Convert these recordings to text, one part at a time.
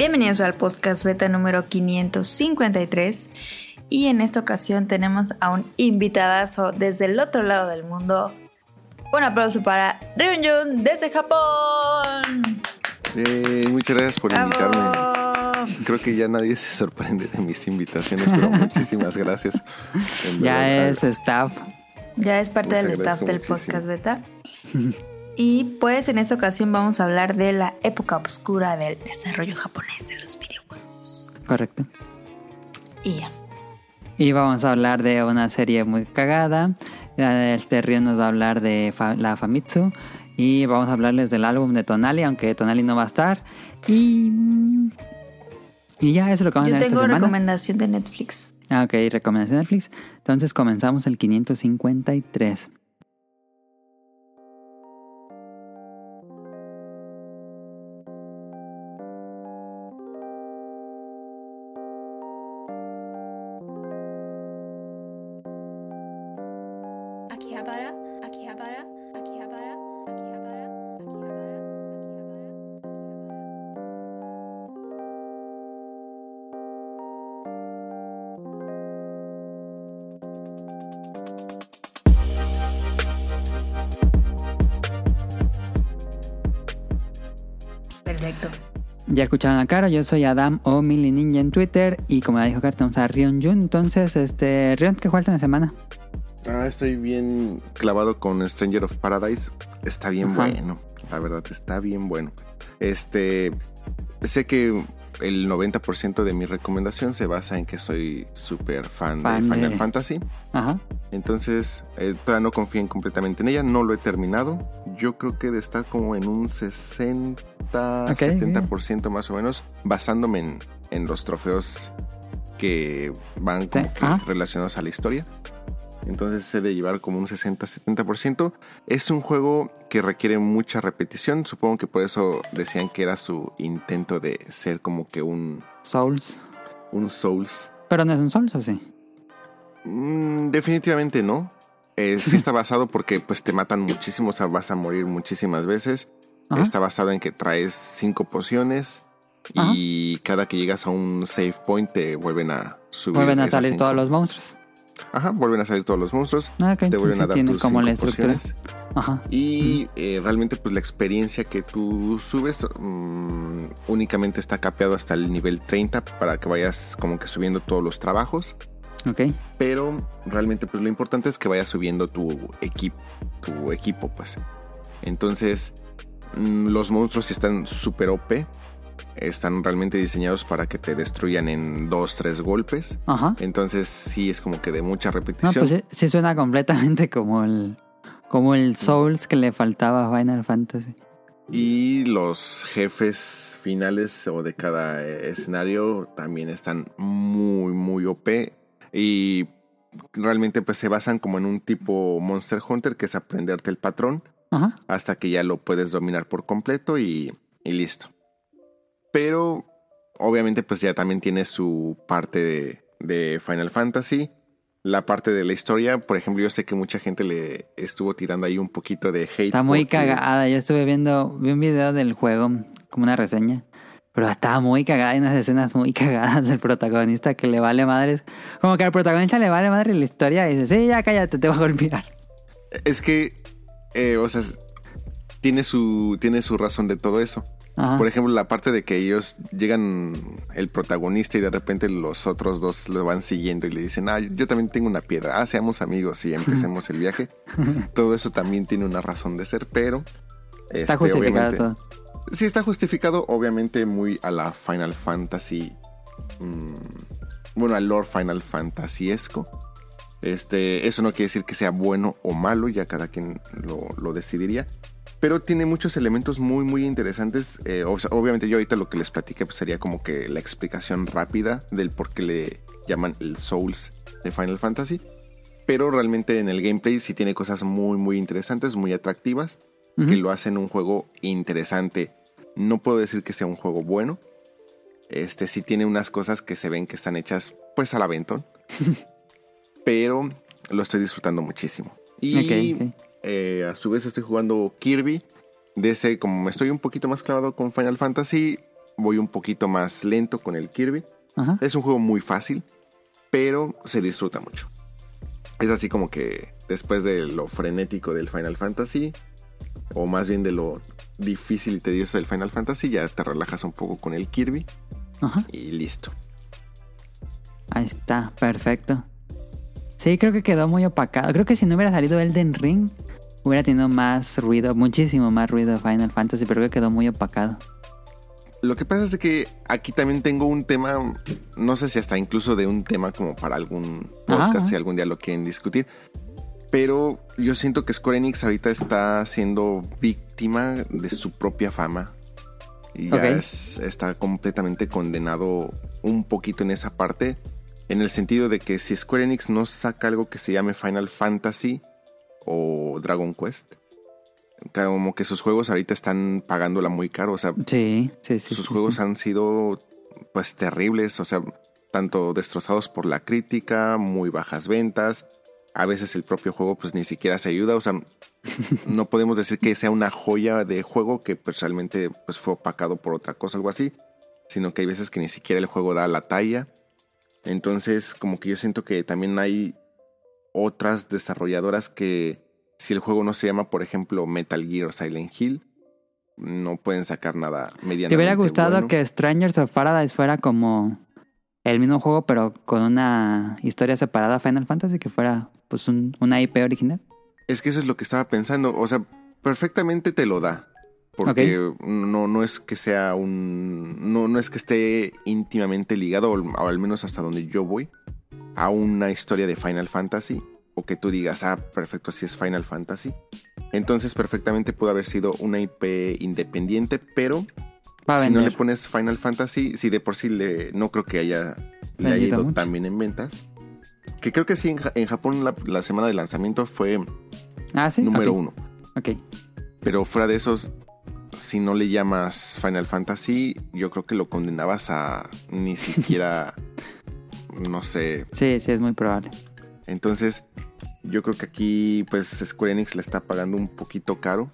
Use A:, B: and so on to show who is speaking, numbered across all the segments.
A: Bienvenidos al podcast beta número 553 y en esta ocasión tenemos a un invitadazo desde el otro lado del mundo. Un aplauso para Ryunjun desde Japón.
B: Eh, muchas gracias por invitarme. Creo que ya nadie se sorprende de mis invitaciones, pero muchísimas gracias.
C: Ya es staff.
A: Ya es parte del staff del podcast beta. Y pues en esta ocasión vamos a hablar de la época oscura del desarrollo japonés de los videojuegos.
C: Correcto.
A: Y ya.
C: Y vamos a hablar de una serie muy cagada. Este río nos va a hablar de la Famitsu. Y vamos a hablarles del álbum de Tonali, aunque Tonali no va a estar. Y. Y ya, eso es lo que vamos a
A: Yo
C: esta
A: tengo
C: semana.
A: recomendación de Netflix.
C: Ah, ok, recomendación de Netflix. Entonces comenzamos el 553. Ya escucharon a Caro, yo soy Adam o Mili Ninja en Twitter. Y como ya dijo Caro, tenemos a Rion Jun. Entonces, este, Rion, ¿qué falta en la semana?
B: Ah, estoy bien clavado con Stranger of Paradise. Está bien
C: Ajá.
B: bueno. La verdad, está bien bueno. Este. Sé que el 90% de mi recomendación se basa en que soy súper fan,
C: Fan
B: de Final
C: de-
B: Fantasy.
C: Ajá.
B: Entonces, eh, todavía no confíen completamente en ella. No lo he terminado. Yo creo que de estar como en un 60,
C: Ok,
B: 70% más o menos, basándome en, en los trofeos que van como
C: Sí,
B: que relacionados a la historia. Entonces he de llevar como un 60-70%. Es un juego que requiere mucha repetición. Supongo que por eso decían que era su intento de ser como que un,
C: Souls.
B: un Souls.
C: Pero no es un Souls, ¿o sí?
B: Mm, definitivamente no. Eh, sí está basado porque pues te matan muchísimo, o sea, vas a morir muchísimas veces.
C: Ajá.
B: Está basado en que traes cinco pociones y cada que llegas a un save point te vuelven a subir.
C: Vuelven a salir
B: cinco.
C: todos los monstruos.
B: Ajá, vuelven a salir todos los monstruos.
C: Ah, ok,
B: te vuelven
C: sí
B: a dar tus
C: como la estructura. Ajá.
B: Y eh, realmente pues la experiencia que tú subes mm, únicamente está capeado hasta el nivel 30 para que vayas como que subiendo todos los trabajos.
C: Ok.
B: Pero realmente pues lo importante es que vayas subiendo tu equipo, tu equipo pues. Entonces mm, los monstruos están súper OP. Están realmente diseñados para que te destruyan en dos, tres golpes.
C: Ajá.
B: Entonces sí es como que de mucha
C: No,
B: repetición.
C: pues sí, suena completamente como el como el Souls que le faltaba a Final Fantasy.
B: Y los jefes finales o de cada eh, escenario también están muy, muy OP. Y realmente pues se basan como en un tipo Monster Hunter, que es aprenderte el patrón
C: Ajá.
B: hasta que ya lo puedes dominar por completo y, y listo. Pero obviamente pues ya también tiene su parte de, de Final Fantasy. La parte de la historia, por ejemplo, yo sé que mucha gente le estuvo tirando ahí un poquito de hate.
C: Está muy
B: porque-
C: cagada. Yo estuve viendo vi un video del juego como una reseña. Pero estaba muy cagada. Hay unas escenas muy cagadas del protagonista que le vale madres. Como que al protagonista le vale madre la historia y dice, sí, ya cállate, te voy a golpear.
B: Es que, eh, o sea, tiene su, tiene su razón de todo eso.
C: Ajá.
B: Por ejemplo, la parte de que ellos llegan el protagonista y de repente los otros dos lo van siguiendo y le dicen, ah, yo también tengo una piedra, ah, seamos amigos y empecemos el viaje. todo eso también tiene una razón de ser, pero...
C: Está
B: este,
C: justificado
B: obviamente-
C: todo.
B: Sí, está justificado, obviamente muy a la Final Fantasy. mm, bueno, al Lord Final Fantasyesco. Este, eso no quiere decir que sea bueno o malo, ya cada quien lo, lo decidiría. Pero tiene muchos elementos muy, muy interesantes. Eh, obviamente yo ahorita lo que les platiqué pues, sería como que la explicación rápida del por qué le llaman el Souls de Final Fantasy. Pero realmente en el gameplay sí tiene cosas muy, muy interesantes, muy atractivas que lo hacen un juego interesante. No puedo decir que sea un juego bueno. Este sí tiene unas cosas que se ven que están hechas pues al aventón. pero lo estoy disfrutando muchísimo. Y
C: Ok, ok.
B: Eh, a su vez estoy jugando Kirby. De ese, como me estoy un poquito más clavado con Final Fantasy, voy un poquito más lento con el Kirby.
C: Ajá.
B: Es un juego muy fácil, pero se disfruta mucho. Es así como que después de lo frenético del Final Fantasy, o más bien de lo difícil y tedioso del Final Fantasy, ya te relajas un poco con el Kirby
C: Ajá.
B: y listo.
C: Ahí está, perfecto. Sí, creo que quedó muy opacado. Creo que si no hubiera salido Elden Ring, hubiera tenido más ruido, muchísimo más ruido Final Fantasy, pero creo que quedó muy opacado.
B: Lo que pasa es de que aquí también tengo un tema, no sé si hasta incluso de un tema como para algún podcast,
C: Ajá.
B: si algún día lo quieren discutir. Pero yo siento que Square Enix ahorita está siendo víctima de su propia fama. Y ya es- está completamente condenado un poquito en esa parte. En el sentido de que si Square Enix no saca algo que se llame Final Fantasy o Dragon Quest, como que sus juegos ahorita están pagándola muy caro. O sea,
C: Sí, sí, sí.
B: sus juegos han sido pues terribles, o sea, tanto destrozados por la crítica, muy bajas ventas. A veces el propio juego pues ni siquiera se ayuda, o sea, no podemos decir que sea una joya de juego que pues realmente pues fue opacado por otra cosa, algo así, sino que hay veces que ni siquiera el juego da la talla. Entonces, como que yo siento que también hay otras desarrolladoras que si el juego no se llama, por ejemplo, Metal Gear o Silent Hill, no pueden sacar nada medianamente
C: ¿Te hubiera gustado
B: bueno.
C: que Strangers of Paradise fuera como el mismo juego, pero con una historia separada a Final Fantasy, que fuera pues un, una IP original?
B: Es que eso es lo que estaba pensando. O sea, perfectamente te lo da. Porque no, no es que sea un. No, no es que esté íntimamente ligado, o al- o al menos hasta donde yo voy, a una historia de Final Fantasy. O que tú digas, ah, perfecto, si es Final Fantasy. Entonces, perfectamente pudo haber sido una IP independiente, pero si no le pones Final Fantasy, si de por sí le, no creo que haya, le haya ido tan bien en ventas. Que creo que sí, en, Ja- en Japón la, la semana de lanzamiento fue
C: Ah, sí.
B: número uno.
C: Ok.
B: Pero fuera de esos, si no le llamas Final Fantasy, yo creo que lo condenabas a ni siquiera, no sé.
C: Sí, sí, es muy probable.
B: Entonces, yo creo que aquí, pues, Square Enix le está pagando un poquito caro.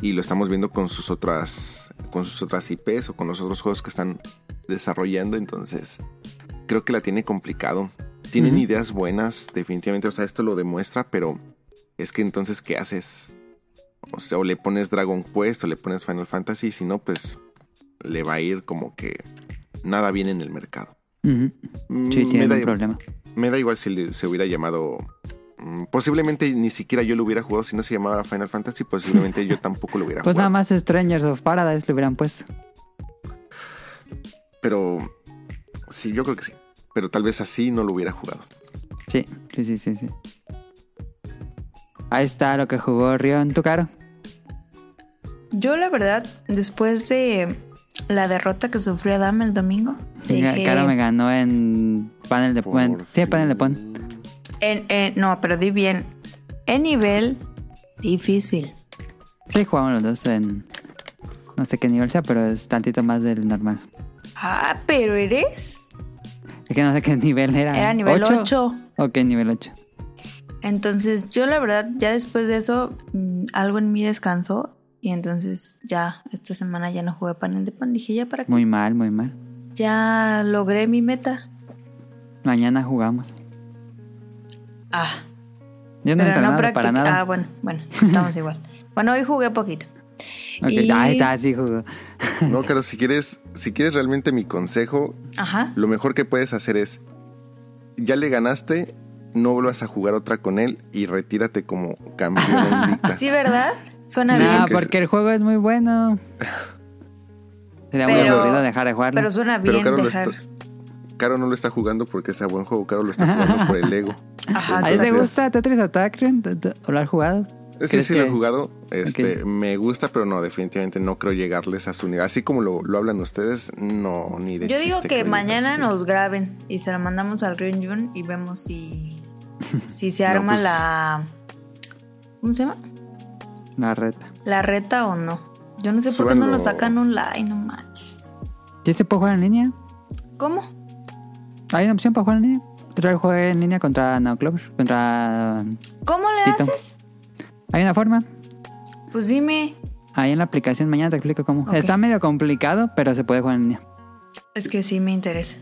B: Y lo estamos viendo con sus otras, con sus otras IPs o con los otros juegos que están desarrollando. Entonces, creo que la tiene complicado. Tienen ideas buenas, definitivamente. O sea, esto lo demuestra, pero es que entonces, ¿qué haces? O sea, o le pones Dragon Quest o le pones Final Fantasy. Si no, pues le va a ir como que nada bien en el mercado. Mm,
C: Sí,
B: me,
C: tiene
B: da,
C: un problema.
B: me da igual si le- se hubiera llamado. mm, Posiblemente ni siquiera yo lo hubiera jugado si no se llamara Final Fantasy. Posiblemente yo tampoco lo hubiera
C: Pues nada
B: jugado.
C: más Strangers of Paradise le hubieran puesto.
B: Pero sí, yo creo que sí. Pero tal vez así no lo hubiera jugado.
C: Sí, sí, sí, sí, sí. Ahí está lo que jugó Río en tu caro.
A: Yo, la verdad, después de la derrota que sufrió Adam el domingo, dije-
C: Caro me ganó en panel de pon. Sí, panel de pon.
A: en- en- no, pero di bien. En nivel difícil.
C: Sí, jugamos los dos en. No sé qué nivel sea, pero es tantito más del normal.
A: Ah, pero eres.
C: Es que no sé qué nivel era.
A: Era nivel
C: ¿Ocho?
A: 8.
C: Ok, nivel 8.
A: Entonces, yo la verdad, ya después de eso, mm, algo en mí descansó. Y entonces ya, esta semana ya no jugué panel de pan. Dije, ya para qué.
C: Muy mal, muy mal.
A: Ya logré mi meta.
C: Mañana jugamos.
A: Ah,
C: Yo no he
A: pero no
C: para nada.
A: Ah, bueno, bueno, estamos igual. Bueno, hoy jugué poquito.
C: Ok,
A: y-
C: Ahí está, sí jugó.
B: No, claro, si quieres, si quieres realmente mi consejo,
A: Ajá.
B: lo mejor que puedes hacer es. Ya le ganaste, no vuelvas a jugar otra con él y retírate como campeón invicta.
A: Sí, ¿verdad? Suena
B: Sí,
A: bien.
C: No,
B: que
C: porque el juego es muy bueno. Sería muy
A: Pero-
C: aburrido dejar de jugarlo.
A: Pero suena
B: Pero
A: bien
B: Caro, lo
A: dejar.
B: está- Caro no lo está jugando porque sea buen juego, Caro lo está jugando por el ego.
A: Ajá,
C: ¿A ti te gusta Tetris Attack, Ren? ¿Te- te- ¿O lo has jugado?
B: Sí,
C: ¿Crees
B: sí lo he jugado. Este. Me gusta, pero no, definitivamente no creo llegarles a su nivel. Así como lo, lo hablan ustedes, no, ni de
A: Yo digo que mañana nos graben y se la mandamos al Ryunjun y vemos si, si se
B: No,
A: arma
B: pues-
A: la... ¿Cómo se llama?
C: La reta.
A: La reta o no. Yo no sé por qué no lo sacan online, no manches.
C: ¿Sí se puede jugar en línea?
A: ¿Cómo?
C: ¿Hay una opción para jugar en línea? Yo jugué en línea contra No Clover. Contra...
A: ¿Cómo le
C: Tito.
A: haces?
C: ¿Hay una forma?
A: Pues dime.
C: ahí en la aplicación. Mañana te explico cómo. Está medio complicado, pero se puede jugar en línea.
A: Es que sí me interesa.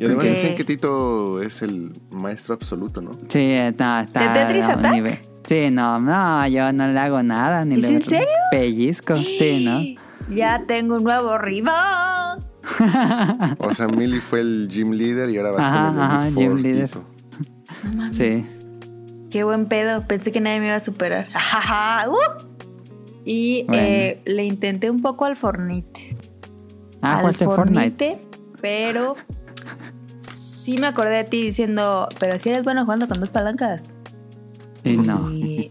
B: Y además
A: Porque-
B: dicen que Tito es el maestro absoluto, ¿no?
C: Sí, está. está
A: ¿De Tetris Attack?
C: nivel- Sí, no, no, yo no le hago nada. Ni
A: ¿Es
C: le
A: en serio?
C: Pellizco. Sí, ¿no?
A: Ya tengo un nuevo rival.
B: O sea, Millie fue el gym leader y ahora vas
C: Ajá,
B: con el
C: ajá, gym leader.
B: Tito.
A: No mames.
C: Sí.
A: Qué buen pedo. Pensé que nadie me iba a superar. Ajaja, uh. Y
C: Bueno.
A: eh, le intenté un poco al Fornite.
C: Ah,
A: al
C: ¿cuál de Fortnite?
A: Pero sí me acordé de ti diciendo, pero si eres bueno jugando con dos palancas.
C: Y no.
A: Y,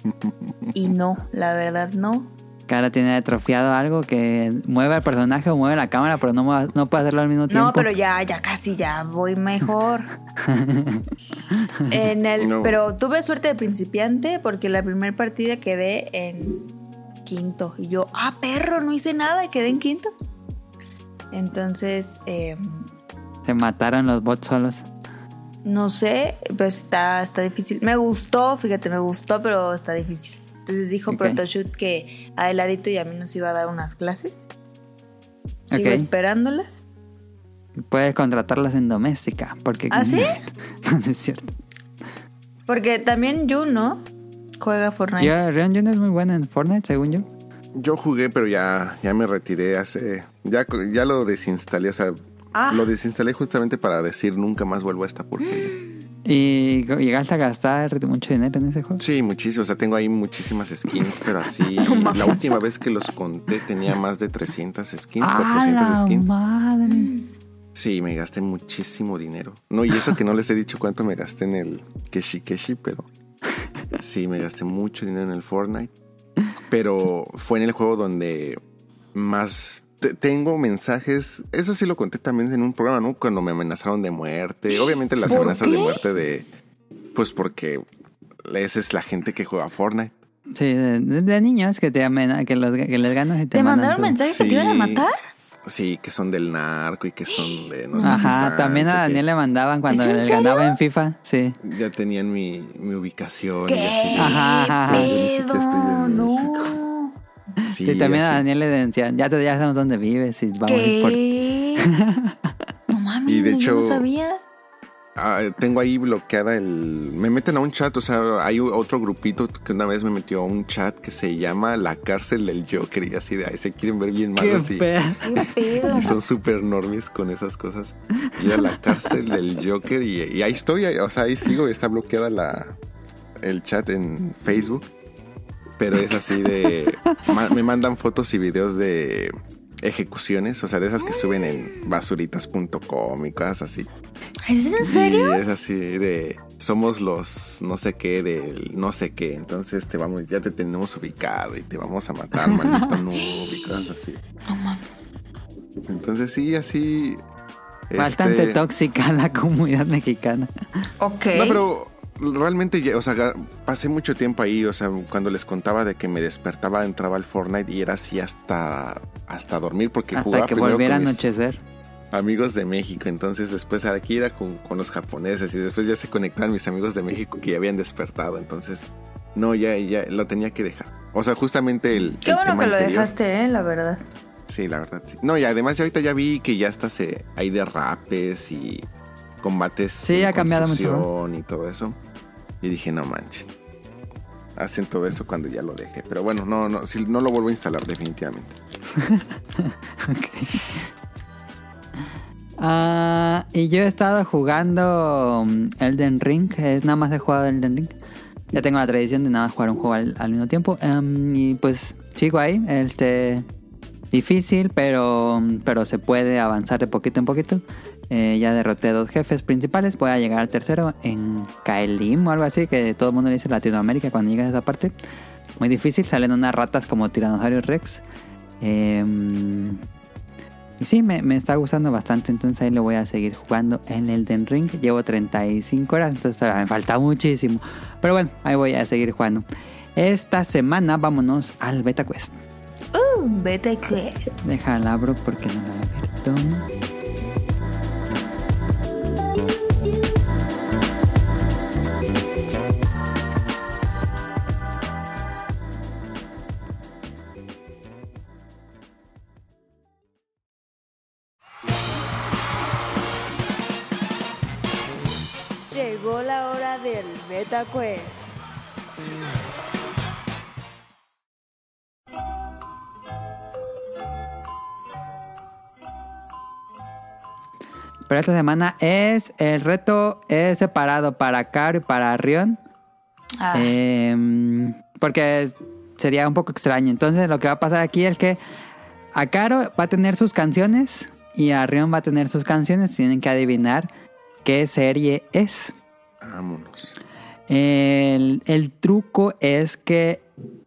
A: y no, la verdad no.
C: Ahora tiene atrofiado algo que mueve al personaje o mueve la cámara, pero no, no puede hacerlo al mismo tiempo.
A: No, pero ya, ya casi ya voy mejor. en el,
B: No.
A: Pero tuve suerte de principiante porque la primera partida quedé en quinto. Y yo, ah, perro, no hice nada y quedé en quinto. Entonces, eh,
C: Se mataron los bots solos.
A: no sé, pues está, está difícil. Me gustó, fíjate, me gustó, pero está difícil. Entonces dijo
C: Ok.
A: Protoshoot que a Heladito y a mí nos iba a dar unas clases. Sigo esperándolas.
C: Puedes contratarlas en doméstica. Porque
A: ¿Ah, sí?
C: No, no es cierto.
A: Porque también Juno juega Fortnite.
C: Yo, Rion Jun es muy buena en Fortnite, según yo.
B: Yo jugué, pero ya, ya me retiré hace. Ya, ya lo desinstalé, o sea,
A: Ah.
B: lo desinstalé justamente para decir nunca más vuelvo a esta porquería.
C: ¿Y llegaste a gastar mucho dinero en ese juego?
B: Sí, muchísimo. O sea, tengo ahí muchísimas skins, pero así.
A: No
B: la última vez que los conté tenía más de 300 skins,
C: ¡Ah,
B: 400
C: la
B: skins.
C: madre!
B: Sí, me gasté muchísimo dinero. No, y eso que no les he dicho cuánto me gasté en el Keshi Keshi, pero sí, me gasté mucho dinero en el Fortnite. Pero fue en el juego donde más tengo mensajes. Eso sí lo conté también en un programa, ¿no? Cuando me amenazaron de muerte. Obviamente las
A: ¿Por
B: amenazas de muerte de. Pues porque esa es la gente que juega Fortnite.
C: Sí, de, de- de niños que te amena, que, los, que les ganas y te,
A: ¿Te
C: mandan
A: mandaron
C: su-
A: mensajes que te iban a matar?
B: Sí, que son del narco y que son de no sé
C: Ajá,
B: qué
C: también a
B: que
C: Daniel le mandaban cuando
A: ¿Es en
C: le ganaba en FIFA. Sí.
B: Ya tenían mi, mi ubicación.
A: ¿Qué
B: Y así.
C: Ajá, ajá,
A: pedo? No.
B: Sí,
C: Sí, también a. Daniel le decían, ya, te, ya sabemos dónde vives y vamos a ir por
A: ¿Qué? no mames,
B: Y de
A: yo
B: hecho-
A: no sabía.
B: Ah, tengo ahí bloqueada el... Me meten a un chat, o sea, hay otro grupito que una vez me metió a un chat que se llama La Cárcel del Joker y así de ahí se quieren ver bien
C: Qué
B: malos y,
C: pedo.
A: ¿Qué pedo?
B: y son súper normies con esas cosas. Y a La Cárcel del Joker y, y ahí estoy, o sea, ahí sigo, está bloqueada la, el chat en Facebook. Pero es así de... ma- me mandan fotos y videos de ejecuciones, o sea, de esas que suben en basuritas.com y cosas así.
A: ¿Es en serio?
B: Sí, es así de somos los no sé qué del no sé qué, entonces te vamos, ya te tenemos ubicado y te vamos a matar, maldito noob y cosas así.
A: No mames.
B: Entonces sí, así.
C: Bastante
B: este,
C: tóxica la comunidad mexicana.
A: Ok.
B: No, pero realmente, ya, o sea, pasé mucho tiempo ahí, o sea, cuando les contaba de que me despertaba, entraba al Fortnite y era así hasta, hasta dormir porque
C: Hasta
B: jugaba
C: que
B: primero
C: volviera a anochecer.
B: amigos de México, entonces después aquí era con, con los japoneses y después ya se conectaban mis amigos de México que ya habían despertado, entonces no, ya, ya lo tenía que dejar. O sea, justamente el...
A: Qué
B: el
A: bueno
B: tema
A: que lo
B: anterior-
A: dejaste, eh, la verdad.
B: Sí, la verdad, sí. No, y además ya ahorita ya vi que ya hasta se hay derrapes y combates
C: Sí, ha cambiado mucho,
B: y todo eso. Y dije, no manches. Hacen todo eso cuando ya lo dejé. Pero bueno, no, no, sí, no lo vuelvo a instalar definitivamente.
C: Ah, y yo he estado jugando um, Elden Ring. Es nada más he jugado Elden Ring. Ya tengo la tradición de nada más jugar un juego al, al mismo tiempo. Em, y pues sigo ahí. Este difícil, pero, pero se puede avanzar de poquito en poquito. Eh, ya derroté dos jefes principales. Voy a llegar al tercero en Kaelim o algo así, que todo el mundo le dice Latinoamérica cuando llegas a esa parte. Muy difícil, salen unas ratas como Tiranosaurus Rex. Em, y sí, me, me está gustando bastante, entonces ahí lo voy a seguir jugando en Elden Ring. Llevo 35 horas, entonces todavía me falta muchísimo. Pero bueno, ahí voy a seguir jugando. Esta semana vámonos al Beta Quest.
A: Uh, vete quest.
C: Deja la abro porque no la he abierto.
A: Beta Quest.
C: Pero esta semana es el reto es separado para Caro y para Rion.
A: Ah,
C: Em, porque sería un poco extraño. Entonces lo que va a pasar aquí es que a Caro va a tener sus canciones y a Rion va a tener sus canciones. Tienen que adivinar qué serie es.
B: Vámonos.
C: El, el truco es que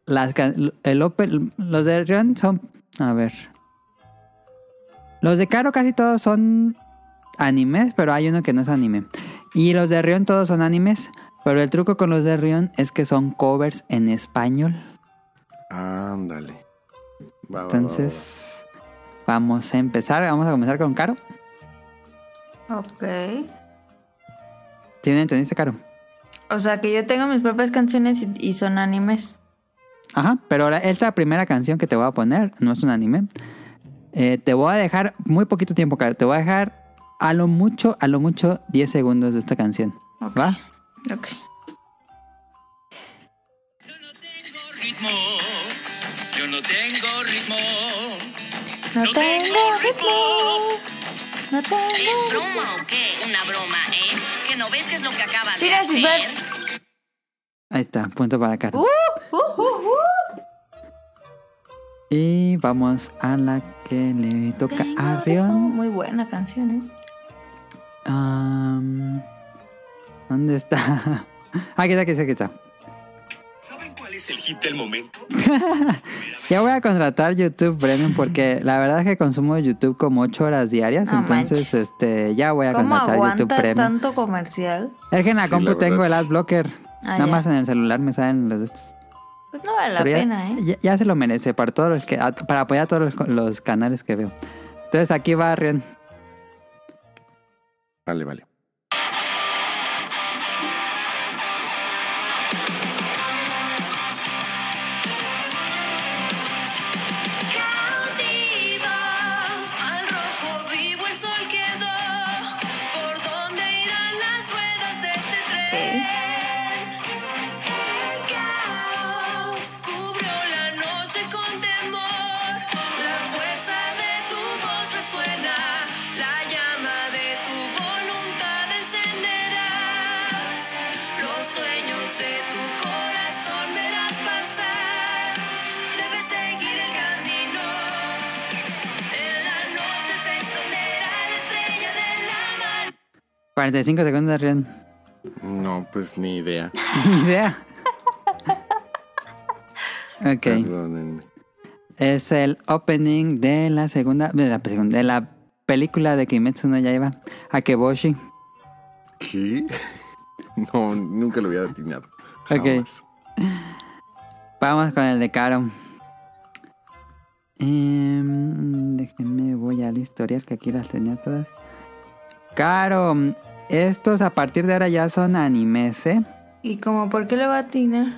C: las, el open- los de Rion son... A ver. Los de Caro casi todos son animes, pero hay uno que no es anime. Y los de Rion todos son animes, pero el truco con los de Rion es que son covers en español.
B: Ándale. Va, va, va,
C: Entonces, vamos a empezar. Vamos a comenzar con Caro.
A: ok.
C: ¿Sí me entendiste, Caro?
A: O sea que yo tengo mis propias canciones y, y son animes.
C: Ajá, pero la- esta primera canción que te voy a poner no es un anime. Eh, te voy a dejar muy poquito tiempo, Caro. Te voy a dejar a lo mucho, a lo mucho 10 segundos de esta canción.
A: Ok.
C: ¿Va?
A: Ok.
D: Yo no tengo ritmo. Yo no tengo ritmo.
A: No
D: No
A: tengo
D: tengo
A: ritmo. No
E: ¿Es
A: tengo.
E: broma o qué? Una broma, ¿eh? ¿Que no ves qué es lo que acabas de
A: Mira,
E: hacer?
A: si ves-
C: Ahí está, punto para Caro.
A: Uh, uh, uh, uh.
C: Y vamos a la que le toca
A: Tengo
C: a. Rion.
A: Muy buena canción, ¿eh?
C: ¿Dónde está? Aquí está, aquí está, aquí está.
D: ¿Saben cuál es el hit del momento?
C: Ya voy a contratar YouTube Premium porque la verdad es que consumo YouTube como 8 horas diarias.
A: No
C: entonces,
A: manches.
C: este, ya voy a
A: ¿Cómo
C: contratar YouTube
A: aguantas
C: Premium.
A: tanto comercial?
C: Es que en la
B: Sí,
C: compu
B: la
C: tengo el adblocker.
A: Ah,
C: Nada
A: ya.
C: más en el celular me salen los de estos.
A: Pues no vale la
C: ya,
A: pena, ¿eh?
C: ya, ya se lo merece para todos los que a- para apoyar a todos los, los canales que veo. Entonces aquí va Rion.
B: Vale, vale.
C: 45 segundos, Rion.
B: No, pues ni idea.
C: Ni idea. Ok.
B: Perdónenme.
C: Es el opening de la segunda, de la, segunda- de la película de Kimetsu no Yaiba, Akeboshi.
B: ¿Qué? No, nunca lo había atinado.
C: Ok. Vamos con el de Caro. Em, déjenme, voy al historial que aquí las tenía todas. Caro, estos a partir de ahora ya son animes, ¿eh?
A: ¿Y como por qué le va a atinar?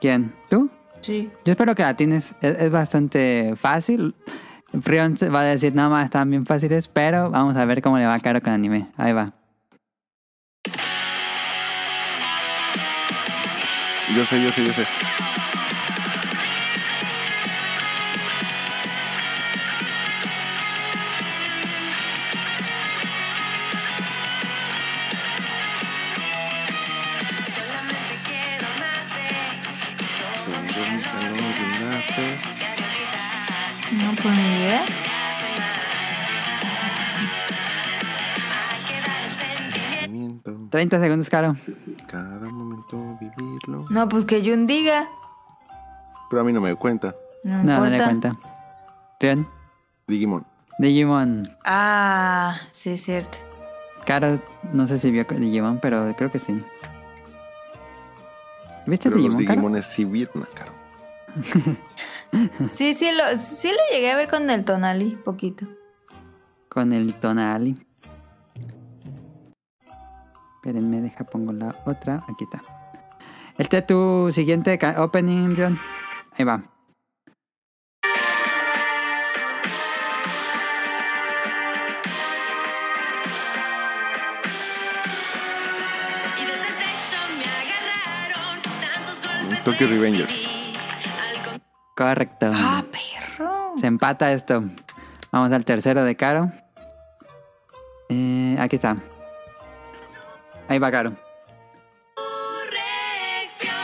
C: ¿Quién? ¿Tú?
A: Sí.
C: Yo espero que la tienes. Es, es bastante fácil. Frion va a decir, nada más están bien fáciles, pero vamos a ver cómo le va a Caro con anime. Ahí va.
B: Yo sé, yo sé, yo sé.
F: Sentimiento.
B: Sentimiento,
C: 30 segundos, Caro.
B: cada momento vivirlo.
A: No, pues que Jun diga.
B: Pero a mí no me cuenta.
A: No,
C: No, no le cuenta. Rion,
B: Digimon.
C: Digimon.
A: Ah, sí, es cierto.
C: Caro, no sé si vio Digimon, pero creo que sí. ¿Viste
B: Pero los
C: Digimon, Caro?
B: Digimones sí vieron caro.
A: Sí, sí lo, sí lo llegué a ver con el Tonali, poquito.
C: Con el Tonali. Espérenme, deja, pongo la otra. Aquí está. Este es tu siguiente opening, Rion. Ahí va.
F: Y desde
C: Correcto.
A: Ah, perro.
C: Se empata esto. Vamos al tercero de Caro. Eh, aquí está. Ahí va Caro.
F: corrección.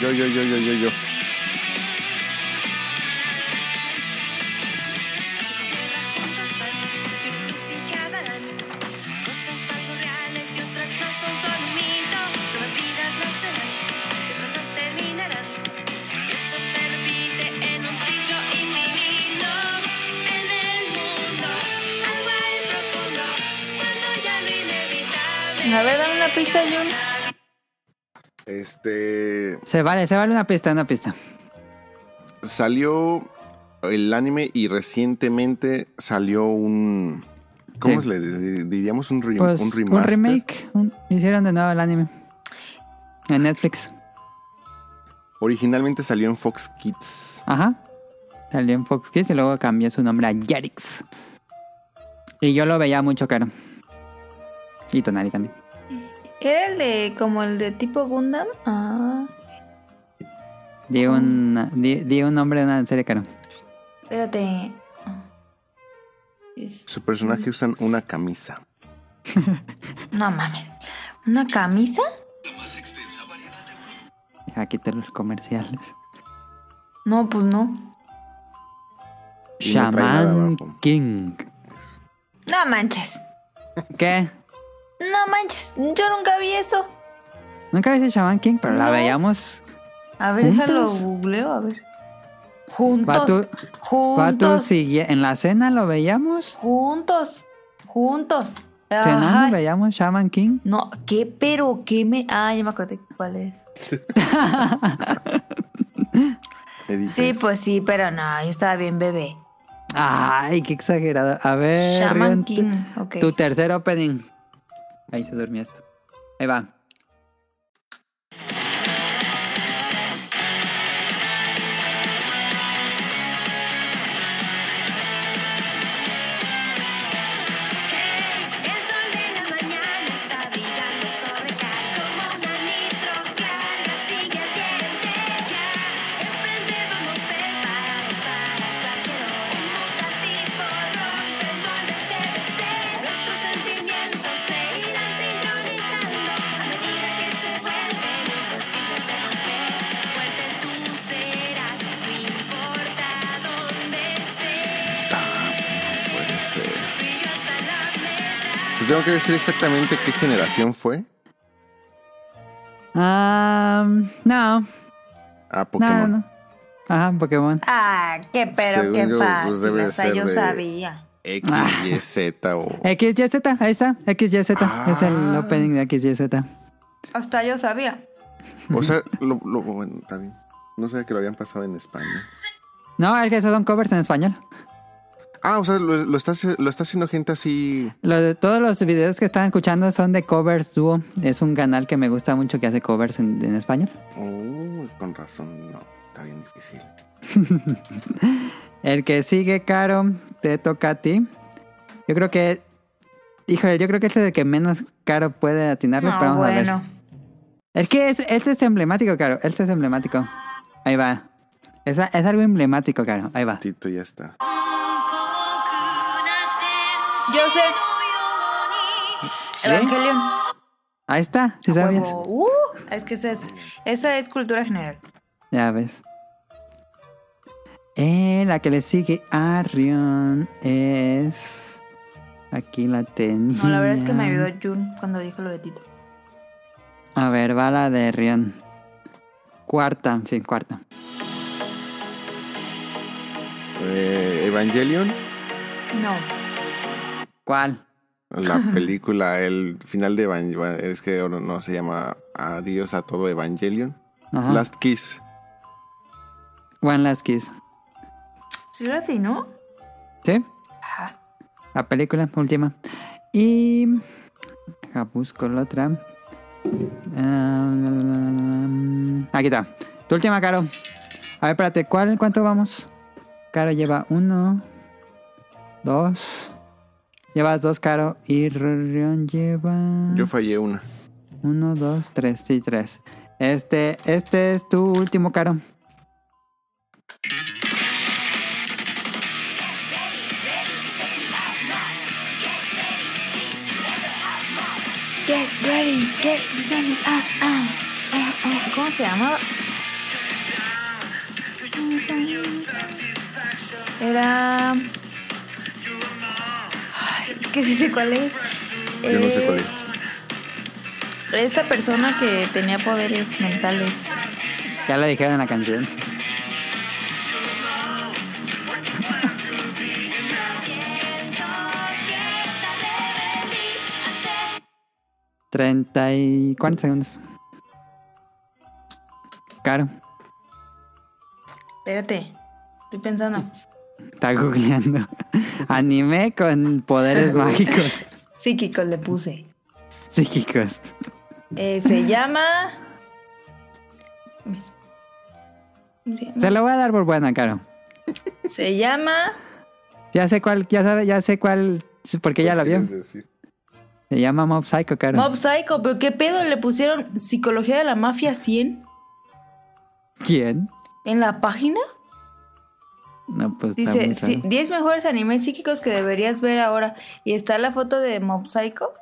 B: Yo, yo, yo, yo, yo, yo.
A: Pista, Jun.
B: Este.
C: Se vale, se vale una pista, una pista.
B: Salió el anime y recientemente salió un. ¿Cómo
C: Sí.
B: le di- diríamos? Un, re-
C: Pues
B: un
C: remake. un- hicieron de nuevo el anime. En Netflix.
B: Originalmente salió en Fox Kids.
C: Ajá. Salió en Fox Kids y luego cambió su nombre a Yarix. Y yo lo veía mucho caro. Y Tonari también.
A: ¿Era el de como el de tipo Gundam? Ah,
C: Di un, di, di un nombre de una serie caro.
A: espérate. Ah. Es-
B: Su personaje usan una camisa.
A: No mames. ¿Una camisa?
C: Aquí te los comerciales.
A: No, pues no.
C: Shaman. King.
A: No manches.
C: ¿Qué?
A: No manches. Yo nunca vi eso.
C: Nunca viste Shaman King, pero la veíamos.
A: A ver,
C: ¿Juntos?
A: déjalo googleo, a ver. Juntos.
C: Batu-
A: juntos.
C: En la cena lo veíamos.
A: Juntos. Juntos.
C: Cenando
A: Ajá.
C: veíamos Shaman King.
A: No, ¿qué? Pero, ¿qué me...? Ah, ya me acordé cuál es. Sí, pues sí, pero no, yo estaba bien bebé.
C: Ay, qué exagerado. A ver.
A: Shaman King, ok.
C: Tu tercer opening. Ahí se durmió esto. Ahí va.
B: Tengo que decir exactamente qué generación fue?
C: Ah, no.
B: Ah, Pokémon.
C: no. Ajá, Pokémon.
A: Ah, qué pero
B: Según
A: qué
B: yo, pues,
A: fácil.
B: debe de
A: hasta
B: ser
A: yo
B: de-
A: sabía.
B: X, Y, Z o.
C: XYZ, ahí está. XYZ. Es el
B: Ah.
C: opening de XYZ.
A: Hasta yo sabía.
B: O sea, lo, lo- bueno, está bien. No sabía que lo habían pasado en España.
C: No, es que esos son covers en español.
B: Ah, o sea, lo, lo está, lo está haciendo gente así.
C: Lo de- todos los videos que están escuchando son de covers duo. Es un canal que me gusta mucho que hace covers en, en español.
B: Oh, con razón, no. Está bien difícil.
C: El que sigue, Caro, te toca a ti. Yo creo que. Híjole, yo creo que este es el que menos Caro puede atinarlo,
A: No,
C: pero vamos a
A: bueno.
C: ver. El que es, este es emblemático, Caro. Este es emblemático. Ahí va. Es, a- es algo emblemático, Caro. Ahí va.
B: Tito ya está.
A: Yo sé. Evangelion.
C: Ahí está, si sabías.
A: Huevo. Uh, es que esa es, esa es cultura general.
C: Ya ves. Eh, la que le sigue a Rion es. Aquí la tenía.
A: No, la verdad es que me ayudó Jun cuando dijo lo de Tito.
C: A ver, va la de Rion. Cuarta, sí, cuarta.
B: Eh, Evangelion,
A: No.
C: ¿Cuál?
B: la película, el final de Evangelion. Es que ahora no se llama Adiós a todo Evangelion.
C: Ajá.
B: Last Kiss.
C: One Last Kiss.
A: ¿Sí lo no?
C: ¿Sí?
A: Ajá.
C: La película última. Y. Deja, busco la otra. Ah, aquí está. Tu última, Caro. A ver, espérate, ¿cuál, ¿cuánto vamos? Caro lleva uno, dos, Llevas dos, Caro. Y Rion lleva...
B: Yo fallé una.
C: Uno, dos, tres. Sí, tres. Este, este es tu último, Caro.
A: Get ready, get ready. Ah, ah, ah, ah. ¿Cómo se llamaba? Era. Que sí sé cuál es.
B: Yo no sé cuál es.
A: Esta persona que tenía poderes mentales.
C: Ya lo dijeron en la canción. Treinta y... ¿Cuántos segundos? Caro,
A: Espérate, estoy pensando.
C: Está googleando. Anime con poderes mágicos
A: Psíquicos le puse.
C: psíquicos.
A: Eh, se llama. ¿Cómo se llama?
C: Se lo voy a dar por buena, Caro.
A: Se llama.
C: Ya sé cuál, ya sabe, ya sé cuál, porque ya lo vio. Se llama Mob Psycho, Caro.
A: Mob Psycho, pero ¿qué pedo? Le pusieron Psicología de la Mafia 100
C: ¿Quién?
A: en la página.
C: No, pues
A: Dice
C: muy
A: sí,
C: raro.
A: 10 mejores animes psíquicos que deberías ver ahora. Y está la foto de Mob Psycho.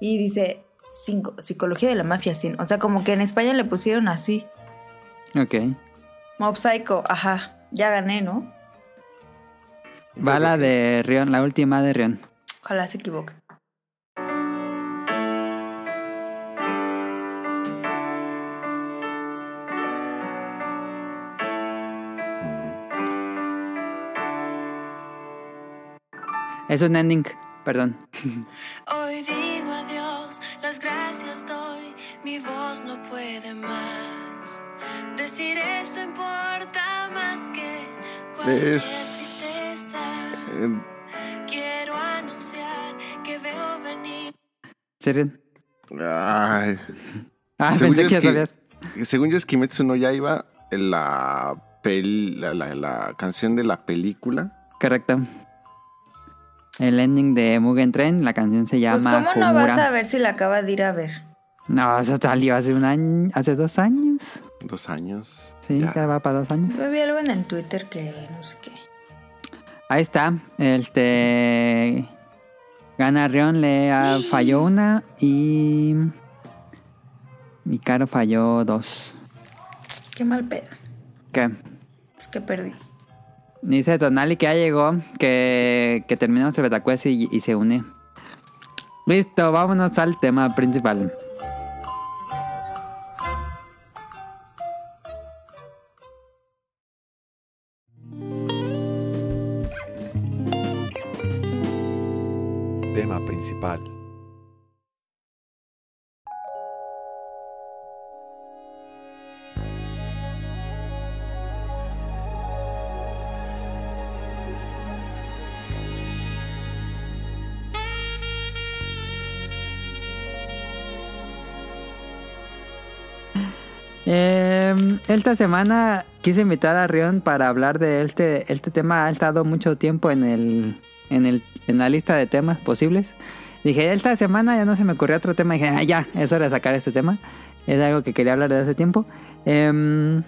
A: Y dice cinco- Psicología de la Mafia 100. O sea, como que en España le pusieron así.
C: Ok.
A: Mob Psycho, ajá. Ya gané, ¿no?
C: Va la de Rion, la última de Rion.
A: Ojalá se equivoque.
C: Es un ending, perdón.
F: Hoy digo adiós, las gracias doy, mi voz no puede más. Decir esto importa más que cualquier
B: Es-
F: tristeza.
B: Eh,
F: Quiero anunciar que veo venir.
C: ¿Serio?
B: ay.
C: Ah,
B: Según
C: pensé
B: yo
C: que ya
B: que-
C: sabías.
B: Según yo es Kimetsu no Yaiba, la, pel- la, la, la canción de la película.
C: Correcto. El ending de Mugen Train, la canción se llama
A: Pues, ¿cómo no vas a ver si la acabas de ir a ver?
C: No, eso salió hace un año, hace dos años.
B: Dos años.
C: Sí,
B: Ya.
C: ya va para dos años.
A: Yo vi algo en el Twitter que no sé qué.
C: Ahí está. Este. Gana Rion, le falló una y. Y Caro falló dos.
A: Qué mal pedo.
C: ¿Qué?
A: Es que perdí.
C: Dice Tonali que ya llegó, que, que terminamos el Betacuest y, y se une. Listo, vámonos al tema principal. Esta semana quise invitar a Rion para hablar de este, este tema. Ha estado mucho tiempo en, el, en, el, en la lista de temas posibles. Dije, esta semana ya no se me ocurrió otro tema. dije, ah, ya, es hora de sacar este tema. Es algo que quería hablar desde hace tiempo. Em,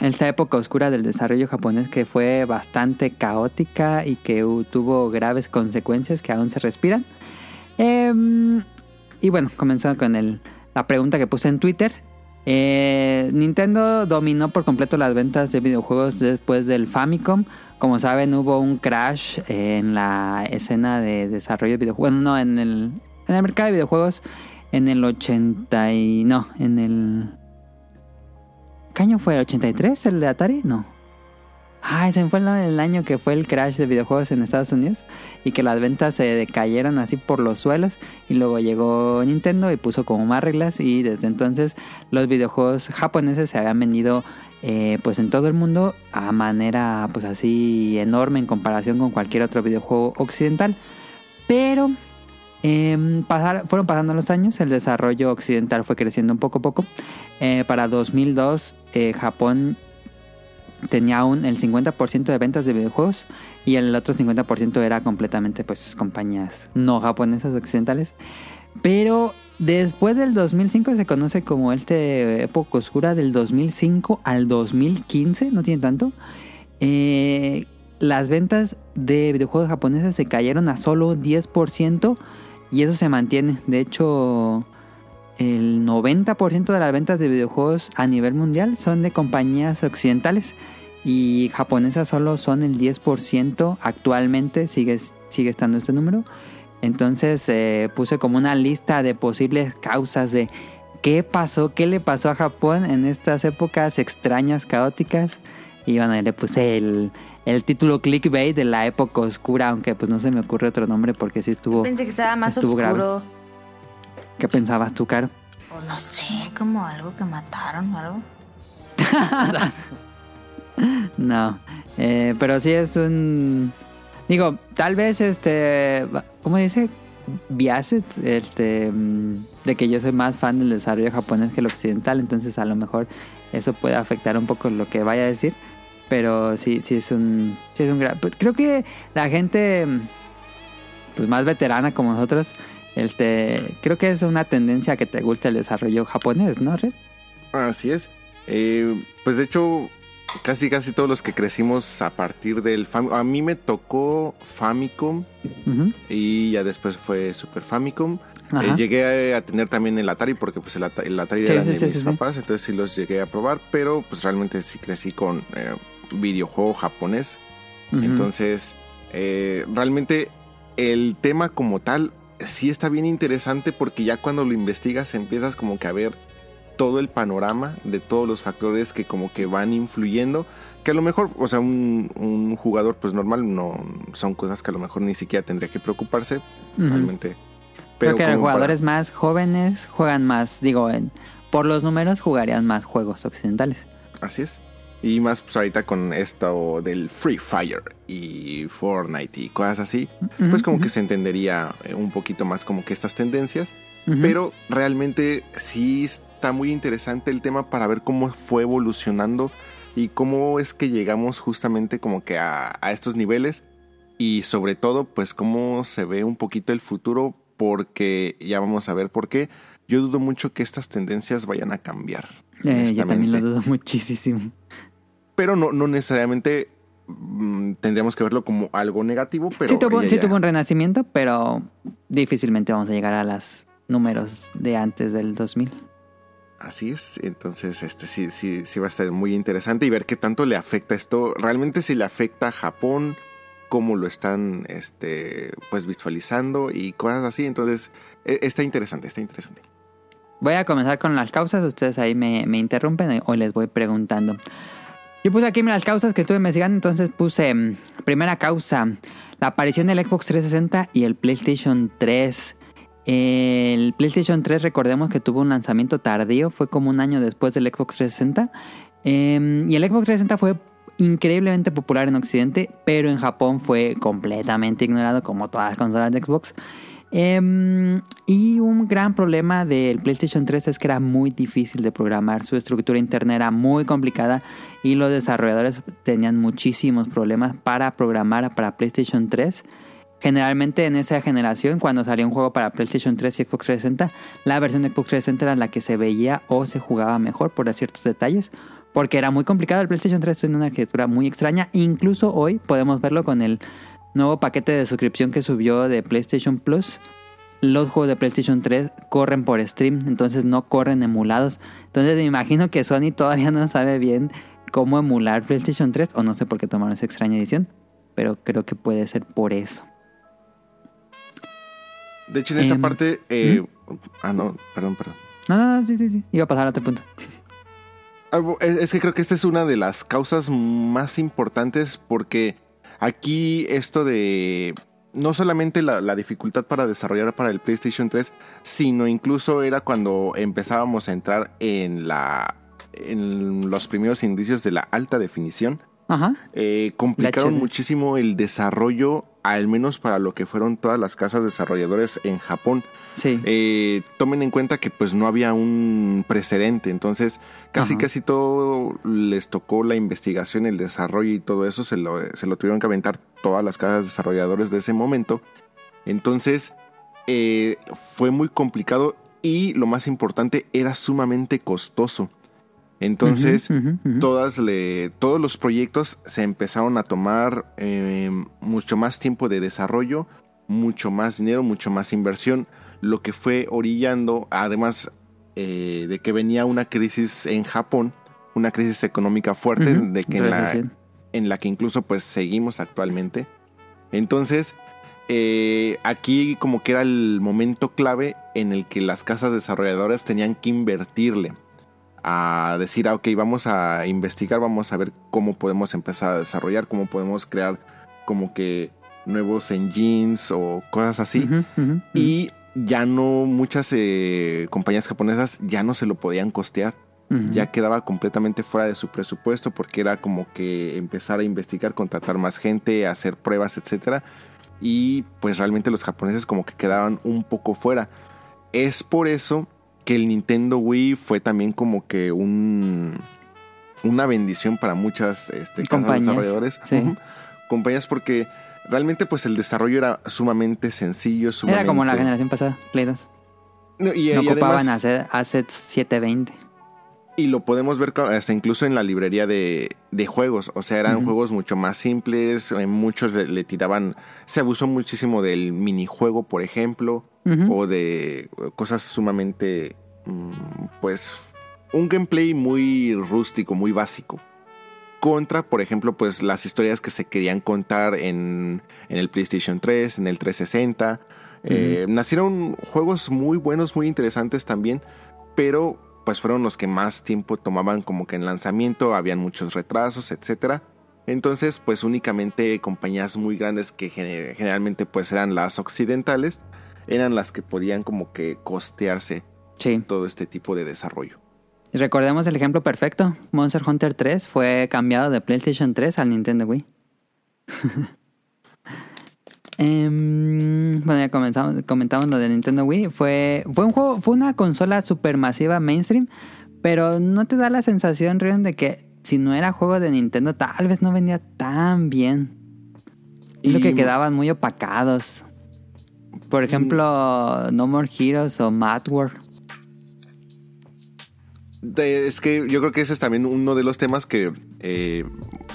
C: esta época oscura del desarrollo japonés que fue bastante caótica y que tuvo graves consecuencias que aún se respiran. Em, y bueno, comenzando con el, la pregunta que puse en Twitter. Eh, Nintendo dominó por completo las ventas de videojuegos después del Famicom. Como saben, hubo un crash en la escena de desarrollo de videojuegos. No, en el, en el mercado de videojuegos en el 80 y... No, en el... ¿Qué año fue? ¿El 83? ¿El de Atari? No. Ay, se me fue el, año que fue el crash de videojuegos en Estados Unidos y que las ventas se decayeron así por los suelos y luego llegó Nintendo y puso como más reglas y desde entonces los videojuegos japoneses se habían vendido eh, pues en todo el mundo a manera pues así enorme en comparación con cualquier otro videojuego occidental. Pero pasar- fueron pasando los años el desarrollo occidental fue creciendo un poco a poco. Eh, para 2002 eh, Japón tenía un, el 50% de ventas de videojuegos y el otro 50% era completamente pues compañías no japonesas occidentales. Pero después del 2005 se conoce como este época oscura del 2005 al 2015, no tiene tanto. Eh, las ventas de videojuegos japoneses se cayeron a solo 10% y eso se mantiene. De hecho, el 90% de las ventas de videojuegos a nivel mundial son de compañías occidentales y japonesas solo son el 10% actualmente, sigue, sigue estando este número. Entonces eh, puse como una lista de posibles causas de qué pasó, qué le pasó a Japón en estas épocas extrañas, caóticas. Y bueno, le puse el, el título clickbait de la época oscura, aunque pues no se me ocurre otro nombre porque sí estuvo...
A: Pensé que estaba más
C: estuvo grave. ¿Qué pensabas tú, Caro?
A: No sé, como algo que mataron o algo.
C: No, eh, pero sí es un... Digo, tal vez este... ¿Cómo dice? Biaset, este... mm, De que yo soy más fan del desarrollo japonés que el occidental, entonces a lo mejor eso puede afectar un poco lo que vaya a decir. Pero sí, sí es un... Sí es un pues creo que la gente mm, pues más veterana como nosotros, este, creo que es una tendencia que te guste el desarrollo japonés, ¿no, Red?
B: Así es. Eh, pues de hecho, casi casi todos los que crecimos a partir del Famicom. A mí me tocó Famicom y ya después fue Super Famicom. Eh, llegué a, a tener también el Atari porque pues el, Ata- el Atari
C: Sí,
B: era
C: sí,
B: de
C: sí,
B: mis papás, entonces sí los llegué a probar, pero pues realmente sí crecí con eh, videojuego japonés. Entonces, eh, realmente el tema como tal sí está bien interesante porque ya cuando lo investigas empiezas como que a ver todo el panorama de todos los factores que como que van influyendo, que a lo mejor, o sea, un, un jugador pues normal no son cosas que a lo mejor ni siquiera tendría que preocuparse, realmente.
C: Creo que los
B: para-
C: jugadores más jóvenes juegan más, digo, en- por los números jugarían más juegos occidentales.
B: Así es. Y más pues ahorita con esto del Free Fire y Fortnite y cosas así, pues
C: Ujú,
B: como que
C: ujú,
B: se entendería eh, un poquito más como que estas tendencias.
C: ujú.
B: Pero realmente sí está muy interesante el tema para ver cómo fue evolucionando y cómo es que llegamos justamente como que a, a estos niveles y sobre todo pues cómo se ve un poquito el futuro porque ya vamos a ver por qué. Yo dudo mucho que estas tendencias vayan a cambiar.
C: Eh, yo también lo dudo muchísimo.
B: Pero no, no necesariamente mm, tendríamos que verlo como algo negativo, pero
C: sí tuvo,
B: ya-
C: sí
B: ya-
C: tuvo un renacimiento, pero difícilmente vamos a llegar a los números de antes del 2000.
B: Así es, entonces este sí, sí, sí va a estar muy interesante y ver qué tanto le afecta esto. Realmente si le afecta a Japón, cómo lo están este, pues visualizando y cosas así. Entonces, e- está interesante, está interesante.
C: Voy a comenzar con las causas, ustedes ahí me, me interrumpen o les voy preguntando. Yo puse aquí las causas que estuve investigando, entonces puse mm, primera causa, la aparición del Xbox 360 y el PlayStation 3. El PlayStation 3 recordemos que tuvo un lanzamiento tardío, fue como un año después del Xbox 360. Em, y el Xbox 360 fue increíblemente popular en Occidente, pero en Japón fue completamente ignorado como todas las consolas de Xbox. Em, y un gran problema del PlayStation 3 es que era muy difícil de programar. Su estructura interna era muy complicada y los desarrolladores tenían muchísimos problemas para programar para PlayStation 3. Generalmente en esa generación, cuando salió un juego para PlayStation 3 y Xbox 360, la versión de Xbox 360 era la que se veía o se jugaba mejor por ciertos detalles. Porque era muy complicado. El PlayStation 3 tiene una arquitectura muy extraña. Incluso hoy podemos verlo con el nuevo paquete de suscripción que subió de PlayStation Plus. Los juegos de PlayStation 3 corren por stream, entonces no corren emulados. Entonces me imagino que Sony todavía no sabe bien cómo emular PlayStation 3, o no sé por qué tomaron esa extraña edición, pero creo que puede ser por eso.
B: De hecho, en esta
C: Em,
B: parte... eh, Ah, no, perdón, perdón.
C: No, no, no, sí, sí, sí. Iba a pasar a otro punto.
B: Es que creo que esta es una de las causas más importantes porque aquí esto de no solamente la, dificultad para desarrollar para el PlayStation 3, sino incluso era cuando empezábamos a entrar en la en los primeros indicios de la alta definición.
C: Ajá.
B: eh, complicaron muchísimo el desarrollo, al menos para lo que fueron todas las casas desarrolladoras en Japón.
C: Sí.
B: Eh, tomen en cuenta que pues no había un precedente, entonces casi
C: Ajá.
B: casi todo les tocó la investigación, el desarrollo y todo eso se lo, se lo tuvieron que aventar todas las casas desarrolladoras de ese momento. Entonces eh, fue muy complicado y lo más importante era sumamente costoso. Entonces todas le, todos los proyectos se empezaron a tomar eh, mucho más tiempo de desarrollo, mucho más dinero, mucho más inversión, lo que fue orillando, además eh, de que venía una crisis en Japón, una crisis económica fuerte, de que en la,
C: recesión.
B: en la que incluso pues seguimos actualmente. Entonces, eh, aquí como que era el momento clave en el que las casas desarrolladoras tenían que invertirle a decir, ah, ok, vamos a investigar, vamos a ver cómo podemos empezar a desarrollar, cómo podemos crear como que nuevos engines o cosas así. Y ya no, muchas eh, compañías japonesas ya no se lo podían costear ya quedaba completamente fuera de su presupuesto porque era como que empezar a investigar, contratar más gente, hacer pruebas, etcétera. Y pues realmente los japoneses como que quedaban un poco fuera. Es por eso que el Nintendo Wii fue también como que un una bendición para muchas este,
C: Compañías,
B: desarrolladores.
C: sí.
B: Compañías porque realmente pues el desarrollo era sumamente sencillo, sumamente...
C: Era como la generación pasada, Play 2.
B: No, y,
C: No
B: y
C: ocupaban
B: además-
C: assets 720.
B: Y lo podemos ver hasta incluso en la librería de, de juegos. O sea, eran juegos mucho más simples. eh, Muchos le, le tiraban. Se abusó muchísimo del minijuego, por ejemplo. O de cosas sumamente. mm, Pues. Un gameplay muy rústico, muy básico. Contra, por ejemplo, pues las historias que se querían contar en, en el PlayStation 3, en el 360. Eh, nacieron juegos muy buenos, muy interesantes también. Pero pues fueron los que más tiempo tomaban como que en lanzamiento, habían muchos retrasos, etcétera. Entonces, pues únicamente compañías muy grandes que gener- generalmente pues eran las occidentales, eran las que podían como que costearse
C: Sí.
B: todo este tipo de desarrollo.
C: Y recordemos el ejemplo perfecto. Monster Hunter 3 fue cambiado de PlayStation 3 al Nintendo Wii. Em, bueno, ya comenzamos, comentamos lo de Nintendo Wii. Fue, fue un juego, fue una consola supermasiva mainstream, pero no te da la sensación, Rion, de que si no era juego de Nintendo, tal vez no vendía tan bien. Lo
B: Y-
C: que quedaban muy opacados. Por ejemplo, No More Heroes o Mad World.
B: Es que yo creo que ese es también uno de los temas que, eh,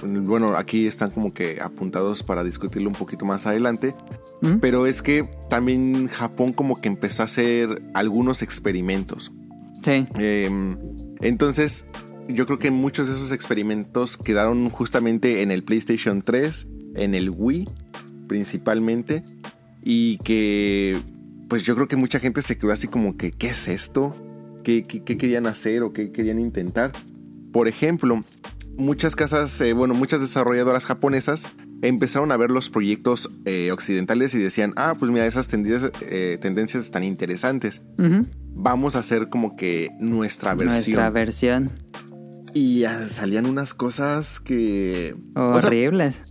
B: bueno, aquí están como que apuntados para discutirlo un poquito más adelante.
C: ¿Mm?
B: Pero es que también Japón como que empezó a hacer algunos experimentos.
C: Sí.
B: Eh, entonces, yo creo que muchos de esos experimentos quedaron justamente en el PlayStation 3, en el Wii principalmente, y que pues yo creo que mucha gente se quedó así como que, ¿qué es esto? ¿Qué, qué- qué querían hacer o qué querían intentar? Por ejemplo, muchas casas, eh, bueno, muchas desarrolladoras japonesas empezaron a ver los proyectos eh, occidentales y decían, ah, pues mira, esas tendencias, eh, tendencias están interesantes. Vamos a hacer como que nuestra versión.
C: Nuestra versión.
B: Y ah, salían unas cosas que... o sea,
C: Horribles.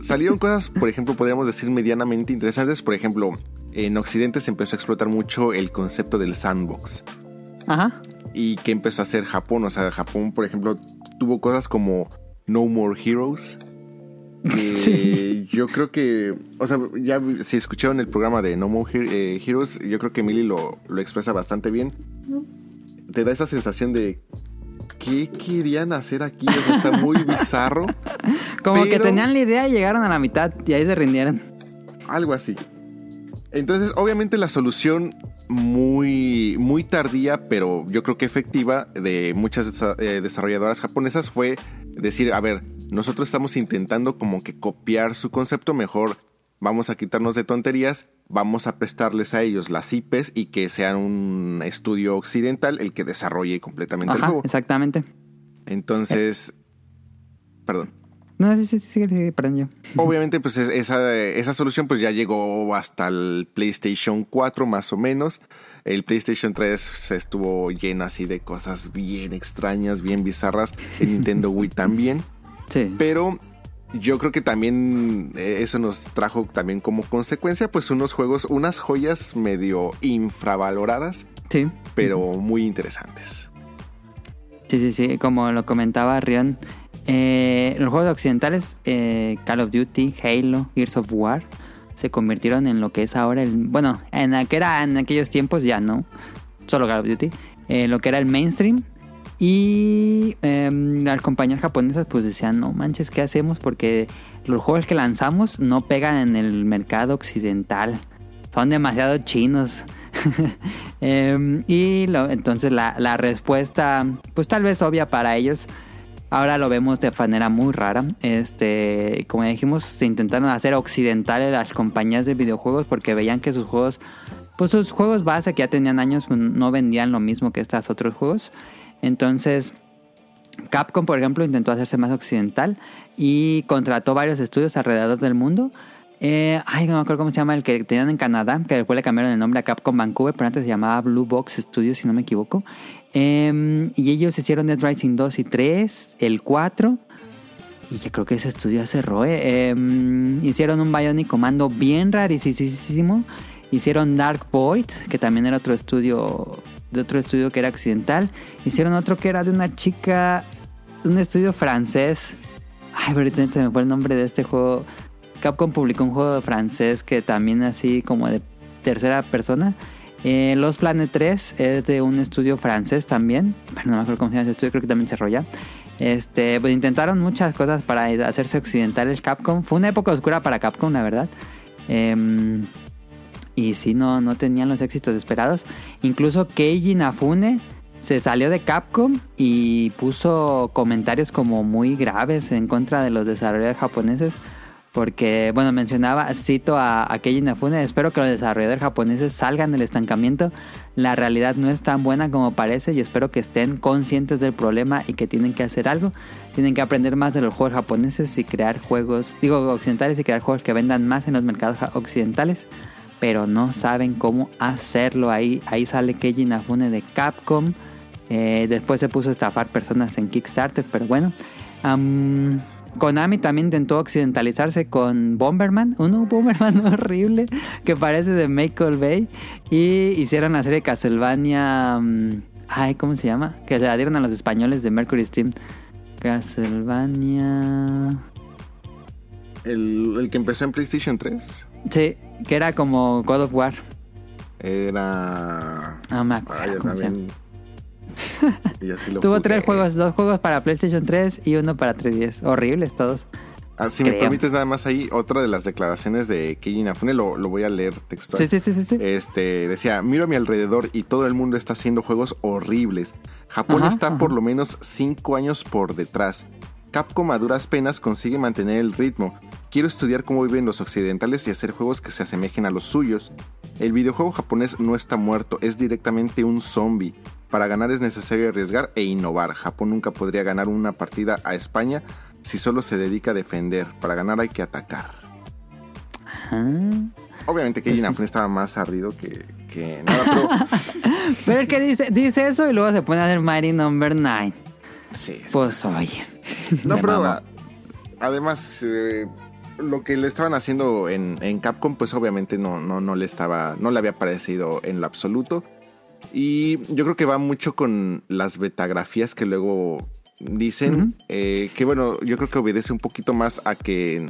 B: salieron cosas, por ejemplo, podríamos decir medianamente interesantes. Por ejemplo, en Occidente se empezó a explotar mucho el concepto del sandbox.
C: Ajá.
B: ¿Y qué empezó a hacer Japón? O sea, Japón, por ejemplo, tuvo cosas como No More Heroes. Que
C: Sí.
B: yo creo que, o sea, ya si escucharon el programa de No More eh, Heroes, yo creo que Emily lo, lo expresa bastante bien. Te da esa sensación de, ¿qué querían hacer aquí? O sea, está muy bizarro.
C: Como que tenían la idea y llegaron a la mitad y ahí se rindieron.
B: Algo así. Entonces, obviamente la solución muy, muy tardía, pero yo creo que efectiva de muchas eh, desarrolladoras japonesas fue decir, a ver, nosotros estamos intentando como que copiar su concepto, mejor vamos a quitarnos de tonterías, vamos a prestarles a ellos las IPs y que sean un estudio occidental el que desarrolle completamente el juego.
C: exactamente.
B: Entonces, perdón.
C: No, sí, sí, sí, sí, sí, perdón yo.
B: Obviamente, pues es- esa, esa solución pues ya llegó hasta el PlayStation 4 más o menos. El PlayStation 3 se estuvo lleno así de cosas bien extrañas, bien bizarras. El Nintendo Wii también.
C: Sí.
B: Pero yo creo que también eh, eso nos trajo también como consecuencia pues unos juegos, unas joyas medio infravaloradas,
C: Sí.
B: pero muy interesantes.
C: Sí, sí, sí. Como lo comentaba Rion, eh, los juegos occidentales, eh, Call of Duty, Halo, Gears of War, se convirtieron en lo que es ahora el. Bueno, en la que era en aquellos tiempos ya no. Solo Call of Duty. eh, lo que era el mainstream. Y eh, las compañías japonesas pues decían, no manches, ¿qué hacemos? Porque los juegos que lanzamos no pegan en el mercado occidental. Son demasiado chinos. Em, y entonces la respuesta, pues tal vez obvia para ellos, ahora lo vemos de manera muy rara. Este, como dijimos, se intentaron hacer occidentales las compañías de videojuegos porque veían que sus juegos, pues sus juegos base que ya tenían años, pues, no vendían lo mismo que estos otros juegos. Entonces, Capcom, por ejemplo, intentó hacerse más occidental y contrató varios estudios alrededor del mundo. Eh, ay, no me acuerdo cómo se llama el que tenían en Canadá, que después le cambiaron el nombre a Capcom Vancouver, pero antes se llamaba Blue Box Studios, si no me equivoco. Eh, y ellos hicieron Dead Rising 2 y 3, el 4. Y yo creo que ese estudio cerró. eh. Eh, hicieron un Bionic Commando bien rarísimo. Hicieron Dark Void, que también era otro estudio, de otro estudio que era occidental. Hicieron otro que era de una chica, un estudio francés. Ay, pero se me fue el nombre de este juego. Capcom publicó un juego francés que también así como de tercera persona. Eh, Los Planet 3 es de un estudio francés también. Pero no me acuerdo cómo se llama ese estudio, creo que también cerró ya. Este, pues intentaron muchas cosas para hacerse occidental el Capcom. Fue una época oscura para Capcom, la verdad. Em, y sí, no, no tenían los éxitos esperados. Incluso Keiji Nafune se salió de Capcom y puso comentarios como muy graves en contra de los desarrolladores japoneses. Porque, bueno, mencionaba, cito a, a Keiji Nafune, espero que los desarrolladores japoneses salgan del estancamiento. La realidad no es tan buena como parece y espero que estén conscientes del problema y que tienen que hacer algo. Tienen que aprender más de los juegos japoneses y crear juegos, digo, occidentales y crear juegos que vendan más en los mercados occidentales. Pero no saben cómo hacerlo. Ahí, ahí sale Keiji Nafune de Capcom. Eh, después se puso a estafar personas en Kickstarter, pero bueno. Am, Konami también intentó occidentalizarse con Bomberman, un Bomberman horrible que parece de Michael Bay. Y hicieron la serie Castlevania. mm, ay, ¿cómo se llama? Que se la dieron a los españoles de Mercury Steam. Castlevania.
B: El, el que empezó en PlayStation 3
C: Sí, que era como God of War.
B: era.
C: No me acuerdo cómo se llama.
B: También. Y así lo
C: Tuvo
B: jugué.
C: tres juegos, dos juegos para PlayStation 3 y uno para 3DS. Horribles todos.
B: Ah, si me permites nada más ahí, otra de las declaraciones de Keiji Inafune, lo, lo voy a leer textual.
C: Sí, sí, sí, sí. sí.
B: Este decía, miro a mi alrededor y todo el mundo está haciendo juegos horribles. Japón
C: Ajá,
B: está
C: ajá.
B: por lo menos 5 años por detrás. Capcom a duras penas consigue mantener el ritmo. Quiero estudiar cómo viven los occidentales y hacer juegos que se asemejen a los suyos. El videojuego japonés no está muerto, es directamente un zombie. Para ganar es necesario arriesgar e innovar. Japón nunca podría ganar una partida a España si solo se dedica a defender. Para ganar hay que atacar.
C: Ajá.
B: Obviamente que
C: Pues.
B: Inafune estaba más ardido que, que nada, pero
C: Pero es que dice, dice eso y luego se pone a hacer Mighty Number 9.
B: sí.
C: Pues oye.
B: No, pero además, eh, lo que le estaban haciendo en, en Capcom, pues obviamente no, no, no le estaba, no le había parecido en lo absoluto. Y yo creo que va mucho con las betagrafías que luego dicen, eh, que bueno, yo creo que obedece un poquito más a que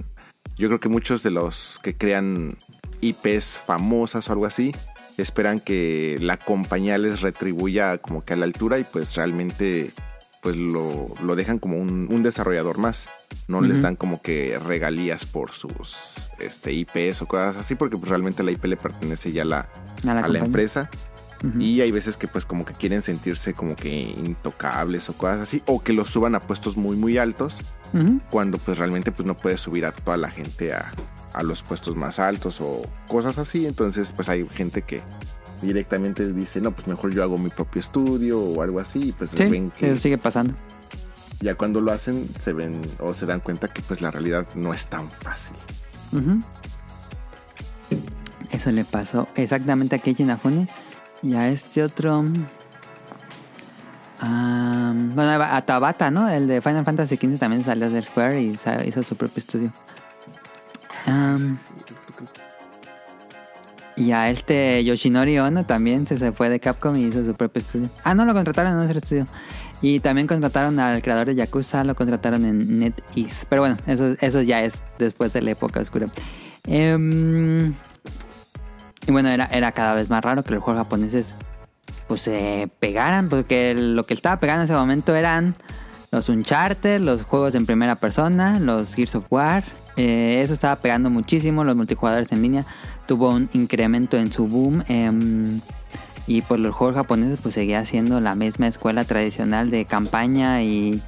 B: yo creo que muchos de los que crean IPs famosas o algo así, esperan que la compañía les retribuya como que a la altura y pues realmente pues lo, lo dejan como un, un desarrollador más. No les dan como que regalías por sus este, IPs o cosas así, porque pues realmente la IP le pertenece ya a la,
C: A la
B: a la
C: compañía.
B: Y hay veces que pues como que quieren sentirse como que intocables o cosas así, o que los suban a puestos muy muy altos, cuando pues realmente pues no puedes subir a toda la gente a, a los puestos más altos o cosas así. Entonces pues hay gente que directamente dice, no, pues mejor yo hago mi propio estudio o algo así. Y pues
C: Sí,
B: ven que
C: eso sigue pasando.
B: ya cuando lo hacen se ven o se dan cuenta que pues la realidad no es tan fácil.
C: Eso le pasó exactamente a Keiji Inafune y a este otro. Um, bueno, Atabata, ¿no? El de Final Fantasy XV también salió del Square y hizo su propio estudio. Um, y a este Yoshinori Ono también se, se fue de Capcom y hizo su propio estudio. Ah, no, lo contrataron en otro estudio. Y también contrataron al creador de Yakuza, lo contrataron en NetEase. Pero bueno, eso, eso ya es después de la época oscura. Em, y bueno, era, era cada vez más raro que los juegos japoneses pues se pegaran, porque lo que estaba pegando en ese momento eran los Uncharted, los juegos en primera persona, los Gears of War. Eh, eso estaba pegando muchísimo, los multijugadores en línea tuvo un incremento en su boom. em, y pues los juegos japoneses pues seguía siendo la misma escuela tradicional de campaña y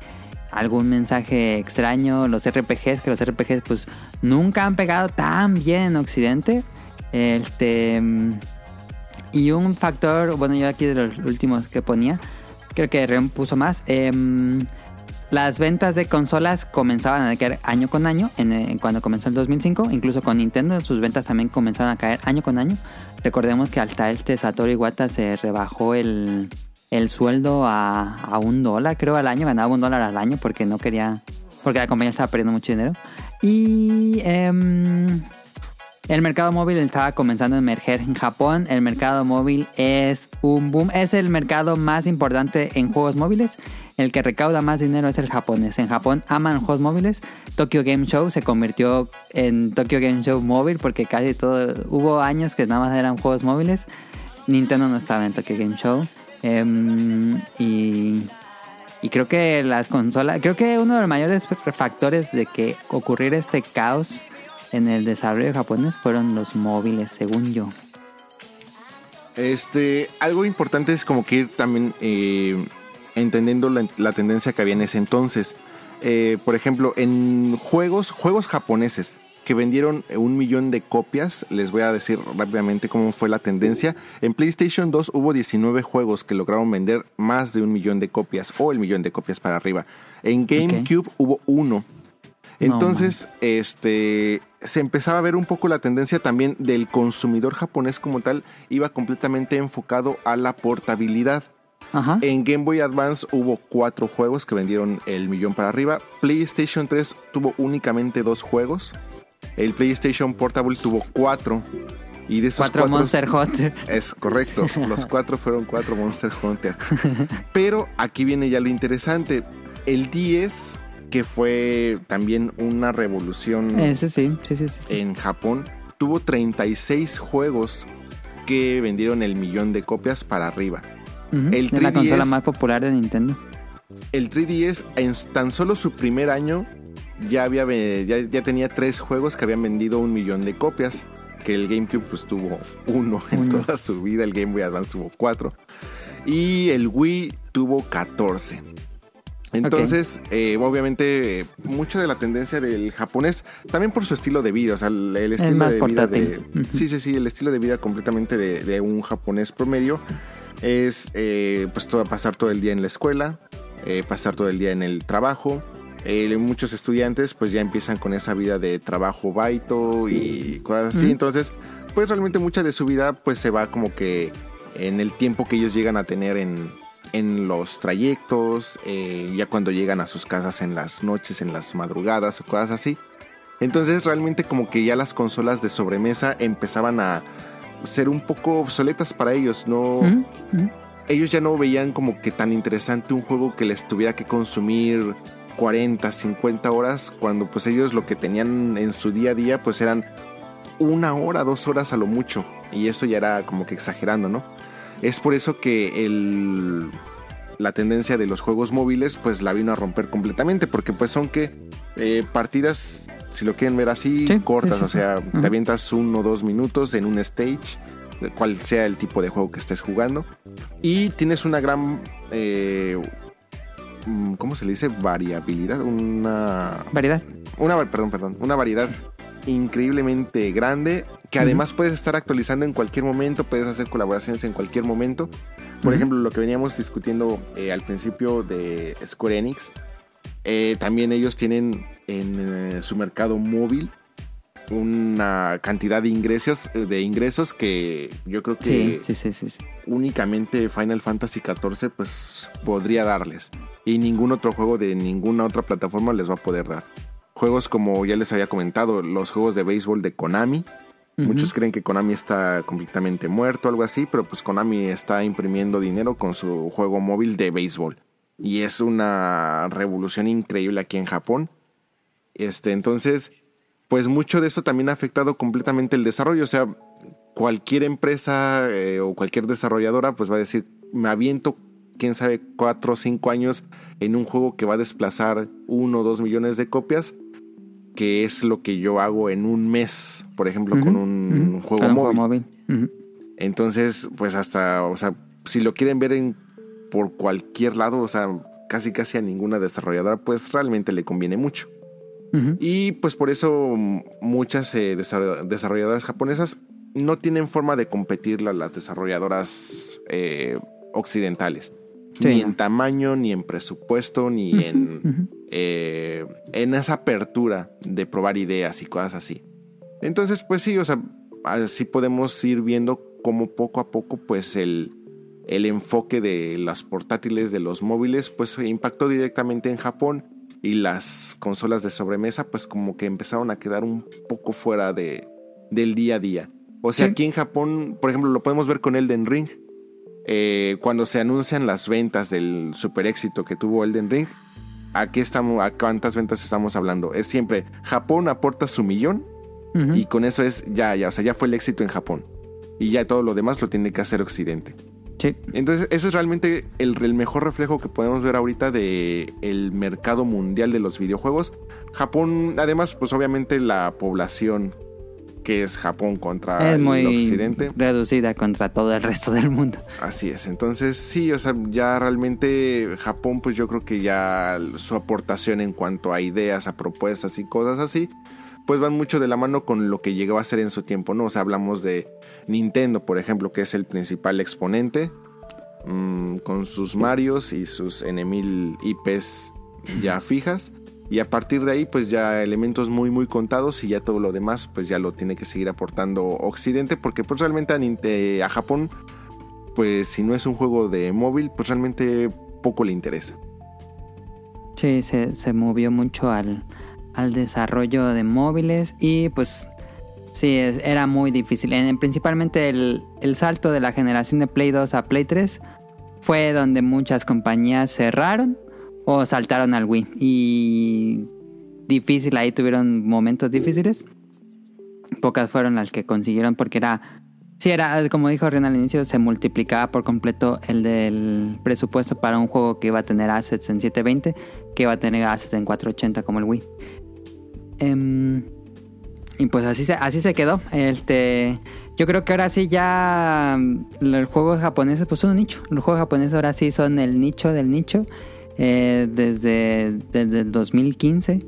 C: algún mensaje extraño. Los RPGs, que los RPGs pues nunca han pegado tan bien en Occidente. Este... mm, y un factor, bueno, yo aquí de los últimos que ponía, creo que Rem puso más. em, las ventas de consolas comenzaban a caer año con año, en, eh, cuando comenzó el 2005, incluso con Nintendo, sus ventas también comenzaron a caer año con año. Recordemos que hasta este Satoru Iwata se rebajó el, el sueldo a, a un dólar, creo, al año, ganaba un dólar al año porque no quería, porque la compañía estaba perdiendo mucho dinero. Y em, el mercado móvil estaba comenzando a emerger en Japón. El mercado móvil es un boom. Es el mercado más importante en juegos móviles. El que recauda más dinero es el japonés. En Japón aman juegos móviles. Tokyo Game Show se convirtió en Tokyo Game Show móvil porque casi todo... Hubo años que nada más eran juegos móviles. Nintendo no estaba en Tokyo Game Show. Em, y, y creo que las consolas... Creo que uno de los mayores factores de que ocurriera este caos en el desarrollo japonés fueron los móviles, según yo.
B: Este, algo importante es como que ir también eh, entendiendo la, la tendencia que había en ese entonces. Eh, por ejemplo, en juegos, juegos japoneses que vendieron un millón de copias, les voy a decir rápidamente cómo fue la tendencia. En PlayStation 2 hubo 19 juegos que lograron vender más de un millón de copias o el millón de copias para arriba. En GameCube hubo uno. Entonces, este se empezaba a ver un poco la tendencia también del consumidor japonés como tal, iba completamente enfocado a la portabilidad.
C: Ajá.
B: En Game Boy Advance hubo cuatro juegos que vendieron el millón para arriba. PlayStation 3 tuvo únicamente dos juegos. El PlayStation Portable tuvo cuatro. Y de esos
C: Cuatro
B: cuatro
C: Monster Hunter.
B: es correcto. Los cuatro fueron cuatro Monster Hunter. Pero aquí viene ya lo interesante. El 10, que fue también una revolución
C: Ese sí, sí, sí,
B: en Japón, tuvo 36 juegos que vendieron el millón de copias para arriba. El
C: es la
B: 3DS
C: consola más popular de Nintendo.
B: El 3DS en tan solo su primer año ya, había, ya, ya tenía tres juegos que habían vendido un millón de copias. Que el GameCube pues tuvo uno en
C: Uno.
B: toda su vida, el Game Boy Advance tuvo cuatro. Y el Wii tuvo 14. Entonces, eh, obviamente, eh, mucho de la tendencia del japonés, también por su estilo de vida, o sea, el, el estilo de vida de... Sí, sí, sí, el estilo de vida completamente de, de un japonés promedio es eh, pues todo, pasar todo el día en la escuela, eh, pasar todo el día en el trabajo. Eh, muchos estudiantes pues ya empiezan con esa vida de trabajo baito y cosas así. Entonces, pues realmente mucha de su vida pues se va como que en el tiempo que ellos llegan a tener en, en los trayectos, eh, ya cuando llegan a sus casas en las noches, en las madrugadas o cosas así. Entonces realmente como que ya las consolas de sobremesa empezaban a ser un poco obsoletas para ellos, no ellos ya no veían como que tan interesante un juego que les tuviera que consumir 40, 50 horas, cuando pues ellos lo que tenían en su día a día pues eran una hora, dos horas a lo mucho. Y esto ya era como que exagerando, ¿no? Es por eso que el, la tendencia de los juegos móviles pues la vino a romper completamente, porque pues son que eh, partidas, si lo quieren ver así,
C: Sí,
B: cortas,
C: sí, sí,
B: o sea, te avientas uno o dos minutos en un stage, cual sea el tipo de juego que estés jugando. Y tienes una gran. eh, mm, ¿Cómo se le dice? Variabilidad. Una.
C: Variedad.
B: Una, perdón, perdón. Una variedad increíblemente grande. Que además puedes estar actualizando en cualquier momento. Puedes hacer colaboraciones en cualquier momento. Por
C: Ujú.
B: ejemplo, lo que veníamos discutiendo eh, al principio de Square Enix. eh, también ellos tienen en eh, su mercado móvil una cantidad de ingresos, de ingresos que yo creo que
C: sí, sí. sí.
B: únicamente Final Fantasy XIV pues podría darles. Y ningún otro juego de ninguna otra plataforma les va a poder dar. Juegos como ya les había comentado, los juegos de béisbol de Konami. Muchos creen que Konami está completamente muerto, algo así, pero pues Konami está imprimiendo dinero con su juego móvil de béisbol. Y es una revolución increíble aquí en Japón. Este, entonces, pues mucho de eso también ha afectado completamente el desarrollo. O sea, cualquier empresa eh, o cualquier desarrolladora pues va a decir, me aviento, quién sabe, cuatro o cinco años en un juego que va a desplazar uno o dos millones de copias, que es lo que yo hago en un mes, por ejemplo, con un juego móvil. Entonces, pues hasta, o sea, si lo quieren ver en por cualquier lado, o sea, casi casi a ninguna desarrolladora, pues realmente le conviene mucho. Y pues por eso muchas eh, desarroll- desarrolladoras japonesas no tienen forma de competirle a las desarrolladoras eh, occidentales.
C: Sí,
B: ni
C: no.
B: en tamaño, ni en presupuesto, ni en, eh, en esa apertura de probar ideas y cosas así. Entonces, pues sí, o sea, así podemos ir viendo cómo poco a poco, pues el, el enfoque de las portátiles, de los móviles, pues impactó directamente en Japón y las consolas de sobremesa, pues como que empezaron a quedar un poco fuera de, del día a día. O sea,
C: Sí.
B: aquí en Japón, por ejemplo, lo podemos ver con Elden Ring. Eh, cuando se anuncian las ventas del super éxito que tuvo Elden Ring, aquí estamos, a cuántas ventas estamos hablando. Es siempre Japón aporta su millón y con eso es ya, ya, o sea, ya fue el éxito en Japón. Y ya todo lo demás lo tiene que hacer Occidente.
C: Sí.
B: Entonces, ese es realmente el, el mejor reflejo que podemos ver ahorita de el mercado mundial de los videojuegos. Japón, además, pues obviamente la población que es Japón contra
C: es
B: el
C: muy
B: occidente.
C: reducida contra todo el resto del mundo.
B: Así es, entonces sí, o sea, ya realmente Japón, pues yo creo que ya su aportación en cuanto a ideas, a propuestas y cosas así, pues van mucho de la mano con lo que llegó a ser en su tiempo, ¿no? O sea, hablamos de Nintendo, por ejemplo, que es el principal exponente, mm, con sus Marios y sus N1000 IPs ya fijas. Y a partir de ahí, pues ya elementos muy, muy contados y ya todo lo demás, pues ya lo tiene que seguir aportando Occidente, porque pues realmente a, a Japón pues si no es un juego de móvil, pues realmente poco le interesa.
C: Sí, se, se movió mucho al, al desarrollo de móviles y pues sí, era muy difícil. En- principalmente el, el salto de la generación de Play 2 a Play 3 fue donde muchas compañías cerraron o saltaron al Wii. Y difícil, ahí tuvieron momentos difíciles. Pocas fueron las que consiguieron porque era... Sí, era, como dijo Ren al inicio, se multiplicaba por completo el del presupuesto para un juego que iba a tener assets en 720, que iba a tener assets en 480 como el Wii. Em, y pues así se, así se quedó. Este, yo creo que ahora sí ya los juegos japoneses pues son un nicho. Los juegos japoneses ahora sí son el nicho del nicho. Eh, desde, desde el 2015.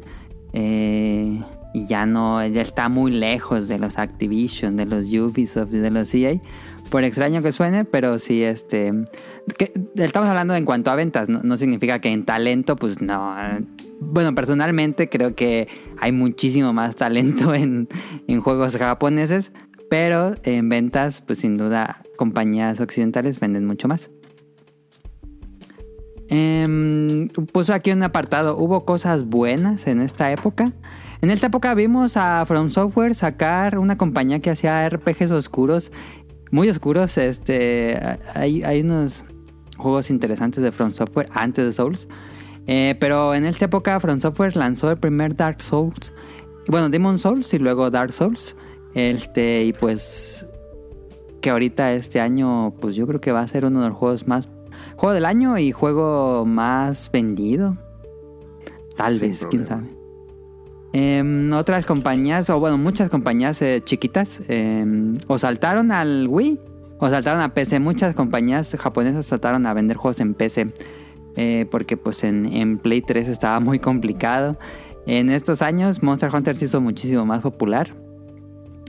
C: eh, y ya no, ya está muy lejos de los Activision, de los Ubisoft y de los EA. Por extraño que suene, pero sí, este... estamos hablando en cuanto a ventas, no, no significa que en talento, pues no. Bueno, personalmente creo que hay muchísimo más talento en, en juegos japoneses, pero en ventas, pues sin duda, compañías occidentales venden mucho más. Em, puso aquí un apartado. Hubo cosas buenas en esta época. En esta época vimos a From Software sacar una compañía que hacía RPGs oscuros, muy oscuros. Este, hay, hay unos juegos interesantes de From Software antes de Souls. Eh, pero en esta época From Software lanzó el primer Dark Souls. Bueno, Demon Souls y luego Dark Souls. Este, y pues que ahorita este año, pues yo creo que va a ser uno de los juegos más juego del año y juego más vendido. Tal
B: Sin
C: vez, quién sabe. Em, otras compañías, o bueno, muchas compañías eh, chiquitas, em, o saltaron al Wii o saltaron a PC. Muchas compañías japonesas saltaron a vender juegos en PC. eh, porque pues en, en Play 3 estaba muy complicado. En estos años Monster Hunter se hizo muchísimo más popular.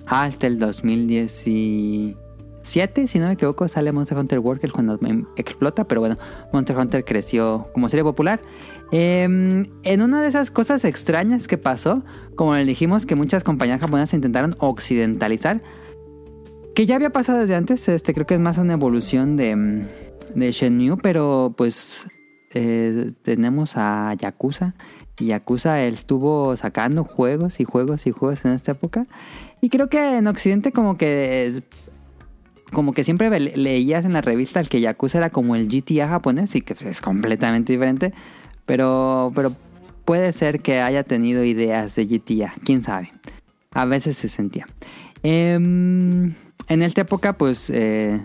C: Hasta el 2010 y... 7, si no me equivoco, sale Monster Hunter World, cuando em- explota, pero bueno, Monster Hunter creció como serie popular. Em, en una de esas cosas extrañas que pasó, como le dijimos que muchas compañías japonesas intentaron occidentalizar, que ya había pasado desde antes, este creo que es más una evolución de, mm, de Shenmue, pero pues eh, tenemos a Yakuza. Y Yakuza él estuvo sacando juegos y juegos y juegos en esta época. Y creo que en Occidente como que como que siempre leías en la revista el que Yakuza era como el GTA japonés y que pues, es completamente diferente. Pero, pero puede ser que haya tenido ideas de GTA, quién sabe. A veces se sentía. Em, en esta época, pues, eh,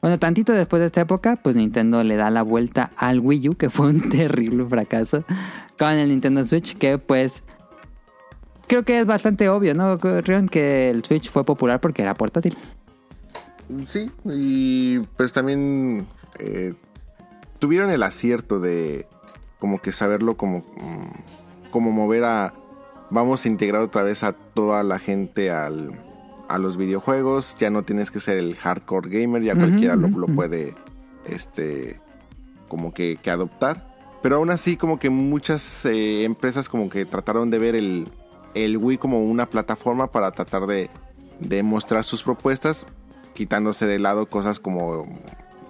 C: bueno, tantito después de esta época, pues Nintendo le da la vuelta al Wii U, que fue un terrible fracaso, con el Nintendo Switch, que pues creo que es bastante obvio, ¿no? Rion, que el Switch fue popular porque era portátil.
B: Sí, y pues también eh, tuvieron el acierto de como que saberlo como, mm, como mover a... Vamos a integrar otra vez a toda la gente al, a los videojuegos. Ya no tienes que ser el hardcore gamer, ya cualquiera lo, lo puede este como que, que adoptar. Pero aún así como que muchas eh, empresas como que trataron de ver el, el Wii como una plataforma para tratar de, de mostrar sus propuestas, quitándose de lado cosas como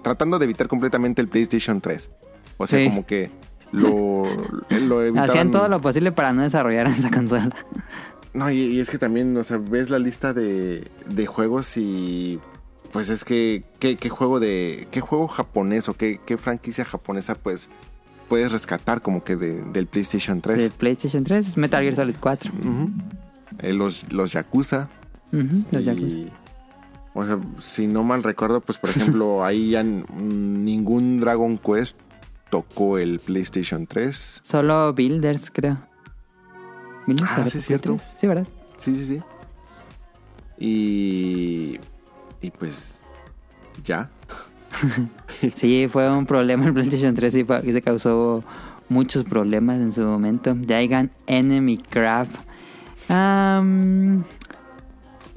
B: tratando de evitar completamente el PlayStation 3. O sea,
C: Sí.
B: como que lo, lo evitaban.
C: Hacían todo lo posible para no desarrollar esa consola.
B: No, y, y es que también, o sea, ves la lista de, de juegos y pues es que ¿qué, qué juego de qué juego japonés o qué, qué franquicia japonesa pues puedes rescatar como que de- del PlayStation 3.
C: De PlayStation 3 es Metal Gear Solid 4.
B: Ujú. Eh, los, los Yakuza.
C: Los
B: y-
C: Yakuza.
B: O sea, si no mal recuerdo, pues por ejemplo, ahí ya ningún Dragon Quest tocó el PlayStation 3.
C: Solo Builders, creo. ¿Builders
B: Ah, sí,
C: Play
B: cierto.
C: 3? Sí, ¿verdad?
B: Sí, sí, sí. Y. Y pues. Ya.
C: Sí, fue un problema el PlayStation 3 y se causó muchos problemas en su momento. Giant Enemy Crab. Am,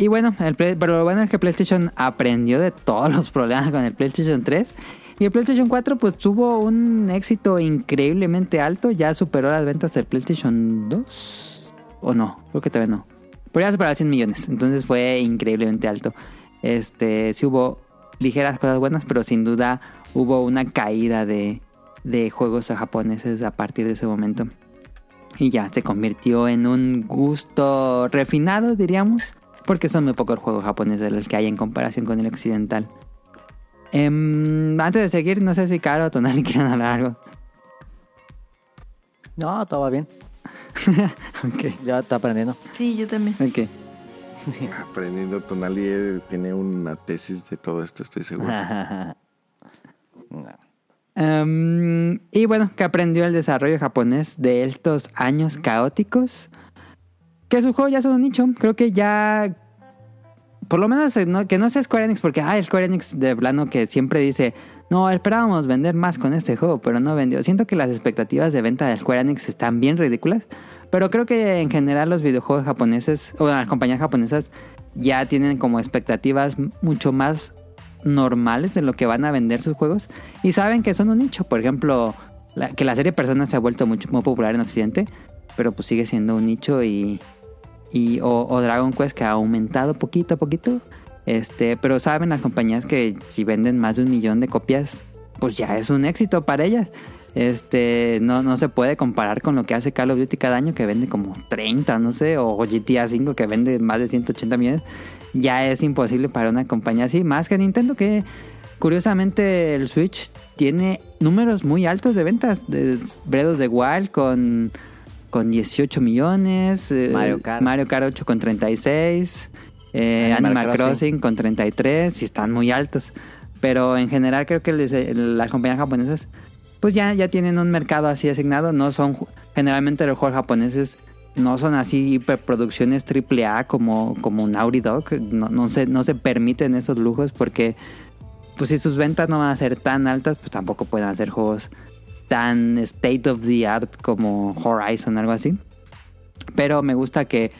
C: y bueno, el pero lo bueno es que PlayStation aprendió de todos los problemas con el PlayStation 3. Y el PlayStation 4 pues tuvo un éxito increíblemente alto. Ya superó las ventas del PlayStation 2. ¿O no? Creo que todavía no. Pero ya superó 100 millones. Entonces fue increíblemente alto. Este, sí hubo ligeras cosas buenas, pero sin duda hubo una caída de, de juegos japoneses a partir de ese momento. Y ya se convirtió en un gusto refinado, diríamos, porque son muy pocos juegos japoneses los que hay en comparación con el occidental. Em, antes de seguir, no sé si Caro o Tonali quieren hablar algo.
G: No, todo va bien.
C: Ok,
G: Ya está aprendiendo.
A: Sí, yo también.
C: ok.
B: Aprendiendo Tonali eh, tiene una tesis de todo esto, estoy seguro.
C: Em, y bueno, que aprendió el desarrollo japonés de estos años caóticos. Que sus juegos ya son un nicho. Creo que ya. Por lo menos eh, que no sea Square Enix, porque ah, el Square Enix de plano que siempre dice. No, esperábamos vender más con este juego, pero no vendió. Siento que las expectativas de venta de Square Enix están bien ridículas. Pero creo que en general los videojuegos japoneses, o las compañías japonesas, ya tienen como expectativas mucho más normales de lo que van a vender sus juegos y saben que son un nicho. Por ejemplo, que la serie Persona se ha vuelto mucho más popular en Occidente, pero pues sigue siendo un nicho y, y o, o Dragon Quest que ha aumentado poquito a poquito. Este, pero saben las compañías que si venden más de un millón de copias, pues ya es un éxito para ellas. Este, no, no se puede comparar con lo que hace Call of Duty cada año que vende como 30, no sé, o GTA 5 que vende más de 180 millones. Ya es imposible para una compañía así, más que Nintendo que curiosamente el Switch tiene números muy altos de ventas de of the Wild con con 18 millones, eh,
G: Mario Kart.
C: Mario Kart 8 con 36, eh,
G: Animal
C: Animal,
G: Crossing.
C: Crossing. con 33 y están muy altos. Pero en general creo que les- las compañías japonesas pues ya, ya tienen un mercado así asignado. No son, generalmente los juegos japoneses no son así hiperproducciones triple A como, como Naughty Dog. No, no, se, no se permiten esos lujos porque pues si sus ventas no van a ser tan altas, pues tampoco pueden hacer juegos tan state of the art como Horizon algo así. Pero me gusta que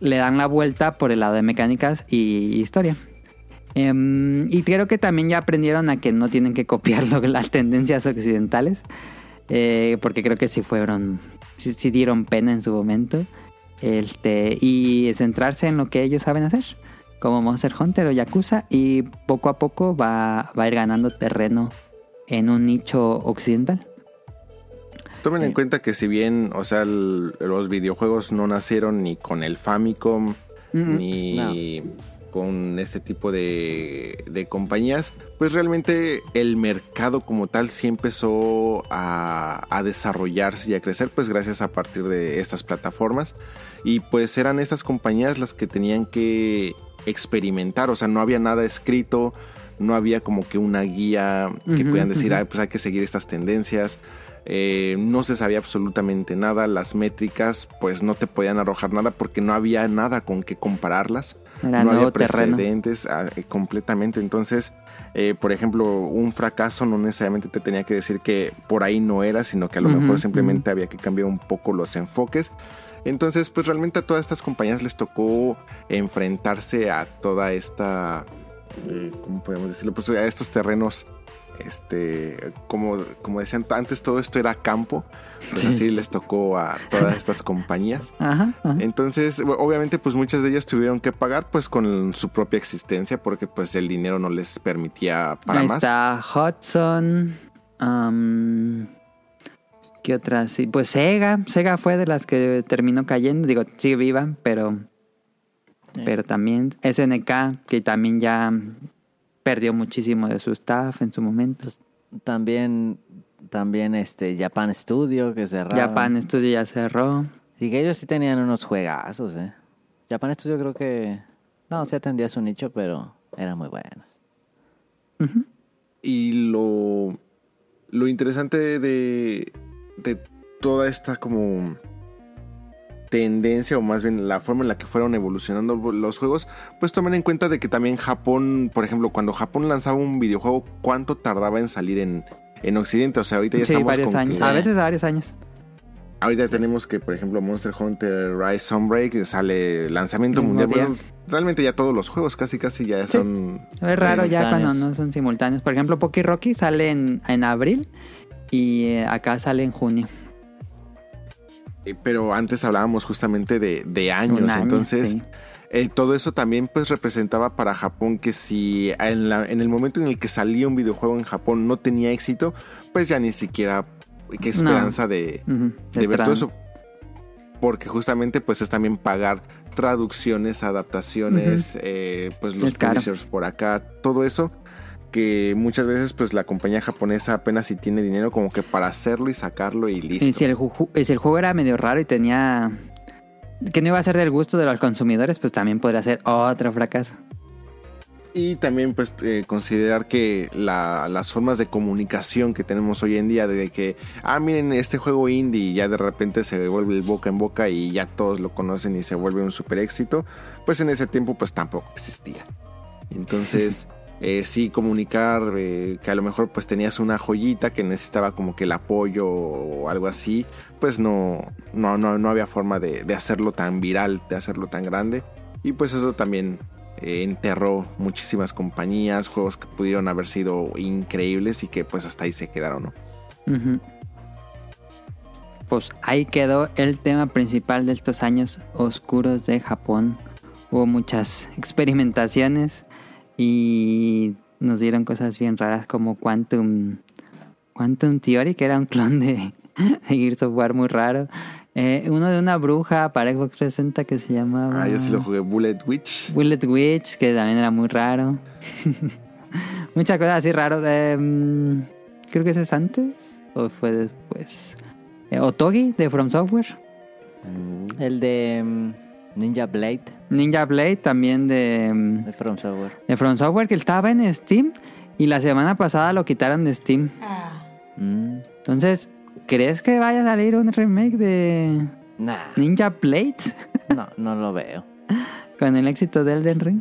C: le dan la vuelta por el lado de mecánicas y historia. Em, y creo que también ya aprendieron a que no tienen que copiar lo- las tendencias occidentales. eh, porque creo que sí fueron, sí, sí dieron pena en su momento. Este, y centrarse en lo que ellos saben hacer. Como Monster Hunter o Yakuza. Y poco a poco va, va a ir ganando terreno en un nicho occidental.
B: Tomen en cuenta que si bien, o sea, el- los videojuegos no nacieron ni con el Famicom,
C: Mm,
B: ni con este tipo de, de compañías, pues realmente el mercado como tal sí empezó a, a desarrollarse y a crecer, pues gracias a partir de estas plataformas. Y pues eran estas compañías las que tenían que experimentar, o sea, no había nada escrito, no había como que una guía que
C: Ujú,
B: puedan decir. "Ay, pues hay que seguir estas tendencias. Eh, no se sabía absolutamente nada, las métricas pues no te podían arrojar nada porque no había nada con que compararlas,
C: Era
B: no había precedentes ah, eh, completamente. Entonces, eh, por ejemplo, un fracaso no necesariamente te tenía que decir que por ahí no era, sino que a lo mejor simplemente había que cambiar un poco los enfoques. Entonces, pues realmente a todas estas compañías les tocó enfrentarse a toda esta, ¿cómo podemos decirlo? Pues a estos terrenos, este, como, como decían antes, todo esto era campo, pues
C: Sí.
B: así les tocó a todas estas compañías.
C: Ajá, ajá.
B: Entonces, obviamente, pues muchas de ellas tuvieron que pagar pues con su propia existencia porque pues el dinero no les permitía para
C: Ahí
B: más.
C: está Hudson. ¿Qué otras? Sí, pues Sega. Sega fue de las que terminó cayendo. Digo, sigue viva, pero. Pero también SNK, que también ya perdió muchísimo de su staff en su momento.
G: También, también este Japan Studio que cerraron.
C: Japan Studio ya cerró.
G: Y que ellos sí tenían unos juegazos, eh. Japan Studio creo que... No, sí atendía su nicho, pero eran muy buenos.
B: Y lo, lo interesante de, de toda esta como tendencia o más bien la forma en la que fueron evolucionando los juegos, pues tomen en cuenta de que también Japón, por ejemplo, cuando Japón lanzaba un videojuego, ¿cuánto tardaba en salir en, en Occidente? O sea, ahorita ya
C: Sí,
B: estamos
C: varios
B: con
C: años.
B: que-
C: A veces varios años.
B: Ahorita tenemos que, por ejemplo, Monster Hunter Rise Sunbreak sale lanzamiento
C: Mismo
B: mundial. Bueno, realmente ya todos los juegos casi casi ya
C: Sí.
B: son
C: Es raro ya cuando no son simultáneos. Por ejemplo, Poki Rocky sale en, en abril y eh, acá sale en junio.
B: Eh, Pero antes hablábamos justamente de, de años,
C: año,
B: entonces
C: sí.
B: eh, todo eso también pues representaba para Japón que si en, la- en el momento en el que salía un videojuego en Japón no tenía éxito, pues ya ni siquiera qué
C: No.
B: esperanza de, ver todo eso. Porque justamente pues es también pagar traducciones, adaptaciones, eh, pues los publishers por acá, todo eso que muchas veces pues la compañía japonesa apenas si tiene dinero como que para hacerlo y sacarlo y listo.
C: Y si el, ju- y si el juego era medio raro y tenía... Que no iba a ser del gusto de los consumidores, pues también podría ser otro fracaso.
B: Y también pues eh, considerar que la- las formas de comunicación que tenemos hoy en día, de que, ah, miren, este juego indie ya de repente se vuelve el boca en boca y ya todos lo conocen y se vuelve un super éxito, pues en ese tiempo pues tampoco existía. Entonces, eh, sí comunicar eh, que a lo mejor pues tenías una joyita que necesitaba como que el apoyo o algo así, pues no, no, no, no había forma de, hacerlo tan viral, de hacerlo tan grande. Y pues eso también eh, enterró muchísimas compañías, juegos que pudieron haber sido increíbles y que pues hasta ahí se quedaron.
C: Pues ahí quedó el tema principal de estos años oscuros de Japón. Hubo muchas experimentaciones y nos dieron cosas bien raras como Quantum, Quantum Theory, que era un clon de, de Gears of War muy raro. Eh, uno de una bruja para Xbox 360 que se llamaba...
B: Ah, yo sí lo jugué Bullet Witch.
C: Bullet Witch, que también era muy raro. Muchas cosas así raras. Em, creo que ese es antes o fue después. Eh, Otogi de From Software.
G: El de mm, Ninja Blade
C: Ninja Blade también de, em,
G: de From Software.
C: de From Software que estaba en Steam y la semana pasada lo quitaron de Steam.
G: Mm,
C: Entonces, ¿crees que vaya a salir un remake de
G: nah,
C: Ninja Blade
G: no, no lo veo.
C: con el éxito de Elden Ring?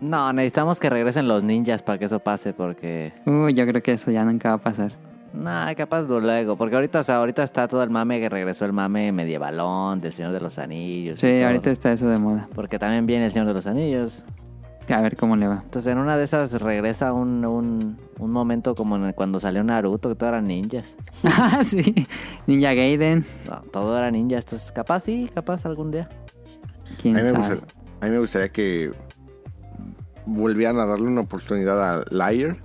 G: No, necesitamos que regresen los ninjas para que eso pase porque...
C: Uy, yo creo que eso ya nunca va a pasar.
G: Nah, capaz luego. Porque ahorita, o sea, ahorita está todo el mame que regresó el mame medievalón del Señor de los Anillos. y
C: Sí,
G: todo.
C: ahorita está eso de moda.
G: Porque también viene el Señor de los Anillos.
C: A ver cómo le va.
G: Entonces en una de esas regresa un, un, un momento como en el- cuando salió Naruto, que todo eran ninjas.
C: Ah, sí. Ninja Gaiden.
G: No, todo era ninja. Entonces capaz sí, capaz algún día.
B: A
C: ¿Quién
B: mí, me
C: sabe?
B: gustaría, a mí me gustaría que volvieran a darle una oportunidad a Liar.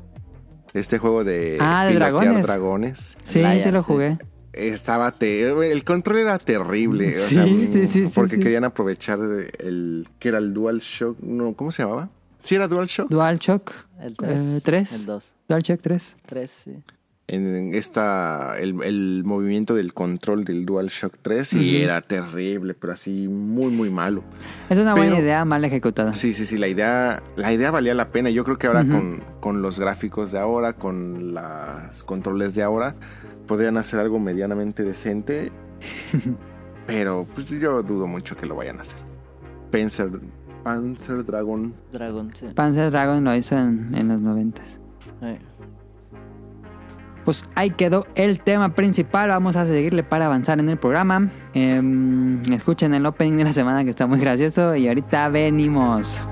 B: Este juego de
C: Ah, de dragones.
B: dragones.
C: Sí,
G: Liar,
C: sí lo jugué.
B: Estaba te- el control era terrible, o
C: Sí,
B: sea,
C: sí, sí,
B: porque
C: sí.
B: querían aprovechar el que era el Dual Shock, no, ¿cómo se llamaba? Sí era Dual Shock.
C: DualShock
G: El
C: eh,
G: 3.
C: 3.
G: El 2.
C: DualShock 3.
G: 3, sí.
B: En esta el, el movimiento del control del DualShock 3 y era terrible, pero así muy muy malo.
C: Es una buena idea, mal ejecutada.
B: Sí, sí, sí, la idea la idea valía la pena. Yo creo que ahora con, con los gráficos de ahora, con los controles de ahora, podrían hacer algo medianamente decente. pero pues yo dudo mucho que lo vayan a hacer. Panzer, Panzer Dragon.
G: Dragon, sí.
C: Panzer Dragon lo hizo en, en los 90. Pues ahí quedó el tema principal. Vamos a seguirle para avanzar en el programa. Em, escuchen el opening de la semana que está muy gracioso. Y ahorita venimos.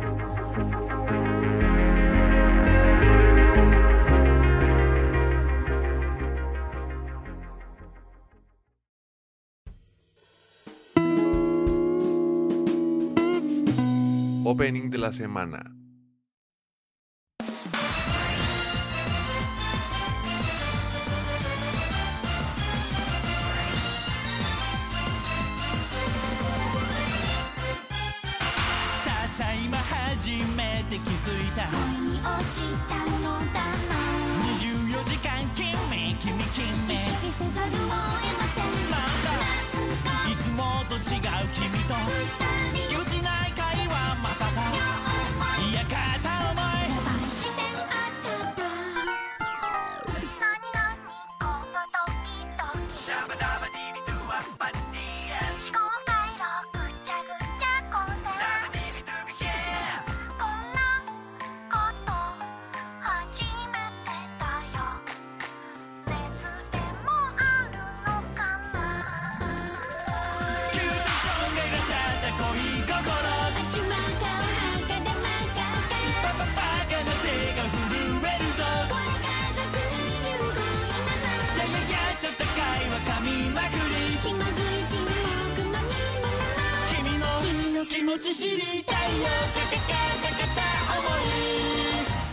H: Opening de la semana. "
D: に落ちた持ち知りたいよカカカカ片思い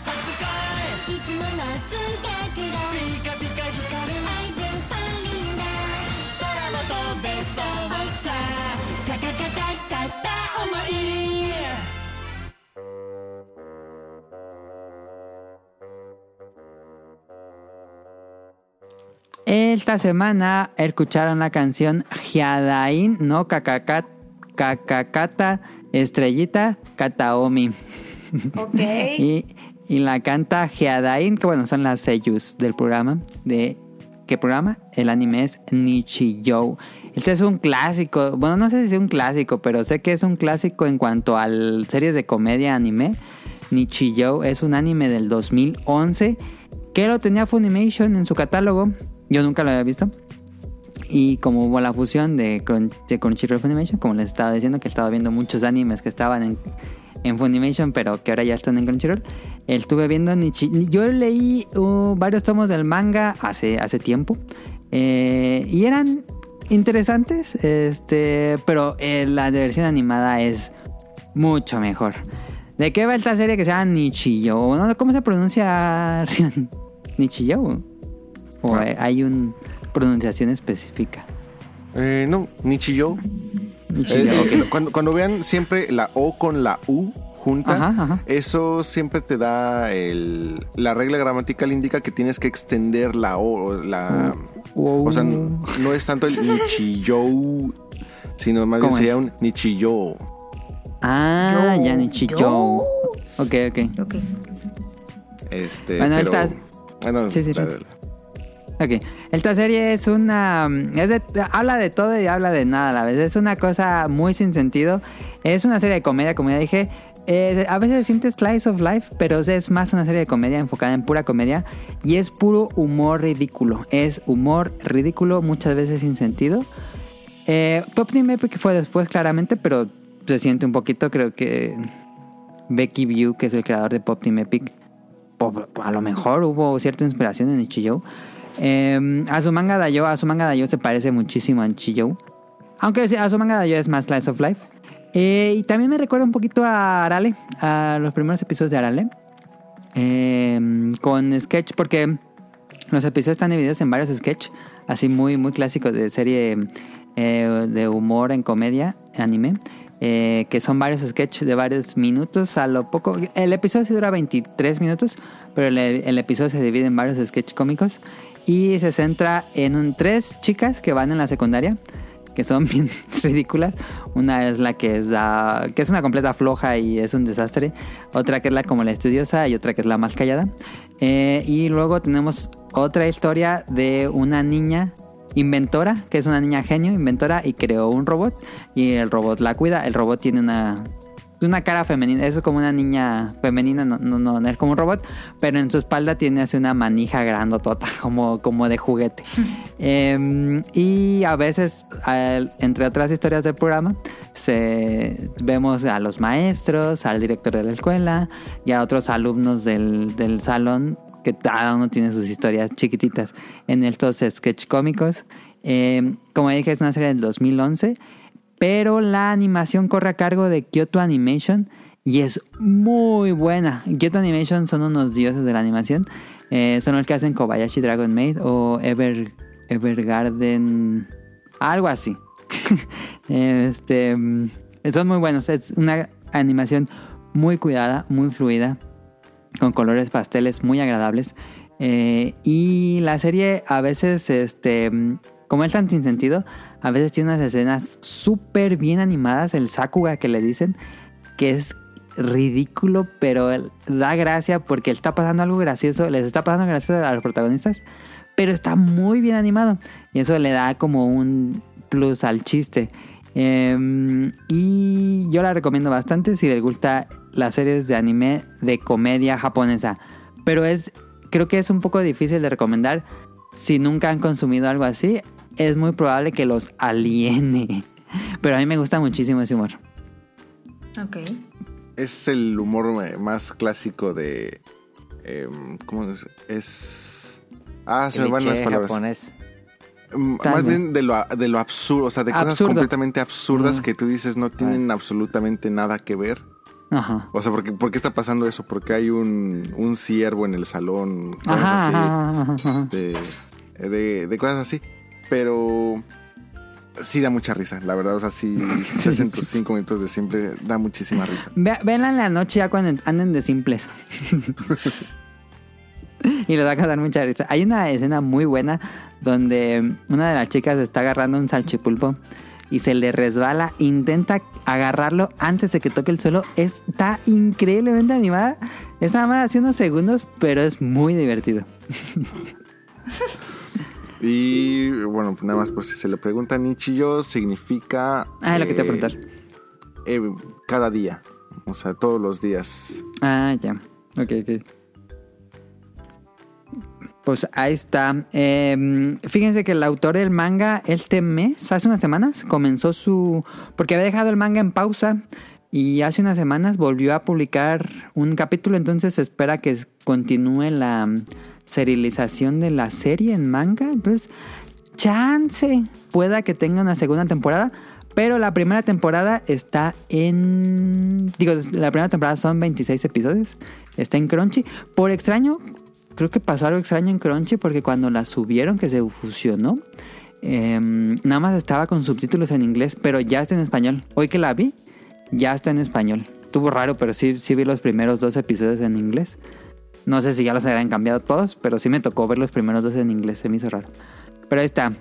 D: 初恋ピカピカ光る空も飛べそうさカカカカ片思い
C: Esta semana escucharon la canción Hyadain no Kakaka- Kakakata Estrellita Kataomi.
A: Ok.
C: Y, y la canta Hyadain, que bueno, son las seiyus del programa. De, ¿Qué programa? El anime es Nichijou. Este es un clásico. Bueno, no sé si es un clásico, pero sé que es un clásico en cuanto a series de comedia anime. Nichijou es un anime del 2011 que lo tenía Funimation en su catálogo. Yo nunca lo había visto. Y como hubo la fusión de, de Crunchyroll Funimation, como les estaba diciendo que estaba viendo muchos animes que estaban en, en Funimation, pero que ahora ya están en Crunchyroll, estuve viendo Nichi. Yo leí uh, varios tomos del manga hace, hace tiempo. eh, y eran interesantes, este, pero eh, la versión animada es mucho mejor. ¿De qué va esta serie que se llama Nichijou? ¿No? ¿Cómo se pronuncia? Rion? ¿Nichijou? ¿O
B: Ah.
C: hay una pronunciación específica?
B: Eh, no, Nichijou.
C: Nichijou,
B: Eh,
C: ok.
B: cuando, cuando vean siempre la O con la U junta,
C: Ajá, ajá.
B: eso siempre te da el, la regla gramatical indica que tienes que extender la O, o la,
C: Wow.
B: o sea, no es tanto el Nichijou, sino más bien
C: ¿Cómo
B: sería
C: es?
B: un Nichijou.
C: Ah,
A: Yo,
C: ya Nichijou. Ok, ok.
A: Ok.
B: Este,
C: Bueno,
B: pero,
C: esta-
B: Ah, no,
C: Sí, sí, sí.
B: la- la-
C: Ok, esta serie es una... habla de todo y habla de nada a la vez. Es una cosa muy sin sentido. Es una serie de comedia, como ya dije. A veces se siente slice of life, pero es más una serie de comedia enfocada en pura comedia. Y es puro humor ridículo. Es humor ridículo, muchas veces sin sentido. Eh, Pop Team Epic fue después, claramente, pero se siente un poquito, creo que... Becky View, que es el creador de Pop Team Epic, a lo mejor hubo cierta inspiración en Ichijou. Eh, a su manga Dayo, a su manga Dayo se parece muchísimo a Ichijou. Aunque a su manga Dayo es más Slice of Life. Eh, y también me recuerda un poquito a Arale, a los primeros episodios de Arale. Eh, con sketch, porque los episodios están divididos en varios sketches, así muy, muy clásicos de serie eh, de humor en comedia, anime, eh, que son varios sketches de varios minutos a lo poco. El episodio sí dura 23 minutos, pero el, el episodio se divide en varios sketches cómicos y se centra en tres chicas que van en la secundaria que son bien ridículas. Una es la que es la que es una completa floja y es un desastre. Otra que es la como la estudiosa y otra que es la más callada. Eh, y luego tenemos otra historia de una niña inventora, que es una niña genio, inventora, y creó un robot. Y el robot la cuida. El robot tiene una, una cara femenina. Eso es como una niña femenina, no, no, no, no es como un robot. Pero en su espalda tiene así una manija grandotota, como, como de juguete. Eh, y a veces, al- entre otras historias del programa, se, vemos a los maestros, al director de la escuela y a otros alumnos del, del salón que cada uno tiene sus historias chiquititas en estos sketch cómicos. Eh, como dije, es una serie del 2011, pero la animación corre a cargo de Kyoto Animation y es muy buena. Kyoto Animation son unos dioses de la animación. Eh, son los que hacen Kobayashi Dragon Maid o Ever, Evergarden, algo así. este, mm, son muy buenos. Es una animación muy cuidada, muy fluida, con colores pasteles muy agradables. Eh, y la serie a veces, este, mm, como es tan sin sentido, a veces tiene unas escenas súper bien animadas, el Sakuga que le dicen, que es ridículo, pero da gracia porque está pasando algo gracioso, les está pasando gracioso a los protagonistas, pero está muy bien animado y eso le da como un plus al chiste. Eh, y yo la recomiendo bastante si les gusta las series de anime de comedia japonesa, pero es creo que es un poco difícil de recomendar si nunca han consumido algo así, es muy probable que los aliene. Pero a mí me gusta muchísimo ese humor.
A: Ok.
B: Es el humor eh, más clásico de. em, ¿Cómo es? Es. Ah, se me van las palabras.
G: japonés.
B: Mm, Más bien de lo, de lo absurdo, o sea, de cosas
C: Absurdo.
B: completamente absurdas
C: Mm.
B: que tú dices no tienen absolutamente nada que ver.
C: Ajá.
B: O sea, ¿por qué, por qué está pasando eso? Porque hay un, un ciervo en el salón, cosas
C: Ajá,
B: así,
C: ajá, ajá, ajá.
B: De, de, de cosas así. Pero sí da mucha risa, la verdad. O sea, sí, si se hacen tus cinco minutos de siempre, da muchísima risa.
C: Ve- Véanla en la noche ya cuando anden de simples. y les va a causar mucha risa. Hay una escena muy buena donde una de las chicas está agarrando un salchipulpo y se le resbala, intenta agarrarlo antes de que toque el suelo. Está increíblemente animada. Es nada más hace unos segundos, pero es muy divertido.
B: Y bueno, pues nada más por si se le preguntan, Nichillo significa.
C: Ah, es lo que te iba a
B: eh,
C: preguntar.
B: eh, cada día. O sea, todos los días.
C: Ah, ya. Ok, ok. Pues ahí está. Eh, fíjense que el autor del manga este mes, hace unas semanas, comenzó su... Porque había dejado el manga en pausa y hace unas semanas volvió a publicar un capítulo, entonces se espera que continúe la serialización de la serie en manga. Entonces, chance pueda que tenga una segunda temporada. Pero la primera temporada está en... Digo, la primera temporada son 26 episodios. Está en Crunchy. Por extraño, creo que pasó algo extraño en Crunchy porque cuando la subieron, que se fusionó, eh, nada más estaba con subtítulos en inglés, pero ya está en español. Hoy que la vi, ya está en español. Estuvo raro, pero sí, sí vi los primeros dos episodios en inglés. No sé si ya los habrán cambiado todos, pero sí me tocó ver los primeros dos en inglés. Se me hizo raro. Pero ahí está.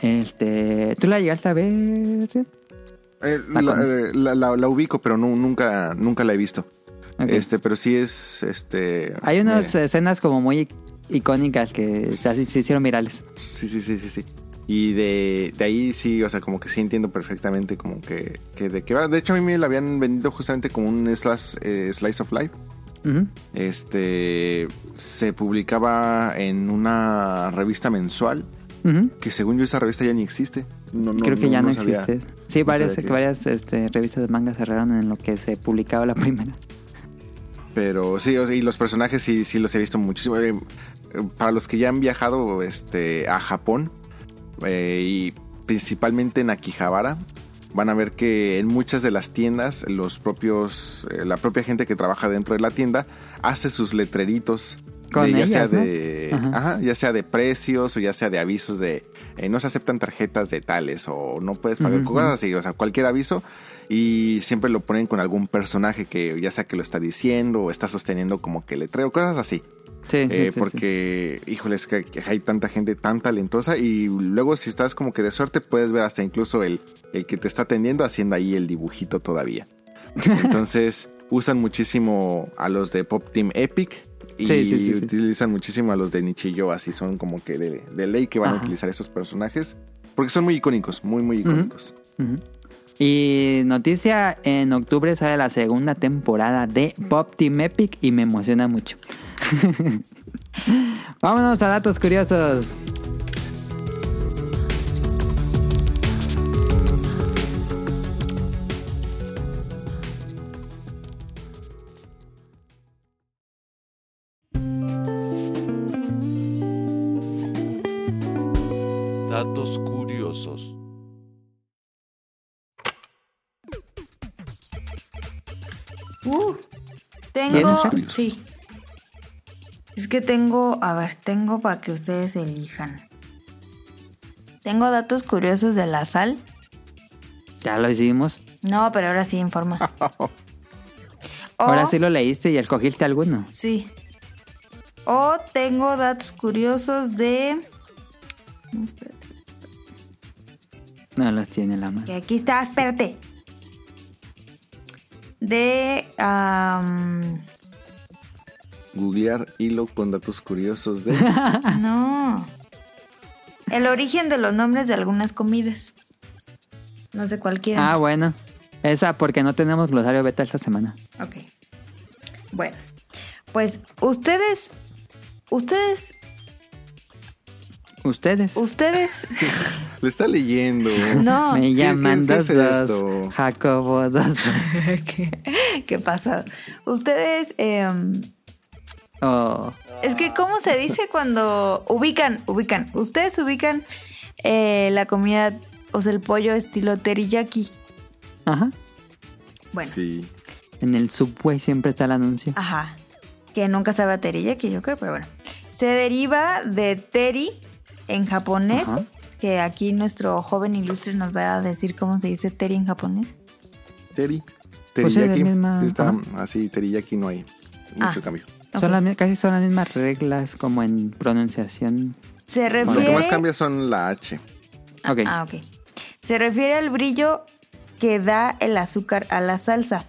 C: Este, ¿Tú la llegaste a ver?
B: Eh,
C: La
B: la, eh, la- la- la ubico, pero no, nunca, nunca la he visto. Este, pero sí es. Este.
C: Hay unas
B: eh,
C: escenas como muy icónicas que se, hicieron virales.
B: sí, sí, sí, sí, sí. Y de, de ahí sí, o sea, como que sí entiendo perfectamente como que, que de qué va. De hecho, a mí me lo habían vendido justamente como un slash, eh, slice of life. Este se publicaba en una revista mensual que según yo esa revista ya ni existe. No, no,
C: Creo que ya no,
B: sabía.
C: existe. Sí, varias,
B: que-
C: varias este, revistas de manga cerraron en lo que se publicaba la primera.
B: Pero sí, y los personajes sí, sí los he visto muchísimo. Eh, para los que ya han viajado este, a Japón eh, y principalmente en Akihabara, van a ver que en muchas de las tiendas, los propios, eh, la propia gente que trabaja dentro de la tienda hace sus letreritos.
C: Con
B: de- ya sea
C: ellas, ¿no?
B: de,
C: Ajá.
B: ajá, ya sea de precios o ya sea de avisos de eh, no se aceptan tarjetas de tales o no puedes pagar cosas así, o sea, cualquier aviso y siempre lo ponen con algún personaje que ya sea que lo está diciendo o está sosteniendo como que letreo, cosas así.
C: Sí, sí,
B: Eh,
C: sí, sí.
B: porque, híjole, es que hay tanta gente tan talentosa y luego si estás como que de suerte puedes ver hasta incluso el, el que te está atendiendo haciendo ahí el dibujito todavía. Entonces usan muchísimo a los de Pop Team Epic y
C: Sí, sí, sí, sí.
B: utilizan muchísimo a los de Nichijou, así son como que de, de ley que van a utilizar esos personajes porque son muy icónicos, muy, muy icónicos.
C: Y noticia, en octubre sale la segunda temporada de Pop Team Epic y me emociona mucho. Vámonos a datos curiosos.
H: Datos curiosos.
A: Uh,
C: ¿Tienes,
A: tengo. Sí. Es que tengo. A ver, tengo para que ustedes elijan. Tengo datos curiosos de la sal.
C: Ya lo hicimos.
A: No, pero ahora sí informa. O-
C: Ahora sí lo leíste y escogiste alguno.
A: Sí. O tengo datos curiosos de. No, espérate.
C: No los tiene la mano.
A: Que aquí está, espérate. De.
B: Googlear hilo con datos curiosos de...
A: no. El origen de los nombres de algunas comidas. No sé cualquiera.
C: Ah, bueno. Esa porque no tenemos glosario beta esta semana.
A: Ok. Bueno, pues ustedes, ustedes,
C: Ustedes
A: ustedes,
B: Le está leyendo.
A: no.
C: me llaman dos
B: es?
C: Jacobo dos dos.
A: ¿Qué, qué pasa? Ustedes, em,
C: Oh,
A: es que cómo se dice cuando ubican, ubican, ustedes ubican eh, la comida, o sea, el pollo estilo teriyaki.
C: Ajá.
A: Bueno,
B: Sí.
C: En el subway siempre está el anuncio.
A: ajá, que nunca sabe a teriyaki, yo creo, pero bueno. Se deriva de teri en japonés,
C: Ajá.
A: que aquí nuestro joven ilustre nos va a decir cómo se dice teri en japonés.
B: Teri.
C: Pues es
B: Teriyaki.
C: misma-
B: Está así, teriyaki no hay mucho
A: Ah.
B: cambio.
C: Son las casi son las mismas reglas como en pronunciación.
A: Se
B: Lo que
A: refiere...
B: más cambia son la H.
C: Ok.
A: Ah, ok. Se refiere al brillo que da el azúcar a la salsa.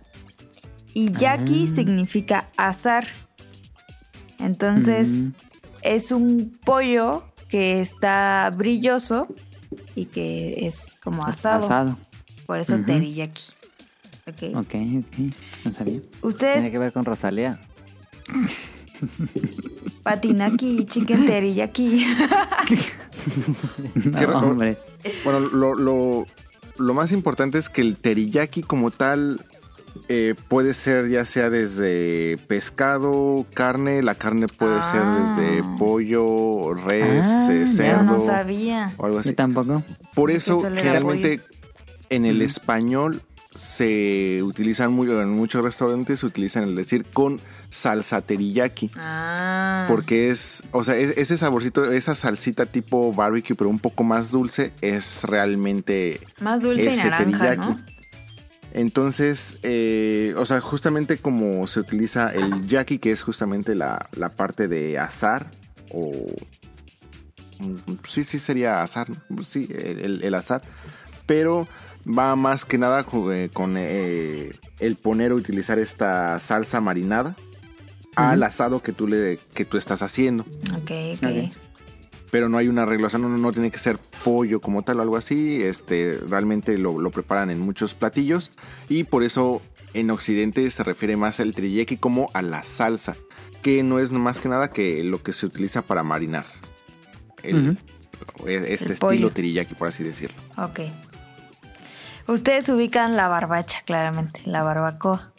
A: Y yaki
C: Ah.
A: significa azar. Entonces,
C: Mm.
A: es un pollo que está brilloso y que es como asado.
C: Asado.
A: Por eso
C: Ujú.
A: teriyaki. Ok.
C: Ok, ok. No sabía.
G: Tiene
A: Ustedes,
G: que ver con Rosalía.
A: Patinaki, chicken teriyaki.
C: No,
B: Qué
C: hombre.
B: Bueno, lo, lo, lo más importante es que el teriyaki como tal eh, puede ser ya sea desde pescado, carne, la carne puede ser
A: Ah.
B: desde pollo, res,
C: Ah,
B: eh, cerdo
A: no sabía.
B: o algo así.
C: Yo tampoco.
B: Por eso generalmente en el español se utilizan muy, en muchos restaurantes se utilizan el decir con salsa teriyaki.
A: Ah.
B: Porque es, o sea, es- ese saborcito, esa salsita tipo barbecue, pero un poco más dulce, es realmente
A: Más dulce y naranja,
B: teriyaki.
A: ¿no?
B: Entonces, eh, o sea, justamente como se utiliza el yaki, que es justamente la, la parte de azar, o... mm, Sí, sí, sería azar, sí, el, el azar. Pero va más que nada eh, con eh, el poner o utilizar esta salsa marinada al asado que tú, le, que tú estás haciendo.
A: Ok, ok.
C: Ok.
B: Pero no hay una regla, o sea, no, no tiene que ser pollo como tal o algo así. Este, realmente lo, lo preparan en muchos platillos y por eso en Occidente se refiere más al teriyaki como a la salsa, que no es más que nada que lo que se utiliza para marinar el, este
A: El
B: estilo
A: pollo.
B: teriyaki, por así decirlo.
A: Ok. Ustedes ubican la barbacha, claramente, la barbacoa.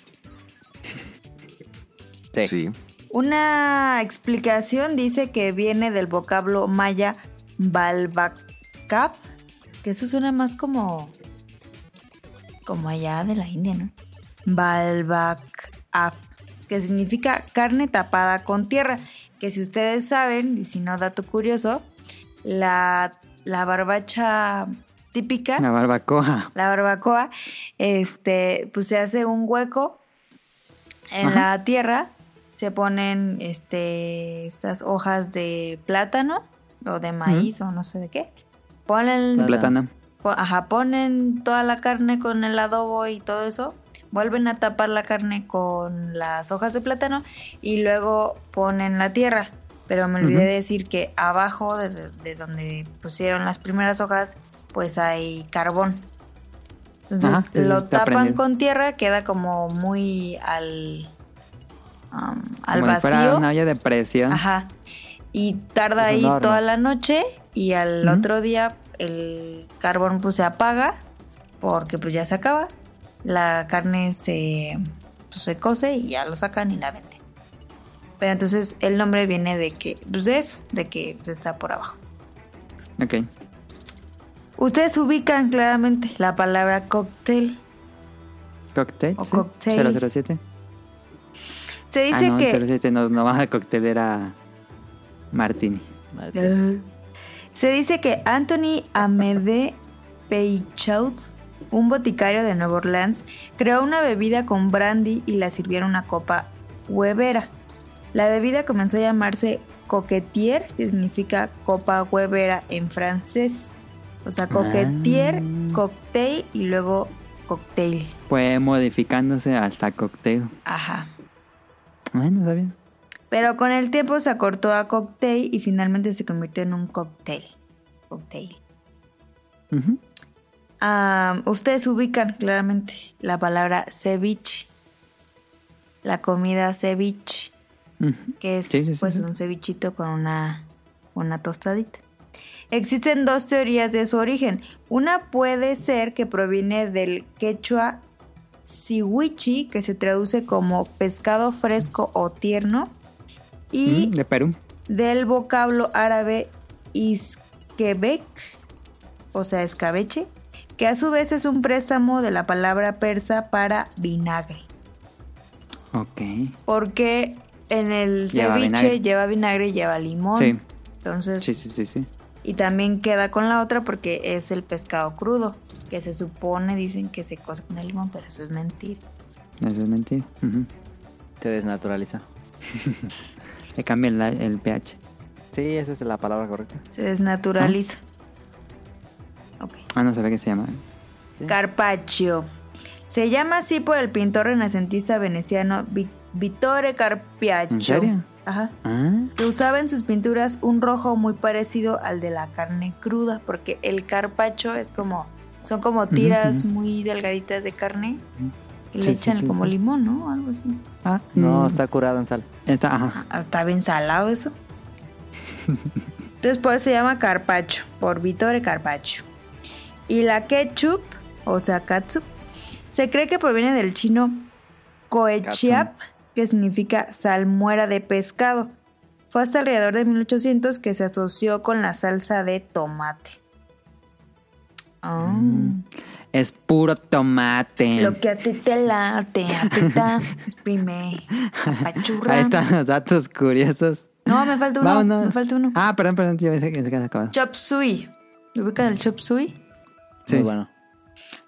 G: Sí.
B: Sí.
A: Una explicación dice que viene del vocablo maya balbacap, que eso suena más como como allá de la India, ¿no? Balbacap, que significa carne tapada con tierra, que si ustedes saben, y si no dato curioso, la, la barbacha típica
C: La barbacoa.
A: la barbacoa, este, pues se hace un hueco en la tierra, se ponen este, estas hojas de plátano o de maíz o no sé de qué. Ponen,
C: Plátano.
A: po- ajá, ponen toda la carne con el adobo y todo eso. Vuelven a tapar la carne con las hojas de plátano y luego ponen la tierra. Pero me olvidé
C: Ujú.
A: decir que abajo de, de- de donde pusieron las primeras hojas, pues hay carbón. Entonces
C: Ajá,
A: lo tapan con tierra, queda como muy al, um, al
C: Como
A: vacío.
C: una olla de presión.
A: Ajá. Y tarda ahí
G: horno.
A: toda la noche y al
C: Ujú.
A: otro día el carbón pues se apaga porque pues ya se acaba. La carne se, pues, se cose y ya lo sacan y la venden. Pero entonces el nombre viene de que, pues de eso, de que pues, está por abajo.
C: Ok.
A: Ustedes ubican claramente la palabra cóctel.
C: Cocktail.
A: O
C: sí.
A: cocktail.
C: 007.
A: Se dice
C: ah, no,
A: que...
C: 007 no, no va a cóctel, era Martini.
G: Madre.
A: Se dice que Anthony Amede Peichaud, un boticario de Nueva Orleans, creó una bebida con brandy y la sirvió en una copa huevera. La bebida comenzó a llamarse coquetier, que significa copa huevera en francés. O sea, coquetier,
C: Ah.
A: cocktail y luego cocktail.
C: Fue modificándose hasta cocktail.
A: Ajá.
C: Bueno, está bien.
A: Pero con el tiempo se acortó a cocktail y finalmente se convirtió en un cocktail. Cocktail.
C: Ujú.
A: Ah, ustedes ubican claramente la palabra ceviche. La comida ceviche, que es
C: Sí, sí, sí,
A: pues
C: sí.
A: un cevichito con una, una tostadita. Existen dos teorías de su origen. Una puede ser que proviene del quechua siwichi, que se traduce como pescado fresco o tierno, y
C: Mm, de Perú.
A: del vocablo árabe isquebek, o sea, escabeche, que a su vez es un préstamo de la palabra persa para vinagre.
C: Ok.
A: Porque en el
C: Lleva
A: ceviche
C: vinagre.
A: lleva vinagre y lleva limón.
C: Sí.
A: Entonces,
C: Sí, sí, sí, sí.
A: Y también queda con la otra porque es el pescado crudo, que se supone, dicen que se cose con el limón, pero eso es mentira.
C: Eso es mentira. Ujú.
G: Se desnaturaliza.
C: Le cambia el, el pH.
G: Sí, esa es la palabra correcta.
A: Se desnaturaliza. Ok.
C: Ah, no sabía que se llama.
A: Carpaccio. Se llama así por el pintor renacentista veneciano Vi- Vittore Carpaccio.
C: ¿En serio?
A: Ajá.
C: Ah,
A: Que usaba en sus pinturas un rojo muy parecido al de la carne cruda, porque el carpacho es como, son como tiras muy delgaditas de carne y le
C: sí,
A: echan
C: sí,
A: como
C: sí.
A: limón, ¿no? Algo así.
C: ah,
G: No,
C: mm,
G: está curado en sal.
C: está, ajá.
A: Ah, Está bien salado eso. Entonces por eso se llama carpacho, por Vittore Carpaccio. Y la ketchup, o sea, katsup, se cree que proviene del chino koechiap, que significa salmuera de pescado. Fue hasta alrededor de 1800 que se asoció con la salsa de tomate. Ah,
C: Es puro tomate.
A: Lo que a ti te late, a ti te exprime, apachurra.
C: Ahí están los datos curiosos.
A: No, me falta uno,
C: Vámonos.
A: me falta uno.
C: Ah, perdón, perdón, yo pensé que se acabado.
A: Chop suey. ¿Lo ubican el chop suey?
C: Sí.
G: Muy bueno.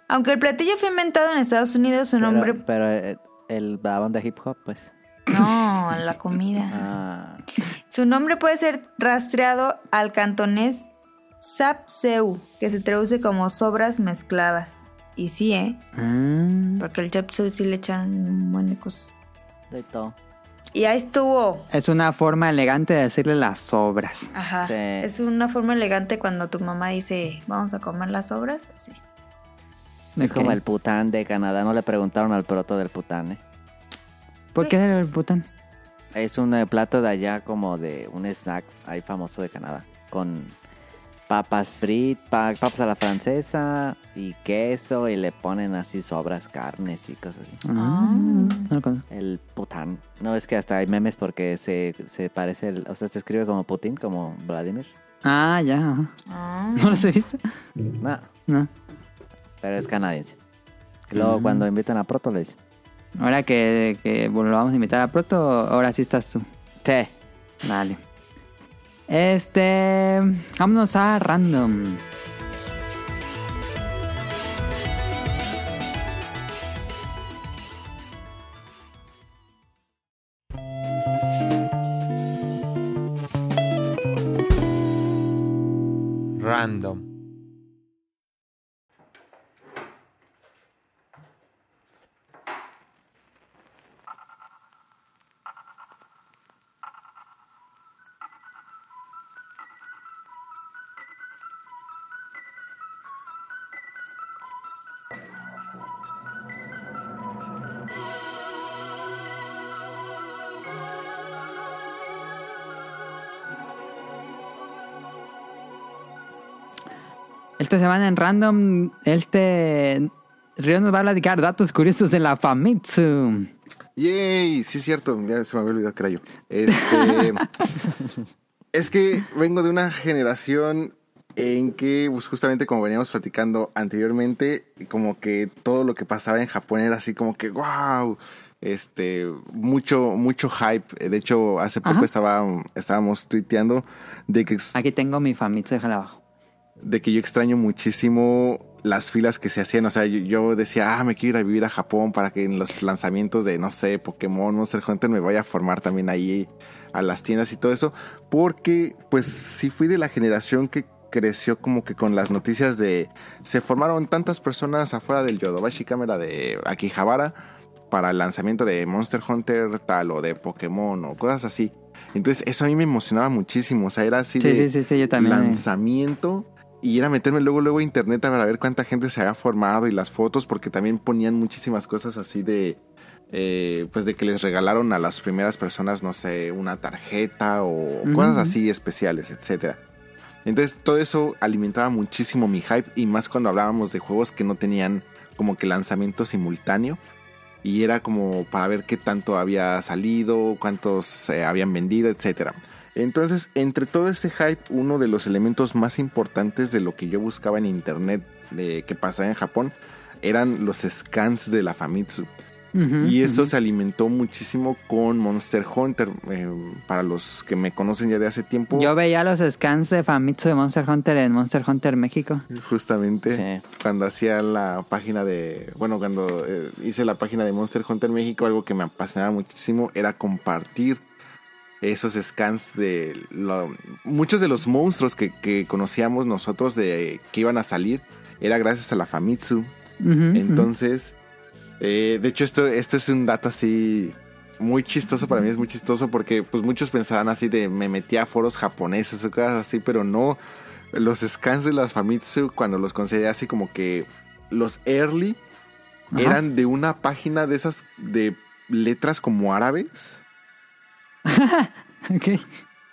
A: Aunque el platillo fue inventado en Estados Unidos, su
G: Pero,
A: nombre...
G: pero eh, el, la banda hip hop, pues.
A: No, la comida.
G: Ah,
A: Su nombre puede ser rastreado al cantonés sapseu, que se traduce como sobras mezcladas. Y sí, ¿eh?
C: Ah,
A: Porque el chop suey sí le echan un buen de cosas.
G: de todo.
A: Y ahí estuvo.
C: es una forma elegante de decirle las sobras.
A: Ajá.
G: Sí.
A: Es una forma elegante cuando tu mamá dice, vamos a comer las sobras. Así.
G: Es como el pután de Canadá. No le preguntaron al proto del pután, ¿eh?
C: ¿Por qué era el pután?
G: Es un eh, plato de allá como de un snack ahí famoso de Canadá. Con papas fritas, papas a la francesa y queso y le ponen así sobras, carnes y cosas así.
C: Ah, no lo conozco.
G: El pután. No es que hasta hay memes porque se, se parece, el- o sea, se escribe como Putin, como Vladimir.
C: Ah, ya. ajá.
A: Ah.
C: ¿No los he visto?
G: No,
C: No.
G: Pero es canadiense. Luego
C: Mm.
G: cuando invitan a Proto le dicen,
C: Ahora que, que volvamos a invitar a Proto, ahora sí estás tú.
G: sí,
C: Dale. Este. Vámonos a. Random. Esta semana en random, este. Río nos va a platicar datos curiosos de la Famitsu.
B: Yay, sí es cierto, ya se me había olvidado que era yo. Este, es que vengo de una generación en que, pues, justamente como veníamos platicando anteriormente, como que todo lo que pasaba en Japón era así como que, wow, este, mucho, mucho hype. De hecho, hace poco
C: Ajá.
B: estaba, estábamos tuiteando de que,
C: Aquí tengo mi Famitsu, déjala abajo.
B: De que yo extraño muchísimo las filas que se hacían. O sea, yo, yo decía, ah, me quiero ir a vivir a Japón para que en los lanzamientos de, no sé, Pokémon, Monster Hunter me vaya a formar también ahí a las tiendas y todo eso. Porque, pues, sí fui de la generación que creció como que con las noticias de se formaron tantas personas afuera del Yodobashi Cámara de Akihabara para el lanzamiento de Monster Hunter tal o de Pokémon o cosas así. Entonces eso a mí me emocionaba muchísimo, o sea, era así
C: Sí,
B: de
C: sí, sí, sí, yo también.
B: lanzamiento y era meterme luego luego a internet para ver cuánta gente se había formado y las fotos porque también ponían muchísimas cosas así de eh, pues de que les regalaron a las primeras personas no sé una tarjeta o cosas así especiales etcétera entonces todo eso alimentaba muchísimo mi hype y más cuando hablábamos de juegos que no tenían como que lanzamiento simultáneo y era como para ver qué tanto había salido, cuántos se habían vendido, etcétera. Entonces, entre todo este hype, uno de los elementos más importantes de lo que yo buscaba en internet de que pasaba en Japón eran los scans de la Famitsu. Y esto se alimentó muchísimo con Monster Hunter. Eh, para los que me conocen ya de hace tiempo,
C: Yo veía los scans de Famitsu de Monster Hunter en Monster Hunter México.
B: justamente
G: Sí.
B: cuando hacía la página de, bueno, cuando eh, hice la página de Monster Hunter México, algo que me apasionaba muchísimo era compartir esos scans de lo- muchos de los monstruos que, que conocíamos nosotros de que iban a salir era gracias a la Famitsu. Entonces, eh, de hecho esto, esto es un dato así muy chistoso para mí, es muy chistoso porque pues muchos pensarán así de me metí a foros japoneses o cosas así, pero no. Los scans de las Famitsu cuando los conseguí así como que los early
C: Ajá.
B: eran de una página de esas de letras como árabes.
C: Ok.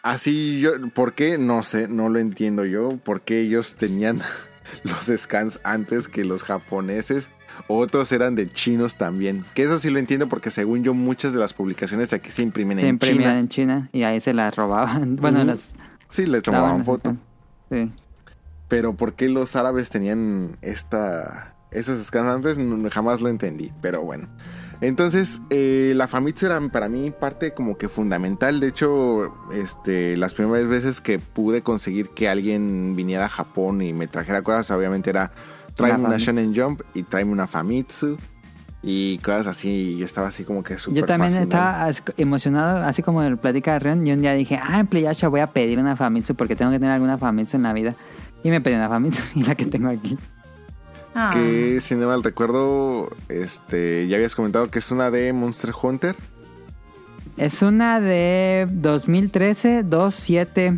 B: Así yo, ¿por qué? No sé, no lo entiendo yo. ¿Por qué ellos tenían los scans antes que los japoneses? Otros eran de chinos también. Que eso sí lo entiendo porque según yo muchas de las publicaciones de aquí se imprimen
C: Se
B: en
C: imprimían
B: China.
C: en China y ahí se las robaban. Bueno, las
B: Sí, les tomaban foto.
C: Sí.
B: Pero ¿por qué los árabes tenían esta, esos scans antes? No, jamás lo entendí, pero bueno. Entonces, eh, la Famitsu era para mí parte como que fundamental. De hecho, este, las primeras veces que pude conseguir que alguien viniera a Japón y me trajera cosas, obviamente era tráeme una
C: Famitsu.
B: Shonen Jump y tráeme una Famitsu y cosas así. Y yo estaba así como que súper
C: Yo también
B: fascinado.
C: estaba emocionado, así como el platica de Rion, y un día dije, ah, en Playasha voy a pedir una Famitsu porque tengo que tener alguna Famitsu en la vida. Y me pedí una Famitsu y la que tengo aquí.
A: Ah.
B: Que si no mal recuerdo, este, ya habías comentado que es una de Monster Hunter.
C: Es una de 2013, 2, 7,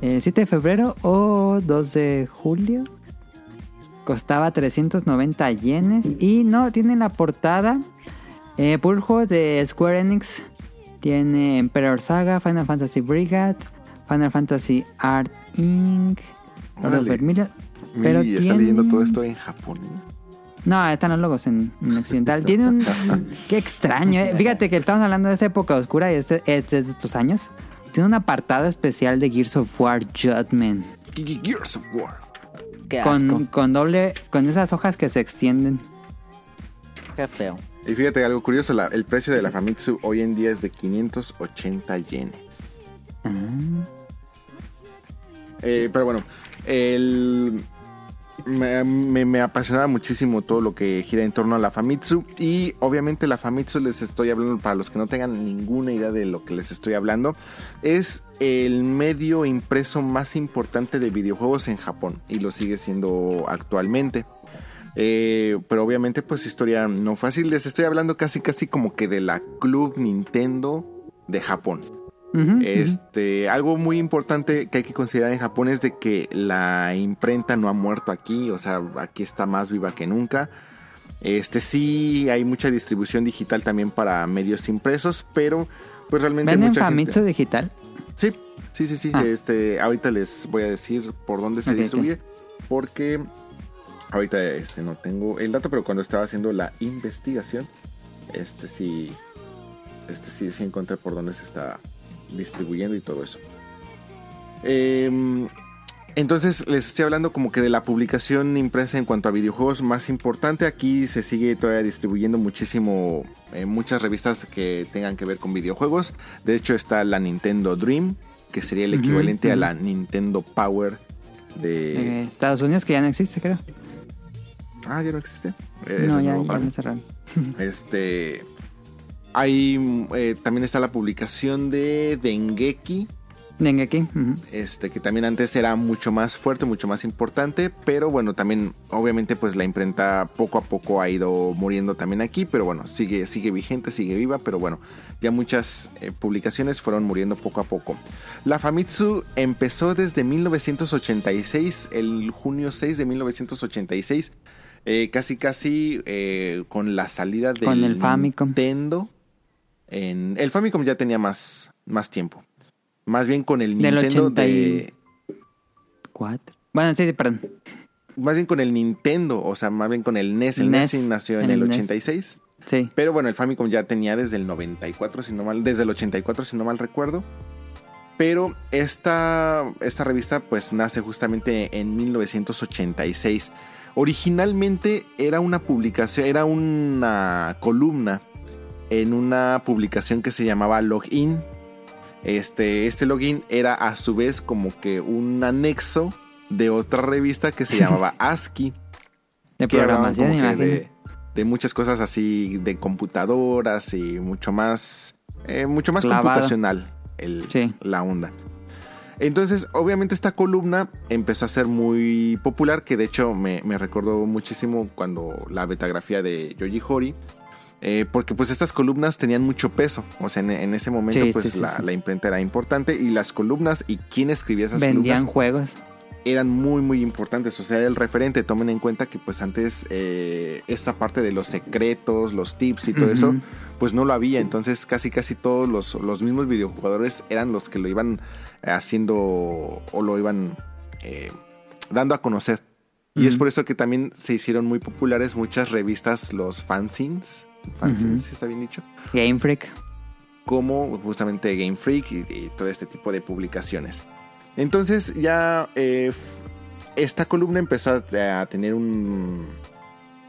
C: eh, 7 de febrero o 2 de julio. Costaba 390 yenes. Y no, tiene en la portada eh, de Square Enix. Tiene Emperor Saga, Final Fantasy Brigade, Final Fantasy Art Inc., Lord. Pero
B: Mili está leyendo todo esto en japonés.
C: No, están los logos en, en occidental. Tiene un... Qué extraño, ¿eh? Fíjate que estamos hablando de esa época oscura y es, es de estos años. Tiene un apartado especial de Gears of War Judgment.
B: Ge- Gears of War.
G: Qué asco.
C: Con, con doble... Con esas hojas que se extienden.
G: Qué feo.
B: Y fíjate algo curioso, la- el precio de la Famitsu hoy en día es de 580 yenes.
C: Ah.
B: Eh, pero bueno, el, me, apasionaba muchísimo todo lo que gira en torno a la Famitsu. Y obviamente la Famitsu les estoy hablando, para los que no tengan ninguna idea de lo que les estoy hablando, es el medio impreso más importante de videojuegos en Japón. Y lo sigue siendo actualmente. Eh, pero obviamente pues historia no fácil. Les estoy hablando casi casi como que de la Club Nintendo de Japón. Este, algo muy importante que hay que considerar en Japón es de que la imprenta no ha muerto aquí, o sea, aquí está más viva que nunca. Este sí hay mucha distribución digital también para medios impresos, pero pues realmente
C: ¿Venden
B: mucha
C: Famitsu
B: gente-
C: digital?
B: Sí, sí, sí, sí.
C: Ah.
B: Este, ahorita les voy a decir por dónde se distribuye, porque ahorita este no tengo el dato, pero cuando estaba haciendo la investigación, este sí, este sí, sí encontré por dónde se está distribuyendo y todo eso. Em, entonces les estoy hablando como que de la publicación impresa en cuanto a videojuegos más importante. Aquí se sigue todavía distribuyendo muchísimo, eh, muchas revistas que tengan que ver con videojuegos. De hecho está la Nintendo Dream, que sería el equivalente a la Nintendo Power de...
C: Eh, Estados Unidos, que ya no existe, creo.
B: Ah, ya no existe. Eh,
C: no,
B: es
C: ya, ya cerraron.
B: Este. Hay. eh, también está la publicación de Dengeki.
C: Dengeki.
B: Este, que también antes era mucho más fuerte, mucho más importante. Pero bueno, también, obviamente, pues la imprenta poco a poco ha ido muriendo también aquí. Pero bueno, sigue, sigue vigente, sigue viva. Pero bueno, ya muchas eh, publicaciones fueron muriendo poco a poco. La Famitsu empezó desde 1986, el junio 6 de 1986. eh, casi casi eh, con la salida del
C: Con el Famicom.
B: Nintendo. En, el Famicom ya tenía más, más tiempo. Más bien con el
C: Del
B: Nintendo
C: 80
B: de.
C: y- Cuatro. Bueno, sí, perdón.
B: Más bien con el Nintendo, o sea, más bien con el NES. El NES,
C: NES,
B: sí nació en
C: el
B: el
C: NES.
B: 86.
C: Sí.
B: Pero bueno, el Famicom ya tenía desde el 94, si no mal, desde el 84, si no mal recuerdo. Pero esta, esta revista pues nace justamente en 1986. Originalmente era una publicación, era una columna en una publicación que se llamaba Login. Este, este login era a su vez como que un anexo de otra revista que se llamaba ASCII
C: De programación,
B: de, de muchas cosas así de computadoras y mucho más eh, mucho más
C: Clavado.
B: computacional el,
C: Sí.
B: la onda entonces obviamente esta columna empezó a ser muy popular que de hecho me, me recordó muchísimo cuando la betagrafía de Yoji Hori eh, porque pues estas columnas tenían mucho peso o sea en, en ese momento
C: Sí,
B: pues
C: sí,
B: la,
C: sí.
B: la imprenta era importante y las columnas y quién escribía esas
C: Vendían
B: columnas
C: juegos.
B: eran muy muy importantes, o sea, era el referente, tomen en cuenta que pues antes eh, esta parte de los secretos, los tips y todo eso, pues no lo había, entonces casi casi todos los, los mismos videojugadores eran los que lo iban haciendo o lo iban eh, dando a conocer. Y es por eso que también se hicieron muy populares muchas revistas, los fanzines, si está bien dicho,
C: Game Freak.
B: como justamente Game Freak y, y todo este tipo de publicaciones. Entonces ya eh, esta columna empezó a, a tener un-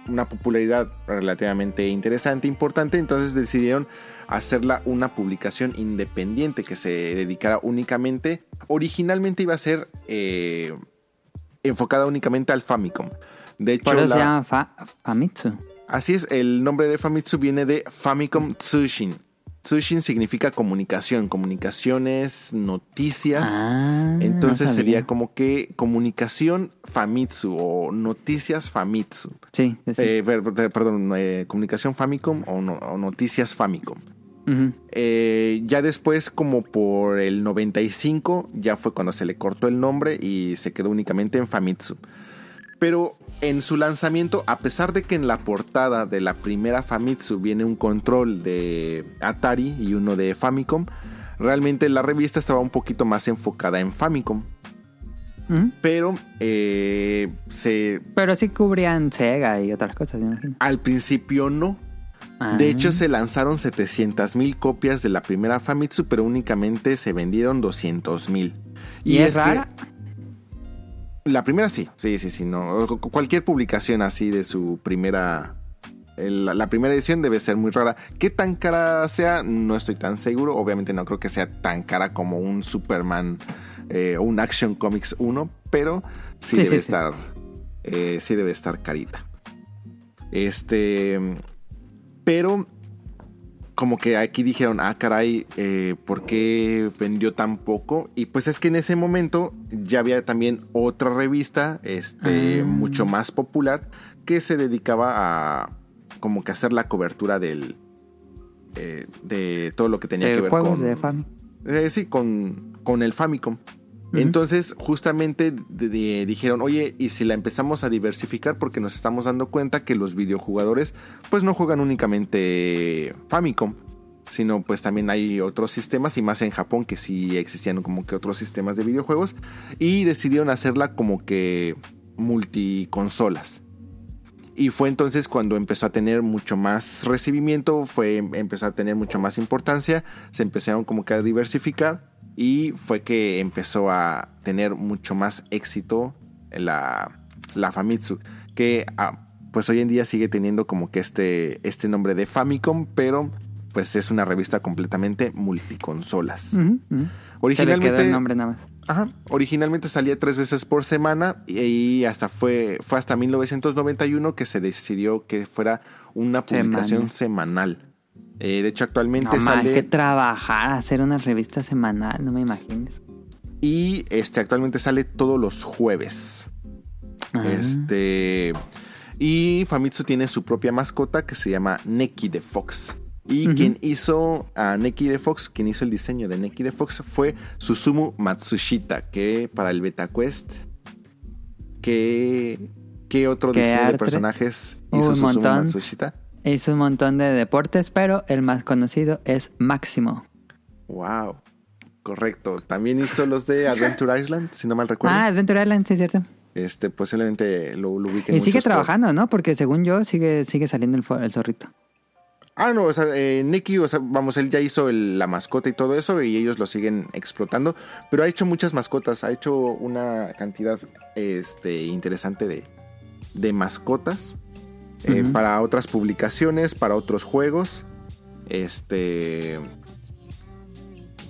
B: una popularidad relativamente interesante, importante, entonces decidieron hacerla una publicación independiente que se dedicara únicamente, originalmente iba a ser eh, enfocada únicamente al Famicom. De hecho,
C: Por eso
B: la-
C: se llama Fa- Famitsu.
B: Así es, el nombre de Famitsu viene de Famicom Tsushin. Tsushin significa comunicación, comunicaciones, noticias.
C: Ah,
B: Entonces
C: no
B: sería como que comunicación Famitsu o noticias Famitsu.
C: Sí, sí.
B: Eh, per- per- perdón, eh, comunicación Famicom o, no- o noticias Famicom. Eh, ya después, como por el 95, ya fue cuando se le cortó el nombre y se quedó únicamente en Famitsu. Pero en su lanzamiento, a pesar de que en la portada de la primera Famitsu viene un control de Atari y uno de Famicom, realmente la revista estaba un poquito más enfocada en Famicom. Pero eh, se,
C: Pero sí cubrían Sega y otras cosas, me imagino.
B: al principio no.
C: Ah.
B: De hecho, se lanzaron 700 mil copias de la primera Famitsu, pero únicamente se vendieron 200 mil.
C: ¿Y es rara?
B: La primera sí, sí, sí, sí. No. Cu- Cualquier publicación así de su primera. La, la primera edición debe ser muy rara. ¿Qué tan cara sea? No estoy tan seguro. Obviamente no creo que sea tan cara como un Superman eh, o un Action Comics 1, pero sí,
C: Sí,
B: debe
C: sí, sí.
B: estar. eh, sí debe estar carita. Este. Pero como que aquí dijeron, ah, caray, eh, ¿por qué vendió tan poco? Y pues es que en ese momento ya había también otra revista, este,
C: Ah.
B: mucho más popular, que se dedicaba a como que hacer la cobertura del, eh, de todo lo que tenía que ver con,
C: de Famicom.
B: eh, sí, con, con el Famicom. Entonces, justamente dijeron, oye, ¿y si la empezamos a diversificar? Porque nos estamos dando cuenta que los videojugadores, pues no juegan únicamente Famicom, sino pues también hay otros sistemas, y más en Japón, que sí existían como que otros sistemas de videojuegos, y decidieron hacerla como que multiconsolas. Y fue entonces cuando empezó a tener mucho más recibimiento, fue, empezó a tener mucho más importancia, se empezaron como que a diversificar y fue que empezó a tener mucho más éxito la, la Famitsu, que ah, pues hoy en día sigue teniendo como que este, este nombre de Famicom, pero pues es una revista completamente multiconsolas. Originalmente,
C: el nombre nada más.
B: Ajá. Originalmente salía tres veces por semana y, y hasta fue, fue hasta 1991 que se decidió que fuera una publicación semanal. Eh, de hecho, actualmente
C: No,
B: sale.
C: que trabajar, hacer una revista semanal, no me imagines.
B: Y este actualmente sale todos los jueves.
C: Ah.
B: Este. Y Famitsu tiene su propia mascota que se llama Neki the Fox. Y quien hizo a Neki the Fox, quien hizo el diseño de Neki the Fox fue Susumu Matsushita, que para el Beta Quest. ¿Qué, qué otro
C: ¿Qué
B: diseño de personajes hizo Susumu. Matsushita?
C: Hizo un montón de deportes, pero el más conocido es Máximo.
B: Wow. Correcto. También hizo los de Adventure Island, si no mal recuerdo.
C: Ah, Adventure Island, sí es cierto.
B: Este, posiblemente lo, lo ubiquen
C: Y sigue
B: por-
C: trabajando, ¿no? Porque según yo, sigue, sigue saliendo el, zorrito.
B: Ah, no, o sea, eh, Nicky, o sea, vamos, él ya hizo el- la mascota y todo eso y ellos lo siguen explotando, pero ha hecho muchas mascotas, ha hecho una cantidad este, interesante de, de mascotas eh, para otras publicaciones, para otros juegos. Este...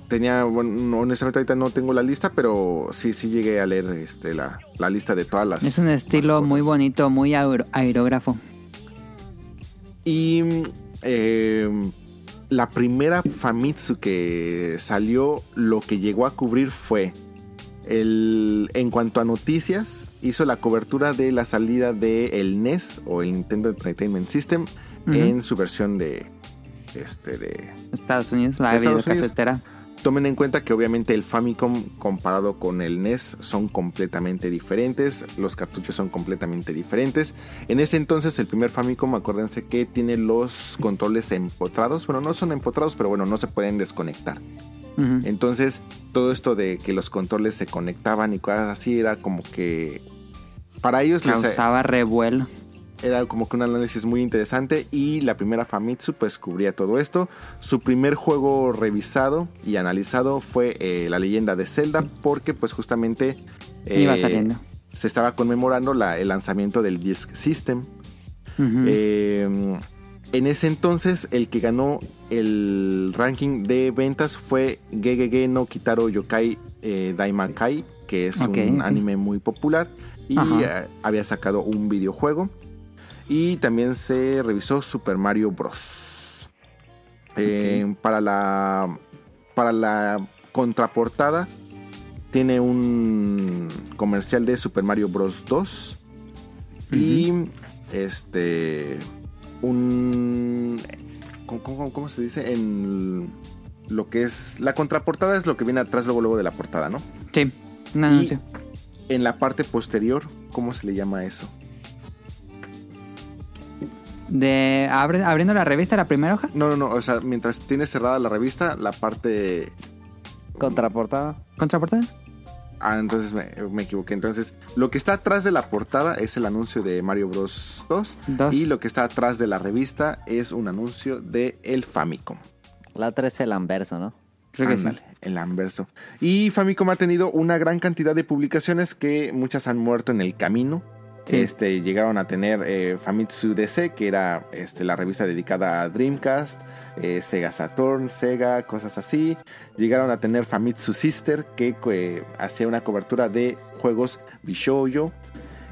B: Tenía, bueno, no, honestamente ahorita no tengo la lista, pero sí, sí llegué a leer este, la, la lista de todas las...
C: Es un estilo muy bonito, muy aer- aerógrafo.
B: Y eh, la primera Famitsu que salió, lo que llegó a cubrir fue el, en cuanto a noticias, hizo la cobertura de la salida de el NES o el Nintendo Entertainment System en su versión de este de
C: Estados Unidos, la
B: Estados. Tomen en cuenta que obviamente el Famicom comparado con el NES son completamente diferentes, los cartuchos son completamente diferentes. En ese entonces el primer Famicom, acuérdense que tiene los controles empotrados, bueno, no son empotrados, pero bueno, no se pueden desconectar. Entonces, todo esto de que los controles se conectaban y cosas así era como que para ellos les
C: Causaba revuelo.
B: era como que un análisis muy interesante y la primera Famitsu pues cubría todo esto. Su primer juego revisado y analizado fue eh, La leyenda de Zelda porque pues justamente eh,
C: Iba saliendo.
B: se estaba conmemorando la- el lanzamiento del Disk System. Eh, en ese entonces el que ganó el ranking de ventas fue Gegege no Kitaro Yokai eh, Daimakai, que es un anime muy popular y
C: Ajá.
B: eh, había sacado un videojuego. Y también se revisó Super Mario Bros. Eh, para la para la contraportada tiene un comercial de Super Mario Bros 2 y este un ¿cómo, cómo- cómo se dice? En lo que es la contraportada es lo que viene atrás luego luego de la portada, ¿no?
C: Sí, un
B: Y
C: anuncio.
B: en la parte posterior, ¿cómo se le llama eso?
C: De abre- abriendo la revista, la primera hoja.
B: No, no, no, o sea, mientras tienes cerrada la revista, la parte
G: Contraportada.
C: Contraportada.
B: Ah, entonces me, me equivoqué. Entonces, lo que está atrás de la portada es el anuncio de Mario Bros. 2.
C: Dos.
B: Y lo que está atrás de la revista es un anuncio de el Famicom.
G: La otra es el anverso, ¿no?
C: Creo que sí.
B: El anverso. Y Famicom ha tenido una gran cantidad de publicaciones que muchas han muerto en el camino.
C: Sí.
B: Este, llegaron a tener eh, Famitsu DC, que era este, la revista dedicada a Dreamcast, eh, Sega Saturn, Sega, cosas así. Llegaron a tener Famitsu Sister, que eh, hacía una cobertura de juegos Bishoujo.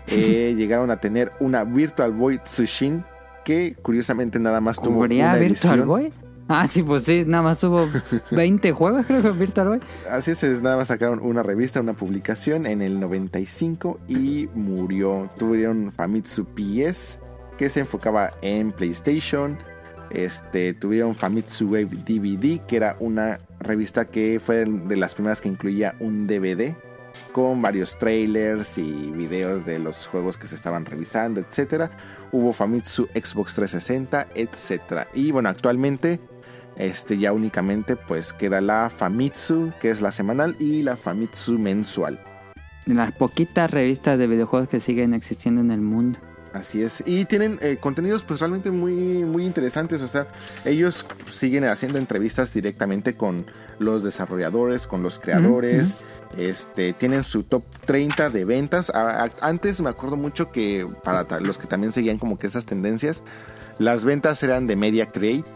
B: Eh, llegaron a tener una Virtual Boy Tsushin, que curiosamente nada más tuvo
C: ¿Cubría
B: una
C: Virtual
B: edición.
C: Boy? Ah, sí, pues sí, nada más hubo 20 juegos, creo que Virtual Boy.
B: Así es, es, nada más sacaron una revista, una publicación en el 95 y murió. Tuvieron Famitsu PS, que se enfocaba en PlayStation. Este, tuvieron Famitsu Wave DVD, que era una revista que fue de las primeras que incluía un DVD con varios trailers y videos de los juegos que se estaban revisando, etcétera. Hubo Famitsu Xbox 360, etcétera. Y bueno, actualmente este ya únicamente pues queda la Famitsu, que es la semanal, y la Famitsu mensual.
C: Las poquitas revistas de videojuegos que siguen existiendo en el mundo.
B: Así es. Y tienen eh, contenidos pues realmente muy, muy interesantes. O sea, ellos siguen haciendo entrevistas directamente con los desarrolladores, con los creadores. Este, tienen su top 30 de ventas. A- a- antes me acuerdo mucho que para los que también seguían como que esas tendencias, las ventas eran de Media Create,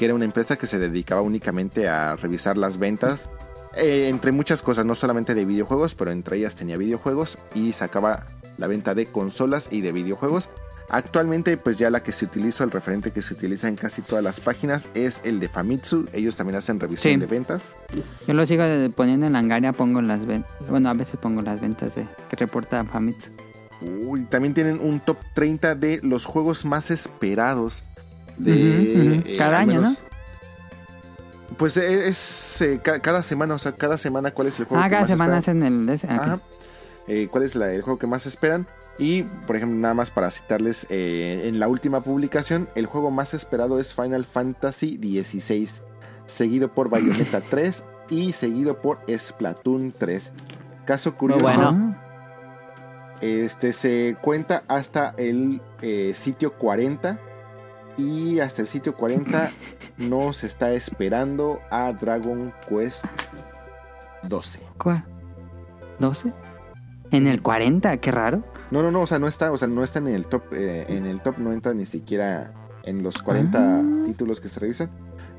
B: que era una empresa que se dedicaba únicamente a revisar las ventas. eh, entre muchas cosas, no solamente de videojuegos, pero entre ellas tenía videojuegos y sacaba la venta de consolas y de videojuegos. Actualmente, pues ya la que se utiliza, el referente que se utiliza en casi todas las páginas es el de Famitsu. Ellos también hacen revisión
C: Sí.
B: de ventas.
C: Yo lo sigo de- poniendo en Langaria, pongo las ventas. Bueno, a veces pongo las ventas de que reporta Famitsu.
B: Uy, también tienen un top 30 de los juegos más esperados de eh,
C: Cada año,
B: menos- Pues eh, es eh, ca- cada semana, o sea, cada semana cuál es el juego
C: Ah,
B: que
C: cada
B: más
C: semana
B: esperan.
C: hacen el... ese- ah, ok.
B: Ajá. Eh, cuál es la- el juego que más esperan. Y, por ejemplo, nada más para citarles, eh, en la última publicación, el juego más esperado es Final Fantasy XVI, seguido por Bayonetta 3 y seguido por Splatoon 3. Caso curioso,
G: bueno.
B: este se cuenta hasta el sitio 40 y hasta el sitio 40 no se está esperando a Dragon Quest 12.
C: ¿Cuál? ¿12? ¿En el 40? Qué raro.
B: No, no, no, o sea, no está, o sea, no está en el top, eh, en el top no entra ni siquiera en los 40
C: Ah.
B: títulos que se revisan.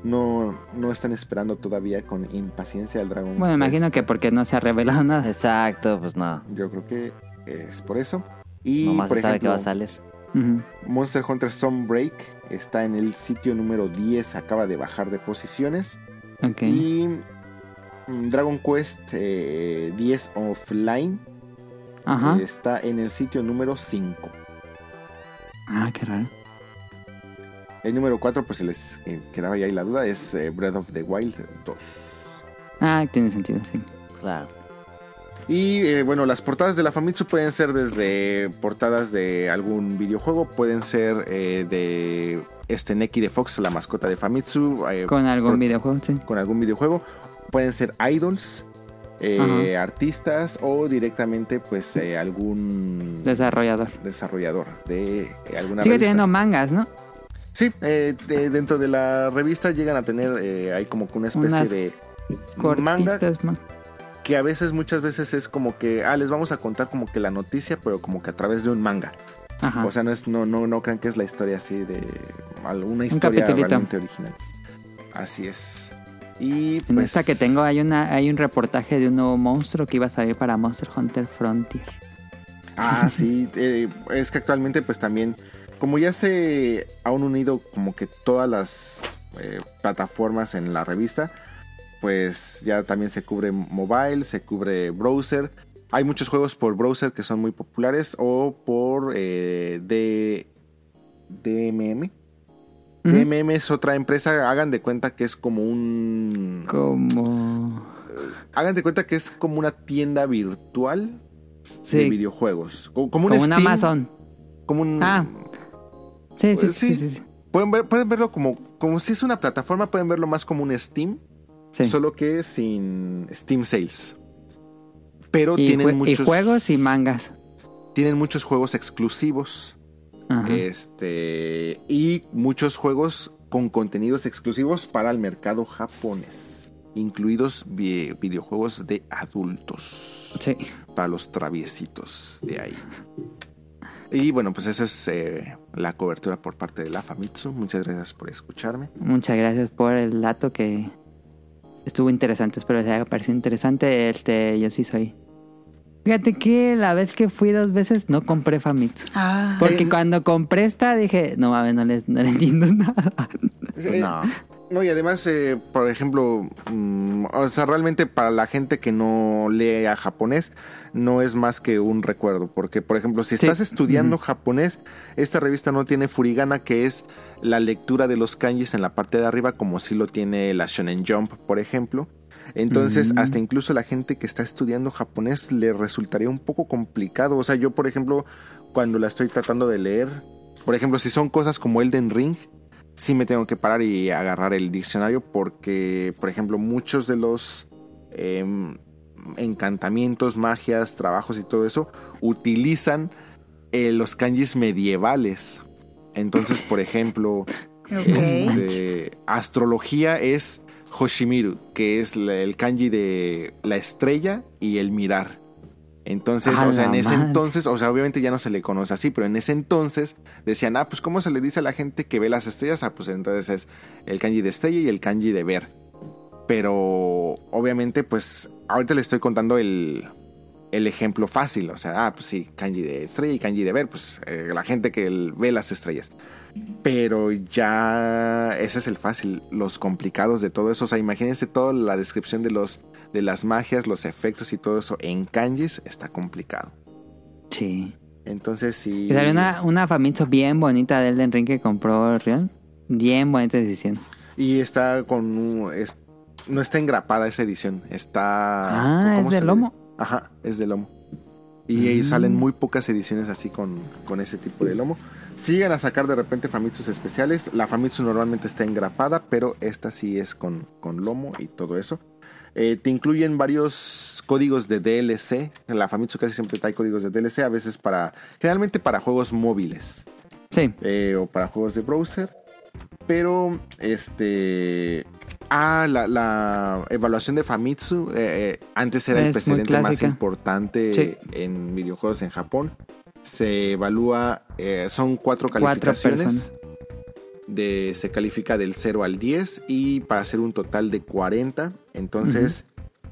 B: No, no están esperando todavía con impaciencia al Dragon
C: Bueno, me
B: Quest.
C: imagino que porque no se ha revelado nada.
G: Exacto, pues no.
B: Yo creo que es por eso. Y
G: Nomás
B: por
G: se sabe que va a salir.
B: Monster Hunter Sunbreak está en el sitio número 10, acaba de bajar de posiciones.
C: Ok.
B: Y mm, Dragon Quest eh, 10 Offline
C: Ajá.
B: está en el sitio número 5.
C: Ah, qué raro.
B: El número 4, pues se les eh, quedaba ya ahí la duda, es eh, Breath of the Wild 2.
C: Ah, tiene sentido, sí.
G: Claro.
B: Y eh, bueno, las portadas de la Famitsu pueden ser desde portadas de algún videojuego, pueden ser eh, de este Neki de Fox, la mascota de Famitsu, eh,
C: Con algún
B: por-
C: videojuego, sí.
B: con algún videojuego, pueden ser idols, artistas o directamente pues eh, algún
C: Desarrollador.
B: desarrollador de alguna
C: Sigue
B: revista.
C: teniendo mangas, ¿no?
B: Sí, de- dentro de la revista llegan a tener, hay como una especie
C: Unas
B: de manga
C: Cortitas, man.
B: Que a veces, muchas veces es como que, ah, les vamos a contar como que la noticia, pero como que a través de un manga.
C: Ajá.
B: O sea, no es, no, no, no crean que es la historia así de alguna historia realmente original. Así es. Y
C: en
B: pues,
C: esta que tengo hay una hay un reportaje de un nuevo monstruo que iba a salir para Monster Hunter Frontier.
B: Ah, sí, eh, es que actualmente pues también, como ya se han unido como que todas las eh, plataformas en la revista, pues ya también se cubre mobile, se cubre browser. Hay muchos juegos por browser que son muy populares o por eh, D- DMM. DMM es otra empresa, hagan de cuenta que es como un...
C: Como
B: Hagan de cuenta que es como una tienda virtual de videojuegos. Como, como un
C: como un
B: Steam,
C: Amazon.
B: Como un...
C: Ah. Sí, sí,
B: Pues
C: sí,
B: sí.
C: sí, sí.
B: Pueden, ver- pueden verlo como, como si es una plataforma, pueden verlo más como un Steam,
C: Sí.
B: solo que sin Steam Sales. Pero
C: Y,
B: tienen
C: jue- y
B: muchos
C: juegos y mangas.
B: tienen muchos juegos exclusivos.
C: Ajá.
B: Este. Y muchos juegos con contenidos exclusivos para el mercado japonés. Incluidos vi- videojuegos de adultos.
C: Sí.
B: Para los traviesitos de ahí. Y bueno, pues esa es eh, la cobertura por parte de la Famitsu. Muchas gracias por escucharme.
C: Muchas gracias por el dato que estuvo interesante. Espero les haya parecido interesante. Este, yo sí soy. Fíjate que la vez que fui dos veces no compré Famitsu.
A: Ah.
C: Porque
B: Eh,
C: cuando compré esta dije, no mames, no, les, no le entiendo nada.
G: No.
B: No, y además, eh, por ejemplo, mm, o sea, realmente para la gente que no lee a japonés, no es más que un recuerdo. Porque, por ejemplo, si
C: Sí.
B: estás estudiando japonés, esta revista no tiene furigana, que es la lectura de los kanjis en la parte de arriba, como si lo tiene la Shonen Jump, por ejemplo. Entonces,
C: Mm.
B: hasta incluso la gente que está estudiando japonés le resultaría un poco complicado. O sea, yo, por ejemplo, cuando la estoy tratando de leer, por ejemplo, si son cosas como Elden Ring, sí me tengo que parar y agarrar el diccionario porque, por ejemplo, muchos de los em, encantamientos, magias, trabajos y todo eso utilizan eh, los kanjis medievales. Entonces, por ejemplo, este, astrología es Hoshimiru, que es el kanji de la estrella y el mirar. Entonces,
C: A
B: o sea, en ese
C: madre.
B: entonces, o sea, obviamente ya no se le conoce así, pero en ese entonces decían, ah, pues ¿cómo se le dice a la gente que ve las estrellas? Ah, pues entonces es el kanji de estrella y el kanji de ver. Pero obviamente, pues ahorita le estoy contando el, el ejemplo fácil, o sea, ah, pues sí, kanji de estrella y kanji de ver, pues eh, la gente que ve las estrellas. Pero ya ese es el fácil, los complicados de todo eso, o sea, imagínense toda la descripción de los de las magias, los efectos y todo eso en kanjis está complicado.
C: Sí.
B: Entonces sí.
C: Y salió una, una Famitsu bien bonita de Elden Ring que compró Rion. Bien bonita decisión.
B: Y está con un- es- no está engrapada esa edición, está
C: Ah,
B: ¿cómo
C: ¿es de
B: le-
C: lomo?
B: Ajá, es de lomo. Y
C: Mm.
B: salen muy pocas ediciones así con, con ese tipo de lomo. Siguen a sacar de repente Famitsus especiales. La Famitsu normalmente está engrapada, pero esta sí es con, con lomo y todo eso. Eh, te incluyen varios códigos de DLC. En la Famitsu casi siempre trae códigos de DLC, a veces para, generalmente para juegos móviles
C: Sí.
B: eh, o para juegos de browser. Pero, este. Ah, la, la evaluación de Famitsu. eh, antes era el
C: Es
B: precedente más importante
C: Sí.
B: en videojuegos en Japón. Se evalúa. son cuatro
C: Cuatro
B: calificaciones.
C: personas.
B: De, se califica del 0 al 10 y para hacer un total de 40. Entonces,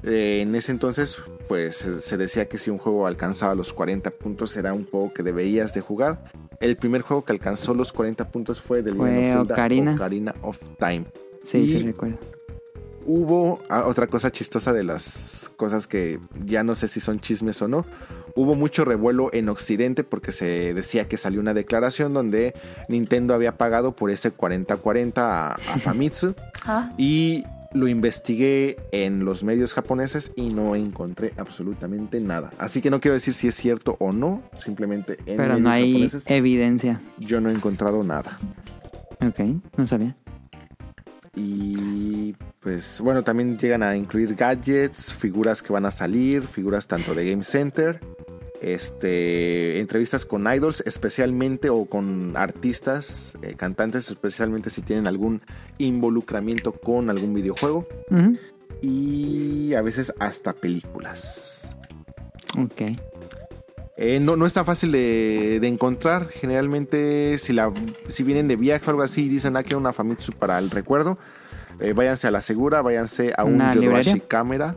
B: eh, en ese entonces, pues se, decía que si un juego alcanzaba los 40 puntos era un juego que deberías de jugar. El primer juego que alcanzó los 40 puntos fue del
C: Fue
B: of
C: Ocarina.
B: Ocarina of Time.
C: Sí,
B: Y-
C: sí, recuerdo.
B: Hubo ah, otra cosa chistosa de las cosas que ya no sé si son chismes o no. Hubo mucho revuelo en Occidente porque se decía que salió una declaración donde Nintendo había pagado por ese 40-40 a, a Famitsu.
A: Ah.
B: Y lo investigué en los medios japoneses y no encontré absolutamente nada. Así que no quiero decir si es cierto o no. Simplemente en
C: Pero no
B: medios
C: hay
B: japoneses
C: evidencia.
B: yo no he encontrado nada.
C: Ok, no sabía.
B: Y pues bueno, también llegan a incluir gadgets, figuras que van a salir, figuras tanto de Game Center, este, entrevistas con idols, especialmente o con artistas, eh, cantantes, especialmente si tienen algún involucramiento con algún videojuego y a veces hasta películas.
C: Ok.
B: Eh, no, no es tan fácil de, de encontrar. Generalmente, si, la, si vienen de viaje o algo así y dicen, ah, quiero una Famitsu para el recuerdo, eh, váyanse a la segura, váyanse a un
C: ¿Una
B: Yodobashi? Camera.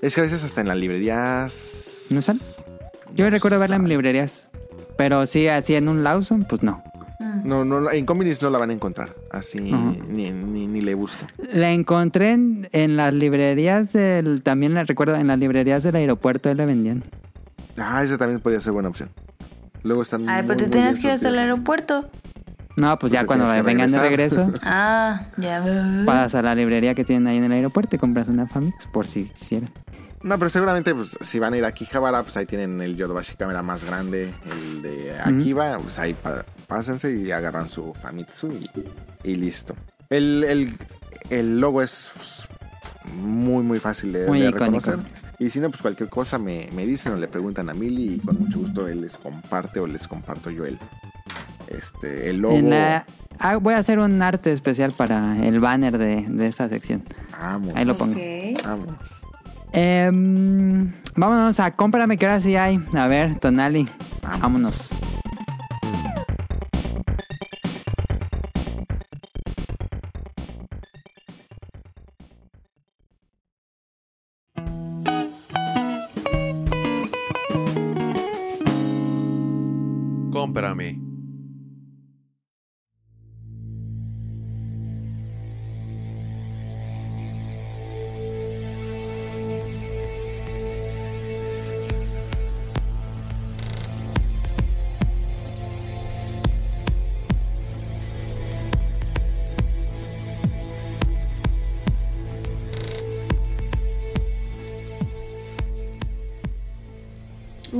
B: Es que a veces hasta en las librerías...
C: ¿No sale? Yo recuerdo verla en librerías. Pero sí, así en un Lawson, pues no.
B: No, no, en Combinix no la van a encontrar. Así ni, ni, ni le buscan.
C: La encontré en, en las librerías del... También la recuerdo, en las librerías del aeropuerto la vendían.
B: Ah, esa también podría ser buena opción. Luego están.
A: Ay, pero te
B: bien
A: que ir hasta el aeropuerto.
C: No, pues ya cuando
B: tienes
C: vengan de regreso,
A: Ah, ya.
C: vas a la librería que tienen ahí en el aeropuerto y compras una Famix por si quisieran.
B: No, pero seguramente pues, si van a ir a Akihabara, pues ahí tienen el Yodobashi Camera más grande, el de Akiba, pues ahí pa- pásense y agarran su Famitsu y, y listo. El, el- el logo es pues, muy, muy fácil de,
C: Muy
B: de
C: icónico.
B: Y si no, pues cualquier cosa me, me dicen o le preguntan a Mili y con mucho gusto él les comparte o les comparto yo el, este, el logo.
C: En la- ah, voy a hacer un arte especial para el banner de, de esta sección.
B: Vamos.
C: Ahí lo pongo.
A: Ok.
B: Vamos.
C: Em, vámonos a cómprame que ahora sí hay. A ver, Tonali. Vámonos.
H: Cómprame.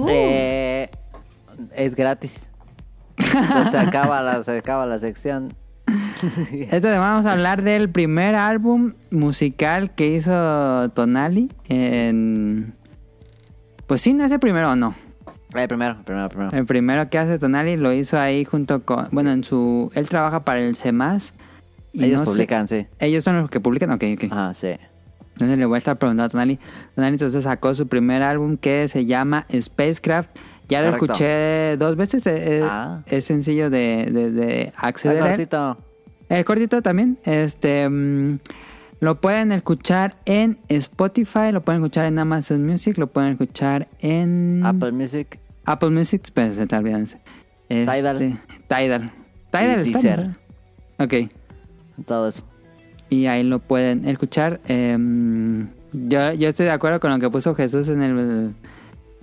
G: Eh, es gratis. Entonces, se acaba la, se acaba la sección.
C: Esto vamos a hablar del primer álbum musical que hizo Tonali en... Pues sí, no es el primero o no.
G: Eh, primero, primero, primero.
C: El primero que hace Tonali lo hizo ahí junto con... Bueno, en su... Él trabaja para el CEMAS. y
G: Ellos
C: no sé-
G: publican, sí.
C: Ellos son los que publican, ok, ok.
G: Ajá, sí.
C: Entonces le voy a estar preguntando a Tonali. Tonali entonces sacó su primer álbum que se llama Spacecraft. Ya lo escuché dos veces. Es,
G: Ah.
C: es sencillo de, de- acceder. él.
G: cortito.
C: El cortito también. Este mm, lo pueden escuchar en Spotify, lo pueden escuchar en Amazon Music, lo pueden escuchar en
G: Apple Music.
C: Apple Music, pero se te olvídense. Este,
G: Tidal.
C: Tidal. Tidal
G: Y.
C: Ok.
G: Todo eso.
C: Y ahí lo pueden escuchar. Em, yo, yo estoy de acuerdo con lo que puso Jesús en el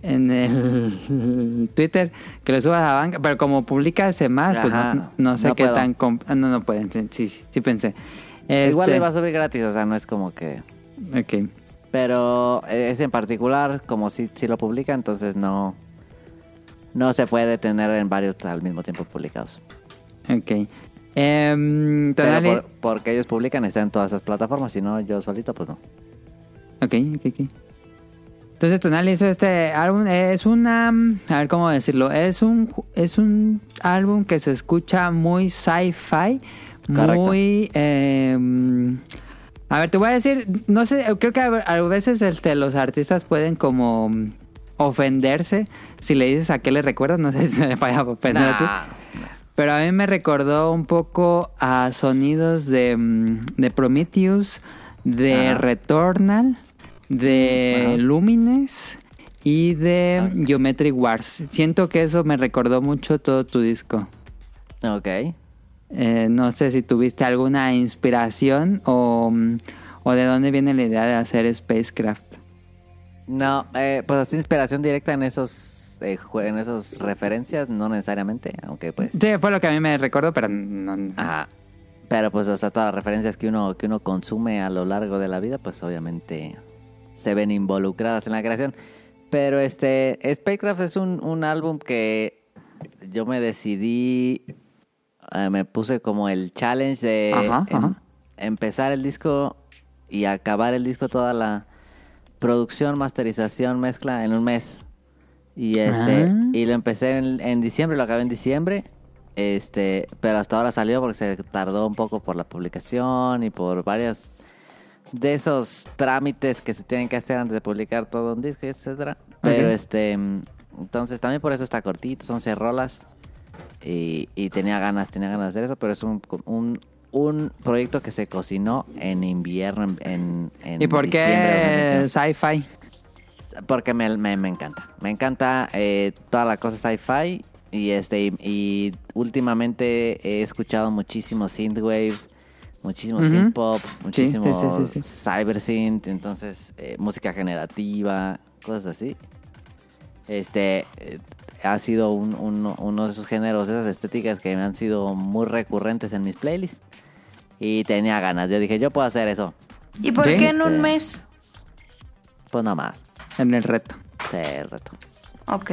C: en el Twitter que lo subas a banca, pero como publica ese más, pues no, no sé
G: no
C: qué
G: puedo.
C: tan ah, no no pueden, sí, sí, sí, pensé.
G: Igual
C: Este,
G: le iba a subir gratis, o sea, no es como que...
C: ok.
G: Pero ese en particular, como si, si lo publica, entonces no... No se puede tener en varios al mismo tiempo publicados.
C: Ok. Em,
G: Pero por- porque ellos publican, está en todas esas plataformas, si no, yo solito, pues no.
C: Ok, ok, ok. Entonces Tonali hizo este álbum. Es una... A ver cómo decirlo. Es un, es un álbum que se escucha muy sci-fi. Muy... em, a ver, te voy a decir... No sé, creo que a, veces este, los artistas pueden como ofenderse si le dices a qué le recuerdas. No sé si me vaya a ofender a ti. Pero a mí me recordó un poco a sonidos de, de Prometheus, de
G: Ajá.
C: Returnal, de. Lumines y de Geometric Wars. Siento que eso me recordó mucho todo tu disco.
G: Ok.
C: Eh, no sé si tuviste alguna inspiración o, mm, o de dónde viene la idea de hacer Spacecraft.
G: No, eh, pues así inspiración directa en esos eh, en esas referencias, no necesariamente, aunque pues...
C: Sí, fue lo que a mí me recordó, pero no... no-
G: Ajá. Pero pues, o sea, todas las referencias que uno, que uno consume a lo largo de la vida, pues obviamente se ven involucradas en la creación. Pero este, Spacecraft es un, un álbum que yo me decidí, eh, me puse como el challenge de
C: Ajá,
G: em-
C: ajá.
G: empezar el disco y acabar el disco, toda la producción, masterización, mezcla en un mes. Y este,
C: Ah.
G: y lo empecé en, en diciembre, lo acabé en diciembre. Este, pero hasta ahora salió porque se tardó un poco por la publicación y por varios de esos trámites que se tienen que hacer antes de publicar todo un disco, etcétera. Pero este, entonces también por eso está cortito, son 11 rolas. Y, y tenía ganas, tenía ganas de hacer eso, pero es un, un, un proyecto que se cocinó en invierno, en,
C: ¿Y por qué
G: 2021.
C: sci-fi?
G: Porque me, me, me encanta. Me encanta eh, toda la cosa sci-fi. Y este y, y últimamente he escuchado muchísimo synthwave, muchísimo
C: Ujú.
G: synth pop, muchísimo
C: sí, sí, sí, sí.
G: cyber synth, entonces eh, música generativa, cosas así. Este eh, ha sido un- uno, uno de esos géneros, esas estéticas que me han sido muy recurrentes en mis playlists. Y tenía ganas. Yo dije, yo puedo hacer eso.
A: ¿Y por
C: Sí.
A: qué en un
G: Este-
A: mes?
G: Pues nada más.
C: En el reto.
G: Sí, reto.
A: Ok.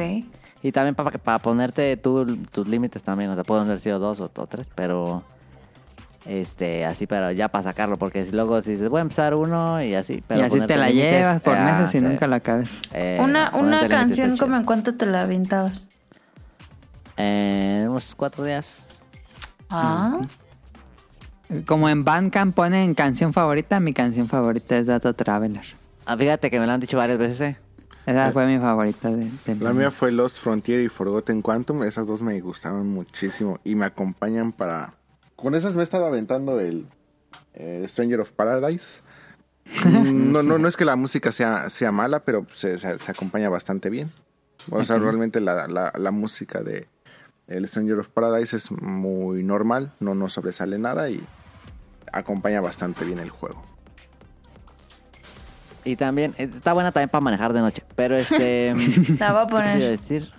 G: Y también para, para ponerte tú, tus límites también, o sea, pueden haber sido dos o, o tres, pero Este, así, pero ya para sacarlo, porque luego si dices, voy a empezar uno y así. Pero
C: y así te la
G: límites,
C: llevas por
G: ah,
C: meses y
G: sí.
C: nunca la acabes.
G: Eh,
A: una una canción como en cuánto te la aventabas.
G: En unos cuatro días.
A: Ah,
C: Como en Bandcamp ponen canción favorita, mi canción favorita es Data Traveler.
G: Ah, fíjate que me lo han dicho varias veces, ¿eh?
C: Esa fue mi favorita de, de
B: La mía fue Lost Frontier y Forgotten Quantum. Esas dos me gustaron muchísimo y me acompañan para... Con esas me he estado aventando el eh, Stranger of Paradise. Mm, No, no, no es que la música sea, sea mala, pero se, se- se acompaña bastante bien. O sea, realmente la, la- la música de el Stranger of Paradise es muy normal, no nos sobresale nada y acompaña bastante bien el juego.
G: Y también, eh, está buena también para manejar de noche. Pero este.
A: la voy a
G: ¿Qué te iba a
A: poner.
G: decir?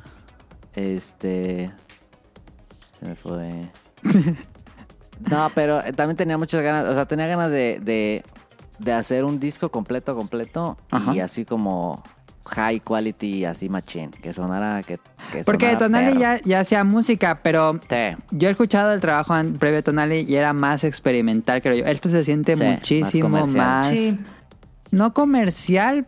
G: Este. Se me fue. No, pero eh, también tenía muchas ganas. O sea, tenía ganas de, de, de hacer un disco completo, completo. Y
C: Ajá.
G: así como high quality, así machine. Que sonara. Que, que
C: Porque
G: sonara
C: Tonali ya, ya hacía música, pero
G: Sí.
C: yo he escuchado el trabajo previo a Tonali y era más experimental, creo yo. Esto se siente
G: Sí, más
C: muchísimo
G: comercial.
C: más...
A: Sí.
C: No comercial,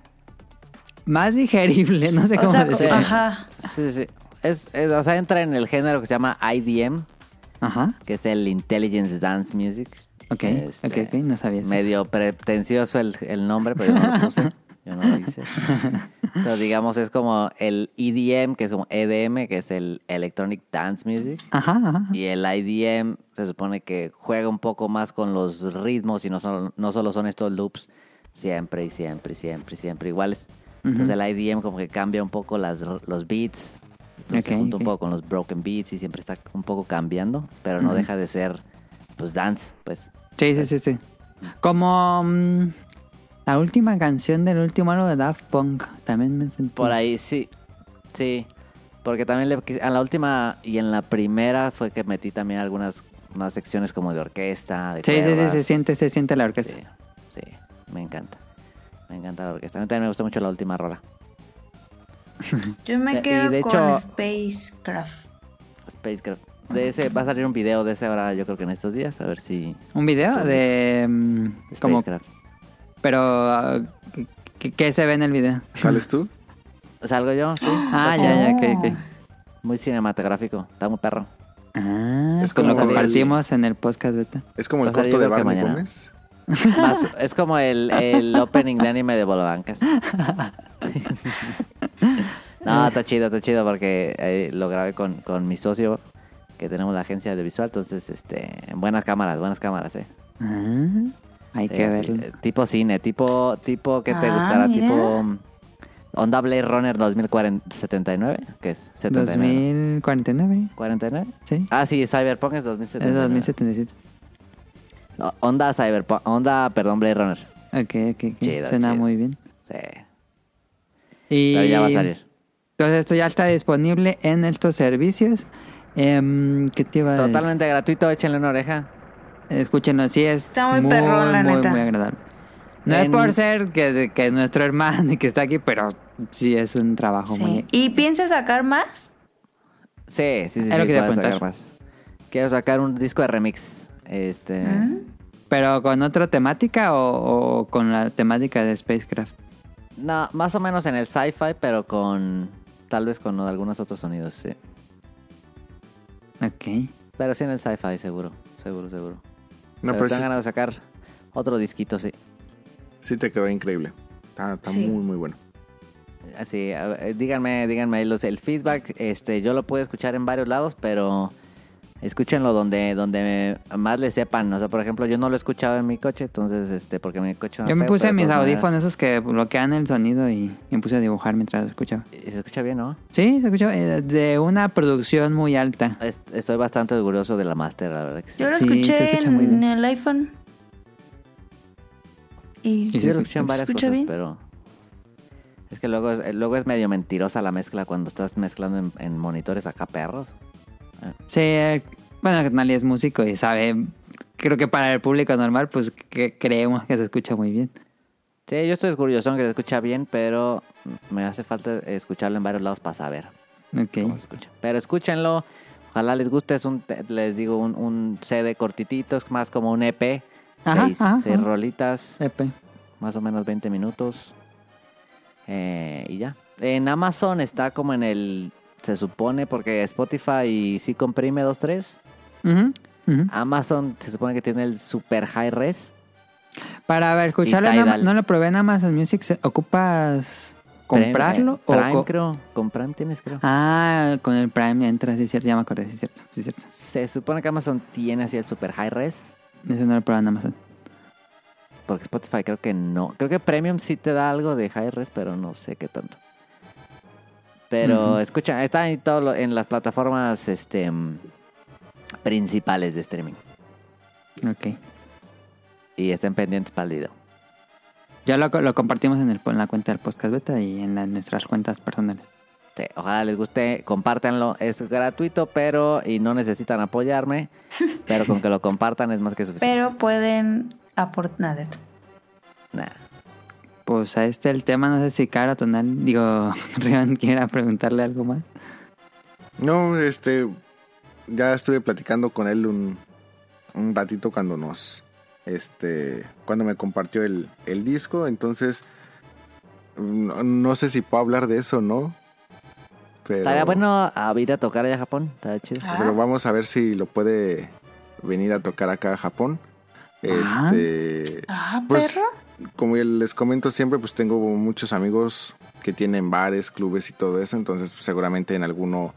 C: más digerible, no sé
A: O
C: cómo
A: sea,
C: decirlo.
A: ajá.
G: Sí, sí. Es, es- o sea, entra en el género que se llama IDM,
C: Ajá.
G: que es el Intelligence Dance Music.
C: Ok,
G: Este,
C: ok, ok, no sabía eso.
G: Medio pretencioso el, el nombre, pero yo no lo puse. Yo no lo hice. Pero digamos, es como el EDM, que es como EDM, que es el Electronic Dance Music.
C: Ajá, ajá.
G: Y el IDM se supone que juega un poco más con los ritmos y no solo, no solo son estos loops siempre y siempre y siempre y siempre iguales. Entonces
C: Ujú.
G: el IDM como que cambia un poco las, los beats. Entonces se
C: Ok,
G: junta un poco con los broken beats y siempre está un poco cambiando, pero no deja de ser pues dance, pues.
C: Sí, sí, sí, sí. Como mm, la última canción del último álbum de Daft Punk. También me sentí...
G: Por ahí sí, sí. Porque también le, en la última y en la primera fue que metí también algunas unas secciones como de orquesta, de
C: Sí, sí, sí, se siente, se siente la
G: Sí,
C: orquesta.
G: sí, me encanta. Me encanta la orquesta. A mí también me gusta mucho la última rola.
A: Yo me
G: Y
A: quedo
G: de
A: con
G: hecho-
A: Spacecraft.
G: Spacecraft. De ese va a salir un video de ese ahora, yo creo que en estos días, a ver si
C: Un video de... como,
G: Spacecraft.
C: pero... ah, ¿qué, qué se ve en el video?
B: ¿Sales tú?
G: ¿Salgo yo? Sí.
C: Ah, ya, ya, ok, ok.
G: Muy cinematográfico. Está muy perro.
C: Ah,
B: Es
C: como
B: como
C: lo
B: el-
C: compartimos en el podcast beta.
B: Es como el corto de
G: que
B: Barney. Gómez.
G: Más- es como el, el opening de anime de Bolobancas. no, está chido, está chido porque eh, lo grabé con, con mi socio que tenemos la agencia de visual, entonces este buenas cámaras, buenas cámaras, eh.
C: Ah, hay
G: Sí,
C: que
G: así,
C: verlo.
G: eh, tipo cine, tipo tipo que te
A: Ah,
G: gustará,
A: mira.
G: tipo mm, Onda Blade Runner 2079, que es 79.
C: 2049,
G: 49.
C: sí.
G: Ah, sí, Cyberpunk es
C: Es
G: 2079.
C: 2077.
G: No, Onda Cyberpunk, Onda, perdón, Blade Runner.
C: Ok, ok, ok.
G: Chido,
C: Suena
G: chido.
C: muy bien.
G: Sí.
C: Y
G: Pero ya va a salir.
C: Entonces esto ya está disponible en estos servicios. Em, ¿Qué te iba a decir?
G: Totalmente gratuito, échenle una oreja.
C: Escúchenos, sí es
A: Está muy perrón, la
C: muy,
A: neta.
C: muy agradable. No es por ser que, que es nuestro hermano y que está aquí, pero sí es un trabajo muy...
A: Sí. ¿Y piensas sacar más?
G: Sí, sí, sí.
C: Es
G: sí,
C: lo que te
G: sacar más. Quiero sacar un disco de remix. Este.
A: ¿Mm?
C: ¿Pero con otra temática o, o con la temática de Spacecraft?
G: No, más o menos en el sci-fi, pero con. Tal vez con algunos otros sonidos, sí.
C: Ok.
G: Pero sí en el sci-fi, seguro. Seguro, seguro.
B: No,
G: pero
B: pero
G: tengo
B: sí,
G: ganas de sacar otro disquito, sí.
B: sí te quedó increíble. Está, está
A: Sí.
B: muy, muy bueno.
G: Así, a ver, eh, díganme, díganme los, el feedback. Este, yo lo puedo escuchar en varios lados, pero escúchenlo donde, donde más le sepan. O sea, por ejemplo, yo no lo escuchaba en mi coche, entonces, este, porque mi coche
C: Yo me
G: feo,
C: puse mis audífonos
G: maneras-
C: esos que bloquean el sonido y me puse a dibujar mientras lo escuchaba.
G: Y se escucha bien, ¿no?
C: Sí, se escucha eh, de una producción muy alta.
G: Es- Estoy bastante orgulloso de la Master, la verdad que sí.
A: Yo lo
C: Sí, se
A: escuché
C: muy
A: en
C: bien.
A: el iPhone. Y,
G: Sí,
C: se
G: lo escuché en
A: ¿Se
G: varias
A: escucha
G: cosas,
A: bien?
G: pero... Es que luego es, luego es medio mentirosa la mezcla cuando estás mezclando en, en monitores acá perros.
C: Sí, eh, bueno, Nali es músico y sabe, creo que para el público normal, pues que creemos que se escucha muy bien.
G: Sí, yo estoy orgulloso que se escucha bien, pero me hace falta escucharlo en varios lados para saber
C: Ok.
G: cómo se escucha. Pero escúchenlo. Ojalá les guste, es un, les digo, un, un CD cortitito, es más como un EP.
C: Ajá,
G: seis,
C: ajá,
G: seis
C: ajá.
G: rolitas,
C: Epe.
G: más o menos 20 minutos. Eh, y ya. En Amazon está como en el... Se supone, porque Spotify sí comprime 2.3.
C: Ujú, ujú.
G: Amazon se supone que tiene el super high res.
C: Para ver, escucharlo, no lo probé en Amazon Music. ¿se- ¿Ocupas comprarlo?
G: Prime,
C: o
G: Prime,
C: co-
G: creo. Con Prime tienes, creo.
C: Ah, con el Prime entras, sí, es cierto, ya me acordé, sí, es cierto, sí, es cierto.
G: Se supone que Amazon tiene así el super high res.
C: Ese no lo probé en Amazon.
G: Porque Spotify creo que no. Creo que Premium sí te da algo de high res, pero no sé qué tanto. Pero
C: Ujú.
G: escucha, está en, todo lo- en las plataformas este, mm, principales de streaming.
C: Ok.
G: Y estén pendientes para el video.
C: Ya lo, lo compartimos en, el, en la cuenta del podcast beta y en la- nuestras cuentas personales.
G: Sí, ojalá les guste, compártanlo. Es gratuito, pero y no necesitan apoyarme. pero con que lo compartan es más que suficiente.
A: Pero pueden aportar. Nada.
C: Pues a este el tema, no sé si Cara Tonal, digo, Rion quiera preguntarle algo más.
B: No, este. Ya estuve platicando con él un, un ratito cuando nos. Este. Cuando me compartió el, el disco. Entonces. No, no sé si puedo hablar de eso, ¿no? Pero,
G: Estaría bueno a ir a tocar allá a Japón. Estaría chido.
A: Ah.
B: Pero vamos a ver si lo puede venir a tocar acá a Japón.
C: Ah.
B: Este.
A: Ah,
B: Pues,
A: perro.
B: como les comento siempre, pues tengo muchos amigos que tienen bares, clubes y todo eso, entonces pues, seguramente en alguno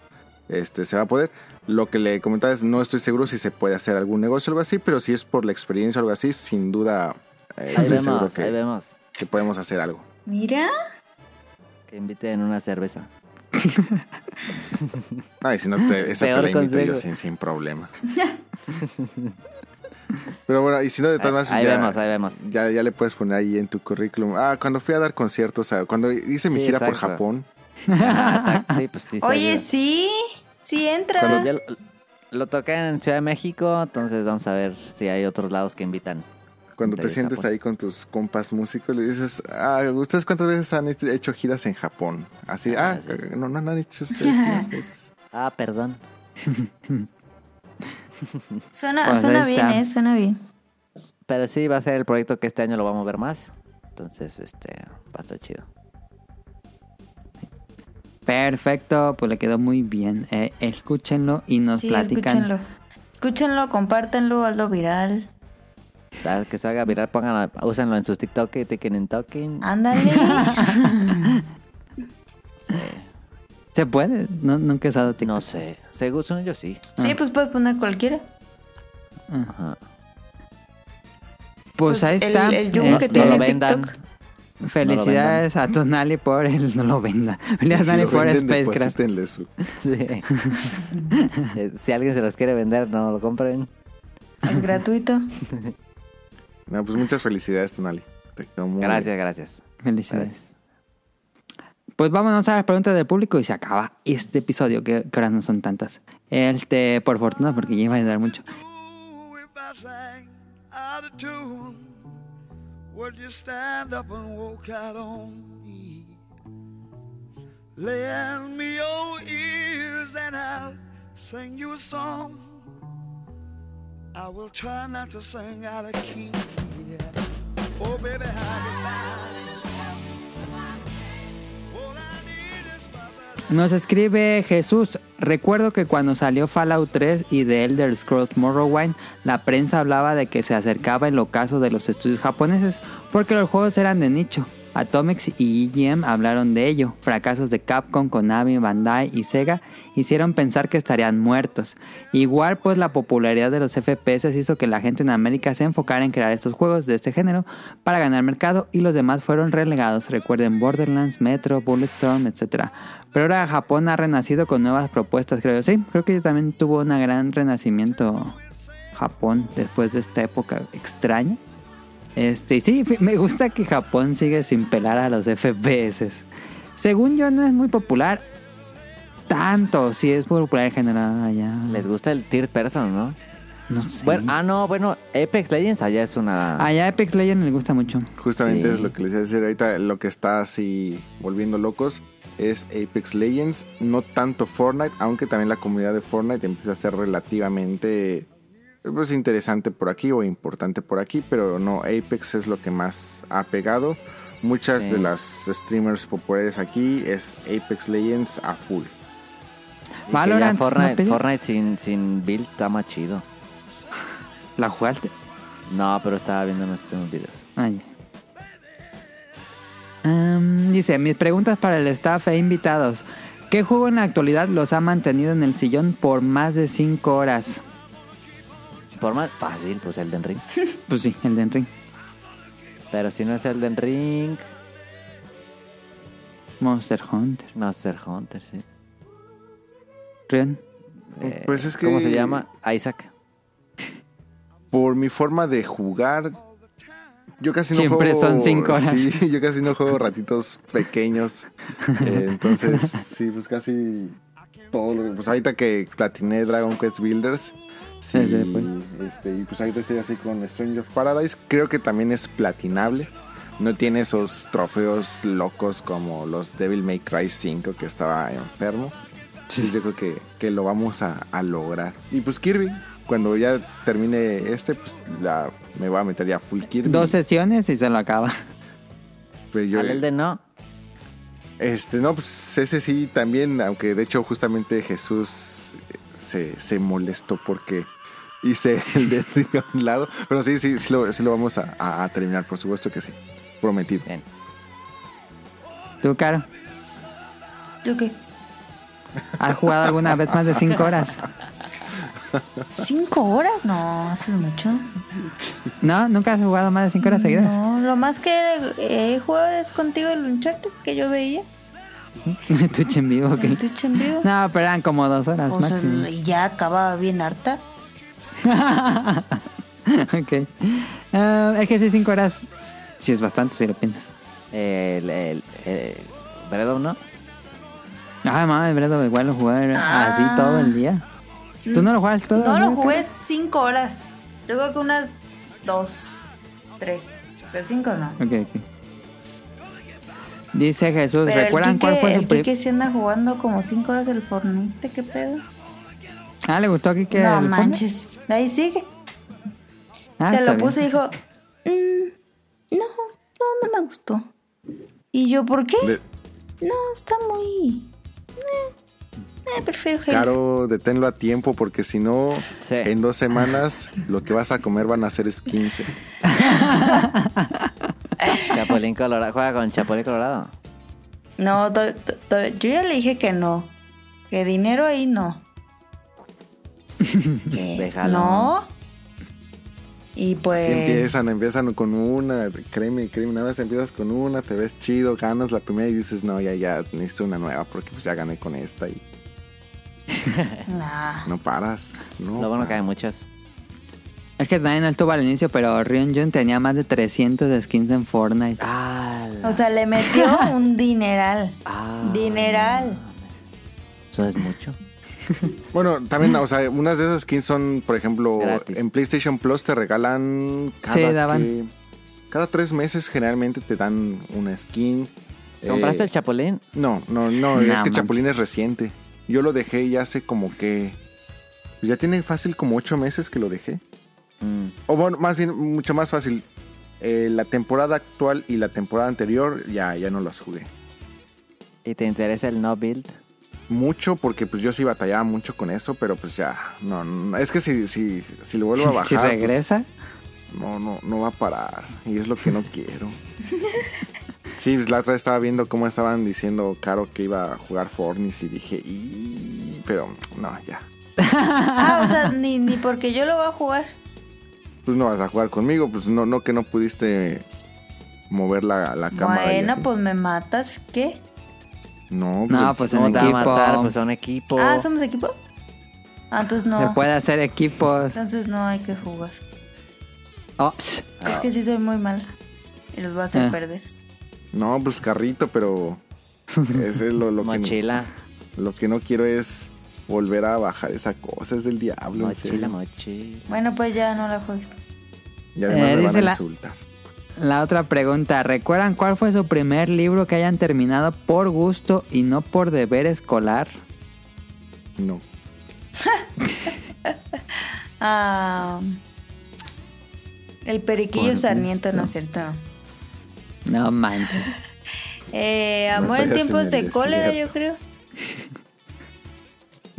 B: este, se va a poder. Lo que le comentaba es, no estoy seguro si se puede hacer algún negocio o algo así, pero si es por la experiencia o algo así, sin duda eh, estoy seguro
G: vemos, ahí
B: que,
G: vemos.
B: que podemos hacer algo.
A: Mira.
G: Que inviten una cerveza.
B: Ay, si no, te, esa te la invito yo sin, sin problema. pero bueno, y si no, de todas maneras,
G: Ahí
B: ya,
G: vemos, ahí vemos.
B: ya, ya le puedes poner ahí en tu currículum. Ah, cuando fui a dar conciertos, cuando hice mi
G: Sí,
B: gira por. Japón,
G: Ah, exacto, sí, pues sí.
A: Oye, sí. Sí entra.
G: Lo, lo toqué en Ciudad de México, entonces vamos a ver si hay otros lados que invitan.
B: Cuando te sientes
G: Japón.
B: ahí con tus compas músicos, le dices, ah, ¿ustedes cuántas veces han hecho, hecho giras en Japón? Así,
G: Ah,
B: ah,
G: sí, sí.
B: no, no, no han hecho ustedes
G: Ah, perdón.
A: Suena,
C: Pues
A: suena bien. ¿eh? Suena bien.
G: Pero sí, va a ser el proyecto que este año lo vamos a ver más. Entonces, este, va a estar chido.
C: Perfecto, pues le quedó muy bien. Eh, escúchenlo y nos
A: Sí,
C: platican.
A: escúchenlo. Escúchenlo, compártanlo, hazlo viral.
G: Tal que se haga viral, pónganlo, úsenlo en sus TikTok y Taking Talking.
A: Ándale.
C: ¿Se puede? No, nunca he usado TikTok.
G: No sé. Según son yo sí.
A: sí, pues puedes poner cualquiera.
G: Ajá.
C: Pues, ahí
A: el-
C: está.
A: El,
C: Eh,
A: que
G: no
A: tiene
G: lo vendan.
A: TikTok.
C: Felicidades a Tonali por el no lo venda. Felicidades
B: si
C: a Tonali por Spacecraft.
B: su-
G: Sí. Eh, si alguien se los quiere vender, no lo compren.
A: Es gratuito.
B: No, pues muchas felicidades, Tonali. Te quedó muy
G: Gracias, gracias.
C: Felicidades. Pues vámonos a las preguntas del público y se acaba este episodio, que, que ahora no son tantas. Este, por fortuna, porque ya iba a durar mucho.
D: You? Lend me your ears and I'll sing you a song. I will try not to sing out of key. yeah. Oh, baby, how All
C: Nos escribe Jesús. Recuerdo que cuando salió Fallout 3 y The Elder Scrolls Morrowind, la prensa hablaba de que se acercaba el ocaso de los estudios japoneses porque los juegos eran de nicho. Atomics y EGM hablaron de ello. Fracasos de Capcom, Konami, Bandai y Sega hicieron pensar que estarían muertos. Igual pues la popularidad de los FPS hizo que la gente en América se enfocara en crear estos juegos de este género para ganar mercado y los demás fueron relegados. Recuerden Borderlands, Metro, Bulletstorm, etc. Pero ahora Japón ha renacido con nuevas propuestas, creo. Sí, creo que también tuvo un gran renacimiento Japón después de esta época extraña. Este, y sí, me gusta que Japón sigue sin pelar a los FPS. Según yo, no es muy popular. Tanto, sí es popular en general allá.
G: Les gusta el third person, ¿no?
C: No sé.
G: Bueno, ah, no, bueno, Apex Legends allá es una...
C: Allá Apex Legends les gusta mucho.
B: Justamente
G: Sí.
B: es lo que les iba a decir ahorita, lo que está así volviendo locos es Apex Legends, no tanto Fortnite, aunque también la comunidad de Fortnite empieza a ser relativamente pues, interesante por aquí o importante por aquí, pero no, Apex es lo que más ha pegado. Muchas
G: Sí.
B: de las streamers populares aquí es Apex Legends a full.
G: Y
C: Valorant, ¿no
G: Fortnite,
C: pide?
G: Fortnite sin, sin build está más chido.
C: ¿La jugaste?
G: No, pero estaba viendo unos videos.
C: Ay. Am, dice, mis preguntas para el staff e invitados. ¿Qué juego en la actualidad los ha mantenido en el sillón por más de 5 horas?
G: Fácil, pues Elden Ring.
C: Pues sí, el de Ring.
G: Pero si no es Elden Ring,
C: Monster Hunter.
G: Monster Hunter, sí.
C: Rion.
G: Eh,
B: Pues es
G: ¿Cómo
B: que-
G: se llama? Isaac.
B: Por mi forma de jugar, yo casi no
C: Siempre
B: juego.
C: son cinco horas.
B: Sí, yo casi no juego ratitos pequeños. Eh, entonces, sí, pues casi todo lo Pues ahorita que platiné Dragon Quest Builders. Sí,
C: Ese fue.
B: este, y pues ahorita estoy así con Stranger of Paradise. Creo que también es platinable. No tiene esos trofeos locos como los Devil May Cry 5 que estaba enfermo. Sí, yo creo que, que lo vamos a, a lograr. Y pues Kirby, cuando ya termine este, pues la, me voy a meter ya full Kirby.
C: Dos sesiones y se lo acaba.
B: Pues yo-
G: Al Elden no.
B: este, no, pues ese sí también, aunque de hecho justamente Jesús se, se molestó porque hice el de a un lado. Pero sí, sí, sí lo, sí lo vamos a, a- a terminar, por supuesto que sí. Prometido.
G: Bien.
C: ¿Tú, Caro?
A: ¿Yo qué?
C: ¿Has jugado alguna vez más de 5 horas?
A: ¿Cinco horas? No, eso es mucho.
C: ¿No? ¿Nunca has jugado más de 5 horas seguidas?
A: No, lo más que he jugado es contigo el Uncharted que yo veía.
C: Twitch en vivo, ok.
A: En Twitch en vivo.
C: No, pero eran como dos horas
A: O sea,
C: máximo.
A: y ya acababa bien harta.
C: ok. Ah, es que sí, 5 horas sí es bastante si lo piensas.
G: El, el, el Breath of no.
C: Ah, mames, Bredo, igual lo jugué así todo el día. ¿Tú no lo juegas todo
A: No
C: el
A: lo jugué
C: Caro?
A: cinco horas. Yo creo que unas dos, tres. Pero cinco no.
C: Ok, ok. Dice Jesús,
A: Pero el
C: ¿recuerdan
A: Kike,
C: cuál fue su
A: el
C: pri-
A: Kike sí anda jugando como cinco horas del Fortnite. ¿Qué pedo?
C: Ah, ¿le gustó aquí que
A: no manches. Ahí sigue.
C: Ah,
A: Se lo
C: bien.
A: puse y dijo, "Mm, no, no, no me gustó. Y yo, ¿por qué?
B: De-
A: No, está muy... Eh, eh, prefiero Halo.
B: Claro, deténlo a tiempo porque si no,
G: Sí.
B: en dos semanas lo que vas a comer van a ser skins.
G: Chapulín Colorado. Juega con Chapulín Colorado.
A: No, to- to- to- yo ya le dije que no. Que dinero ahí no.
G: Déjalo.
A: No. Y pues...
B: Así empiezan, empiezan con una, créeme, créeme, una vez empiezas con una, te ves chido, ganas la primera y dices, no, ya, ya, necesito una nueva porque pues ya gané con esta y
A: Nah.
B: no paras, no.
G: Lo bueno que hay
B: paras.
G: muchas.
C: Es que también no estuvo al inicio, pero Rion Jun tenía más de 300 de skins en Fortnite.
G: Ah,
A: O sea, le metió un dineral.
G: ah,
A: Dineral.
G: Eso es mucho.
B: Bueno, también, o sea, unas de esas skins son, por ejemplo,
G: Gratis.
B: en PlayStation Plus te regalan cada,
C: Sí, daban.
B: que- cada tres meses generalmente te dan una skin.
G: ¿Compraste
B: Eh,
G: el Chapulín?
B: No, no, no, es que
C: manches.
B: Chapulín es reciente. Yo lo dejé ya hace como que... pues ya tiene fácil como ocho meses que lo dejé.
G: Mm.
B: O bueno, más bien, mucho más fácil. Eh, la temporada actual y la temporada anterior ya, ya no las jugué.
G: ¿Y te interesa el no build?
B: Mucho porque pues yo sí batallaba mucho con eso, pero pues ya, no, no, es que si, si, si lo vuelvo a bajar,
C: si
B: pues,
C: regresa,
B: no, no, no va a parar. Y es lo que no quiero. Sí, pues la otra vez estaba viendo cómo estaban diciendo Caro que iba a jugar Fortnite y dije, "Y", pero no, ya.
A: Ah, o sea, ni, ni porque yo lo voy a jugar.
B: Pues no vas a jugar conmigo, pues no, no que no pudiste mover la, la cámara.
A: Bueno, pues me matas. ¿Qué?
B: No, pues,
C: No, pues
G: ¿Cómo
C: en
G: te va a
C: equipo.
G: matar? Pues a un equipo.
A: Ah, ¿somos equipo? Ah, entonces
C: se
A: no.
C: puede hacer equipos.
A: Entonces no hay que jugar.
C: Oh,
A: Es que sí soy muy mala. Y los voy a hacer
C: Ah.
A: perder.
B: no, pues carrito, pero ese es lo, lo que
G: Mochila.
B: Lo que no quiero es volver a bajar esa cosa, es del diablo.
G: Mochila, mochila.
A: Bueno, pues ya no la juegues.
B: Y además
C: Eh,
B: me van
C: dice
B: a
C: la-
B: insultar.
C: La otra pregunta, ¿recuerdan cuál fue su primer libro que hayan terminado por gusto y no por deber escolar?
B: No.
A: Ah, el periquillo
B: Por
A: Sarmiento, ¿no es cierto?
C: No manches.
A: Eh, Amor en tiempos de cólera, yo creo.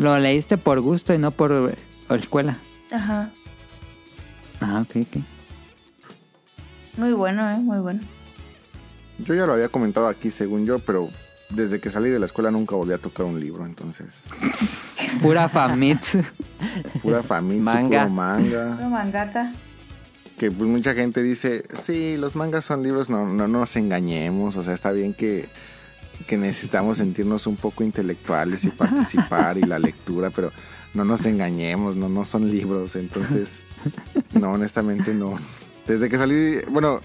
C: Lo leíste por gusto y no por escuela.
A: Ajá.
C: Ah, ok, ok.
A: Muy bueno, ¿eh? Muy bueno.
B: Yo ya lo había comentado aquí, según yo, pero desde que salí de la escuela nunca volví a tocar un libro, entonces.
C: Pura Famitsu.
B: Pura familia,
G: Manga.
B: puro manga.
A: Puro mangaka.
B: Que pues mucha gente dice, sí, los mangas son libros, no, no nos engañemos, o sea, está bien que, que necesitamos sentirnos un poco intelectuales y participar y la lectura, pero no nos engañemos, no, no son libros, entonces, no, honestamente no. Desde que salí, bueno,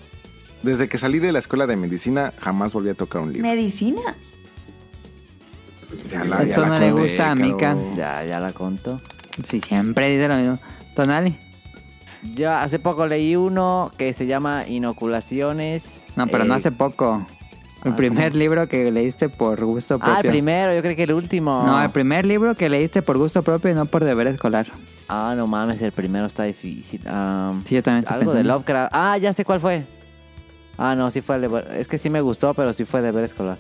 B: desde que salí de la escuela de medicina, jamás volví a tocar un libro.
A: Medicina.
B: Ya la- ya
C: Esto
B: la
C: no le gusta a Mika.
G: Ya, ya la conto.
C: Sí, siempre dice lo mismo. Tonali.
G: Yo hace poco leí uno que se llama Inoculaciones.
C: No, pero no
G: Eh,
C: hace poco. El
G: ah,
C: primer
G: ¿cómo?
C: libro que leíste por gusto propio.
G: Ah, el primero, yo creo que el último.
C: No, el primer libro que leíste por gusto propio y no por deber escolar.
G: Ah, no mames, el primero está difícil. Ah,
C: Sí, yo también
G: algo de. Lovecraft. Ah, ya sé cuál fue. Ah, no, sí fue el. Es que sí me gustó, pero sí fue deber escolar.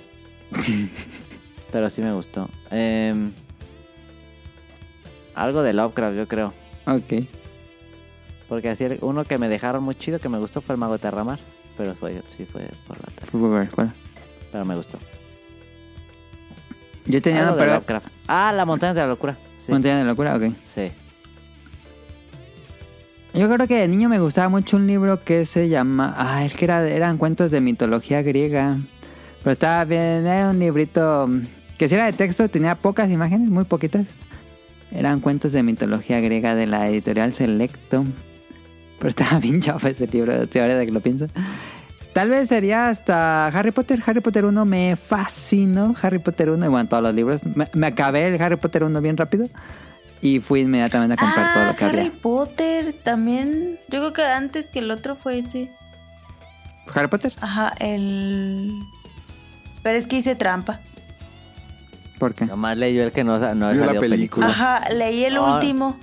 G: pero sí me gustó. Em, algo de Lovecraft, yo creo.
C: Ok.
G: Porque así uno que me dejaron muy chido, que me gustó, fue el Mago de Terramar. Pero fue, sí fue por la tarde.
C: Fue por escolar.
G: Pero me gustó.
C: Yo tenía
G: Algo
C: no,
G: de
C: pero...
G: Lovecraft. Ah, La Montaña de la Locura. Sí.
C: ¿Montaña de locura? Ok.
G: Sí.
C: Yo creo que de niño me gustaba mucho un libro que se llama... Ah, es que era, eran cuentos de mitología griega. Pero estaba bien... Era un librito que si era de texto tenía pocas imágenes, muy poquitas. Eran cuentos de mitología griega de la editorial Selecto. Pero estaba bien chafa ese libro, si ahora de que lo pienso. Tal vez sería hasta Harry Potter. Harry Potter 1 me fascinó. Harry Potter 1, y bueno, todos los libros. Me, me acabé el Harry Potter 1 bien rápido. Y fui inmediatamente a comprar todo
A: Ah,
C: lo que
A: Harry
C: había.
A: Potter también. Yo creo que antes que el otro fue ese.
C: ¿Harry Potter?
A: Ajá, el. Pero es que hice trampa.
C: ¿Por qué?
G: Nomás leyó el que no, no
B: Vio la
G: salió
B: película.
A: Ajá, leí el
G: Ah.
A: último.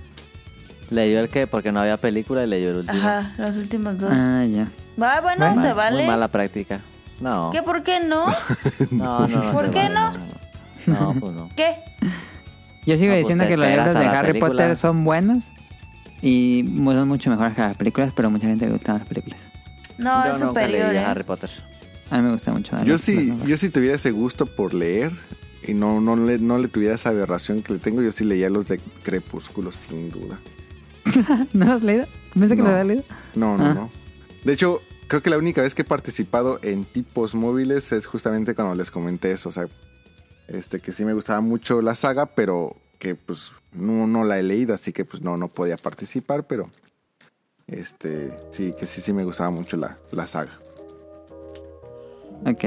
G: Leyó el que porque no había película y leyó el último.
A: Ajá, los últimos dos.
C: Ah, ya.
A: Va, bueno,
C: Bueno,
A: se
G: Muy
A: vale.
G: mala práctica. No.
A: ¿Qué? ¿Por qué no?
G: No, no, no.
A: ¿Por qué
G: vale,
A: no?
G: No, no, pues no.
A: ¿Qué?
C: Yo sigo
G: No, pues
C: diciendo que los libros de Harry
G: película.
C: Potter son buenos. Y son mucho mejores que las películas, pero mucha gente le gustan las películas.
A: No,
G: Yo
A: es superior, ¿eh?
G: Harry Potter.
C: A mí me gusta mucho.
B: Yo sí, yo si tuviera ese gusto por leer y no, no, le, no le tuviera esa aberración que le tengo, yo sí leía los de Crepúsculo, sin duda.
C: ¿No lo has leído? Pensé que
B: No.
C: lo había leído.
B: No, no,
C: Ah.
B: no. De hecho, creo que la única vez que he participado en tipos móviles es justamente cuando les comenté eso. O sea, este, que sí me gustaba mucho la saga, pero que pues no, no la he leído, así que pues no, no podía participar, pero este, sí, que sí, sí me gustaba mucho la, la saga.
C: Ok.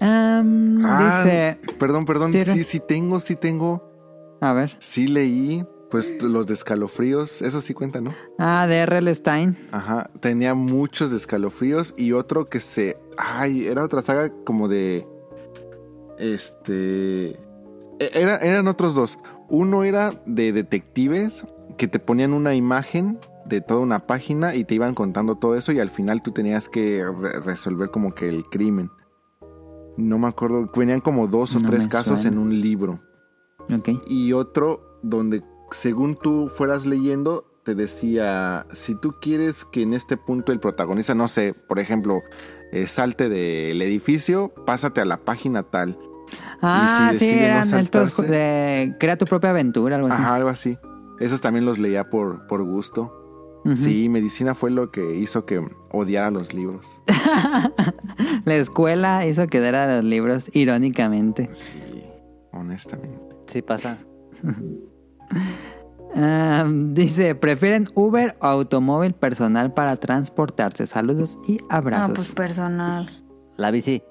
C: Am,
B: Ah,
C: dice.
B: Perdón, perdón,
C: Sí,
B: sí tengo, sí tengo.
C: A ver.
B: Sí leí, pues los de escalofríos, eso sí cuenta, ¿no?
C: Ah, de R.L. Stein.
B: Ajá, tenía muchos de escalofríos y otro que se... Ay, era otra saga como de... Este... e- Era, eran otros dos. Uno era de detectives que te ponían una imagen de toda una página y te iban contando todo eso y al final tú tenías que re- resolver como que el crimen. No me acuerdo, venían como dos o
C: No
B: tres casos
C: suena.
B: en un libro
C: Ok.
B: y otro donde según tú fueras leyendo te decía si tú quieres que en este punto el protagonista no sé por ejemplo eh, salte del edificio pásate a la página tal
C: Ah, sí,
B: decide no
C: eran estos
B: saltarse-
C: de Crea tu propia aventura, algo así.
B: ajá algo así esos también los leía por, por gusto sí medicina fue lo que hizo que odiara los libros
C: La escuela hizo quedar a los libros irónicamente.
B: sí honestamente
G: Sí pasa.
C: Am, dice, ¿prefieren Uber o automóvil personal para transportarse? Saludos y abrazos.
A: No, pues personal.
G: La bici.